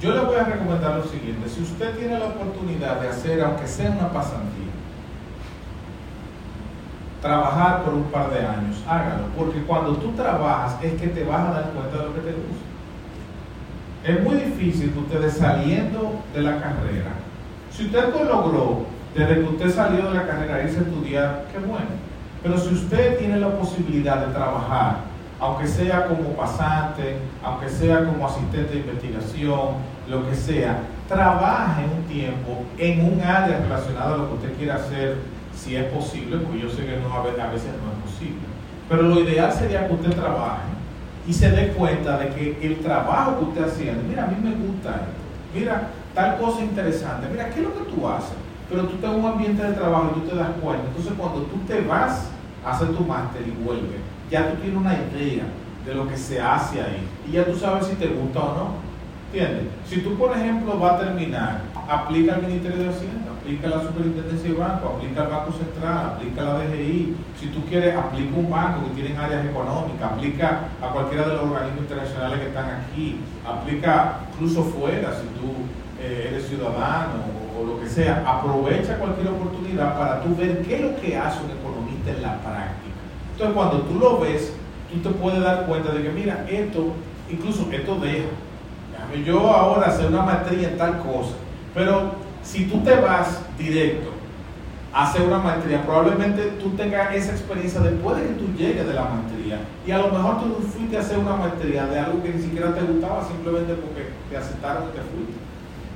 Yo le voy a recomendar lo siguiente, si usted tiene la oportunidad de hacer, aunque sea una pasantía, trabajar por un par de años, hágalo, porque cuando tú trabajas es que te vas a dar cuenta de lo que te gusta. Es muy difícil que ustedes saliendo de la carrera, si usted lo logró desde que usted salió de la carrera irse a estudiar, qué bueno. Pero si usted tiene la posibilidad de trabajar, aunque sea como pasante, aunque sea como asistente de investigación, lo que sea, trabaje un tiempo en un área relacionada a lo que usted quiera hacer, si es posible, porque yo sé que no, a veces no es posible. Pero lo ideal sería que usted trabaje y se dé cuenta de que el trabajo que usted haciendo, mira, a mí me gusta esto, mira, tal cosa interesante, mira, ¿qué es lo que tú haces? Pero tú estás en un ambiente de trabajo y tú te das cuenta. Entonces, cuando tú te vas a hacer tu máster y vuelves, ya tú tienes una idea de lo que se hace ahí y ya tú sabes si te gusta o no. ¿Entiendes? Si tú, por ejemplo, vas a terminar, aplica al Ministerio de Hacienda, aplica la Superintendencia de Banco, aplica al Banco Central, aplica la DGI. Si tú quieres, aplica un banco que tiene áreas económicas, aplica a cualquiera de los organismos internacionales que están aquí, aplica incluso fuera si tú eh, eres ciudadano o, o, lo que sea. Aprovecha cualquier oportunidad para tú ver qué es lo que hace un economista en la práctica. Entonces, cuando tú lo ves, tú te puedes dar cuenta de que, mira, esto, incluso esto deja yo ahora hacer una maestría en tal cosa, pero si tú te vas directo a hacer una maestría, probablemente tú tengas esa experiencia después de que tú llegues de la maestría y a lo mejor tú fuiste a hacer una maestría de algo que ni siquiera te gustaba simplemente porque te aceptaron y te fuiste.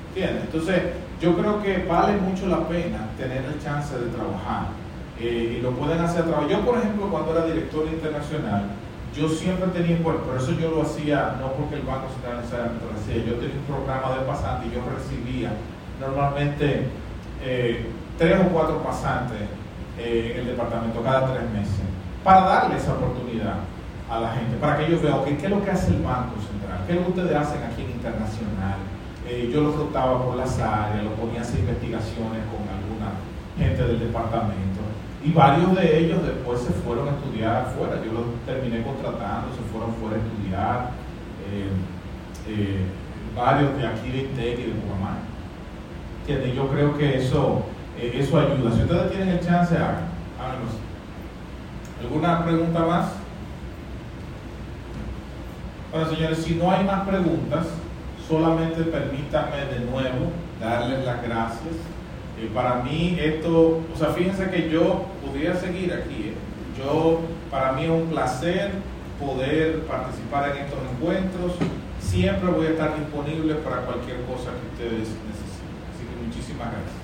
¿Entiendes? Entonces, yo creo que vale mucho la pena tener el chance de trabajar eh, y lo pueden hacer a través. Yo, por ejemplo, cuando era director internacional, yo siempre tenía, por, por eso yo lo hacía, no porque el Banco Central necesariamente lo hacía, yo tenía un programa de pasante y yo recibía normalmente eh, tres o cuatro pasantes eh, en el departamento cada tres meses, para darle esa oportunidad a la gente, para que ellos vean, qué es lo que hace el Banco Central, qué es lo que ustedes hacen aquí en Internacional. Eh, yo lo rotaba por las áreas, lo ponía a hacer investigaciones con alguna gente del departamento y varios de ellos después se fueron a estudiar afuera. Yo los terminé contratando, se fueron fuera a estudiar. Eh, eh, varios de aquí de INTEC y de Guamán. Yo creo que eso, eh, eso ayuda. Si ustedes tienen el chance, háganlo. ¿Alguna pregunta más? Bueno, señores, si no hay más preguntas, solamente permítanme de nuevo darles las gracias para mí esto, o sea, fíjense que yo podría seguir aquí. ¿eh? Yo, para mí es un placer poder participar en estos encuentros. Siempre voy a estar disponible para cualquier cosa que ustedes necesiten. Muchísimas gracias.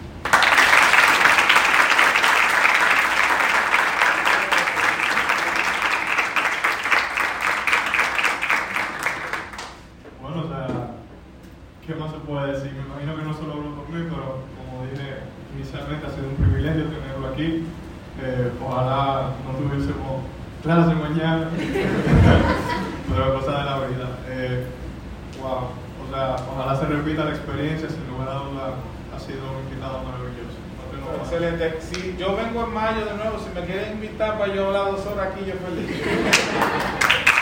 Bueno, o sea, ¿qué más se puede decir? Me imagino que no solo hablo por mí, pero dije inicialmente, ha sido un privilegio tenerlo aquí. Eh, ojalá no tuviésemos clase mañana, pero cosa de la vida. Eh, wow, o sea, ojalá se repita la experiencia, sin lugar a dudas, ha sido un invitado maravilloso. No Excelente. Si yo vengo en mayo de nuevo, si me quieren invitar para yo hablar dos horas aquí, yo feliz.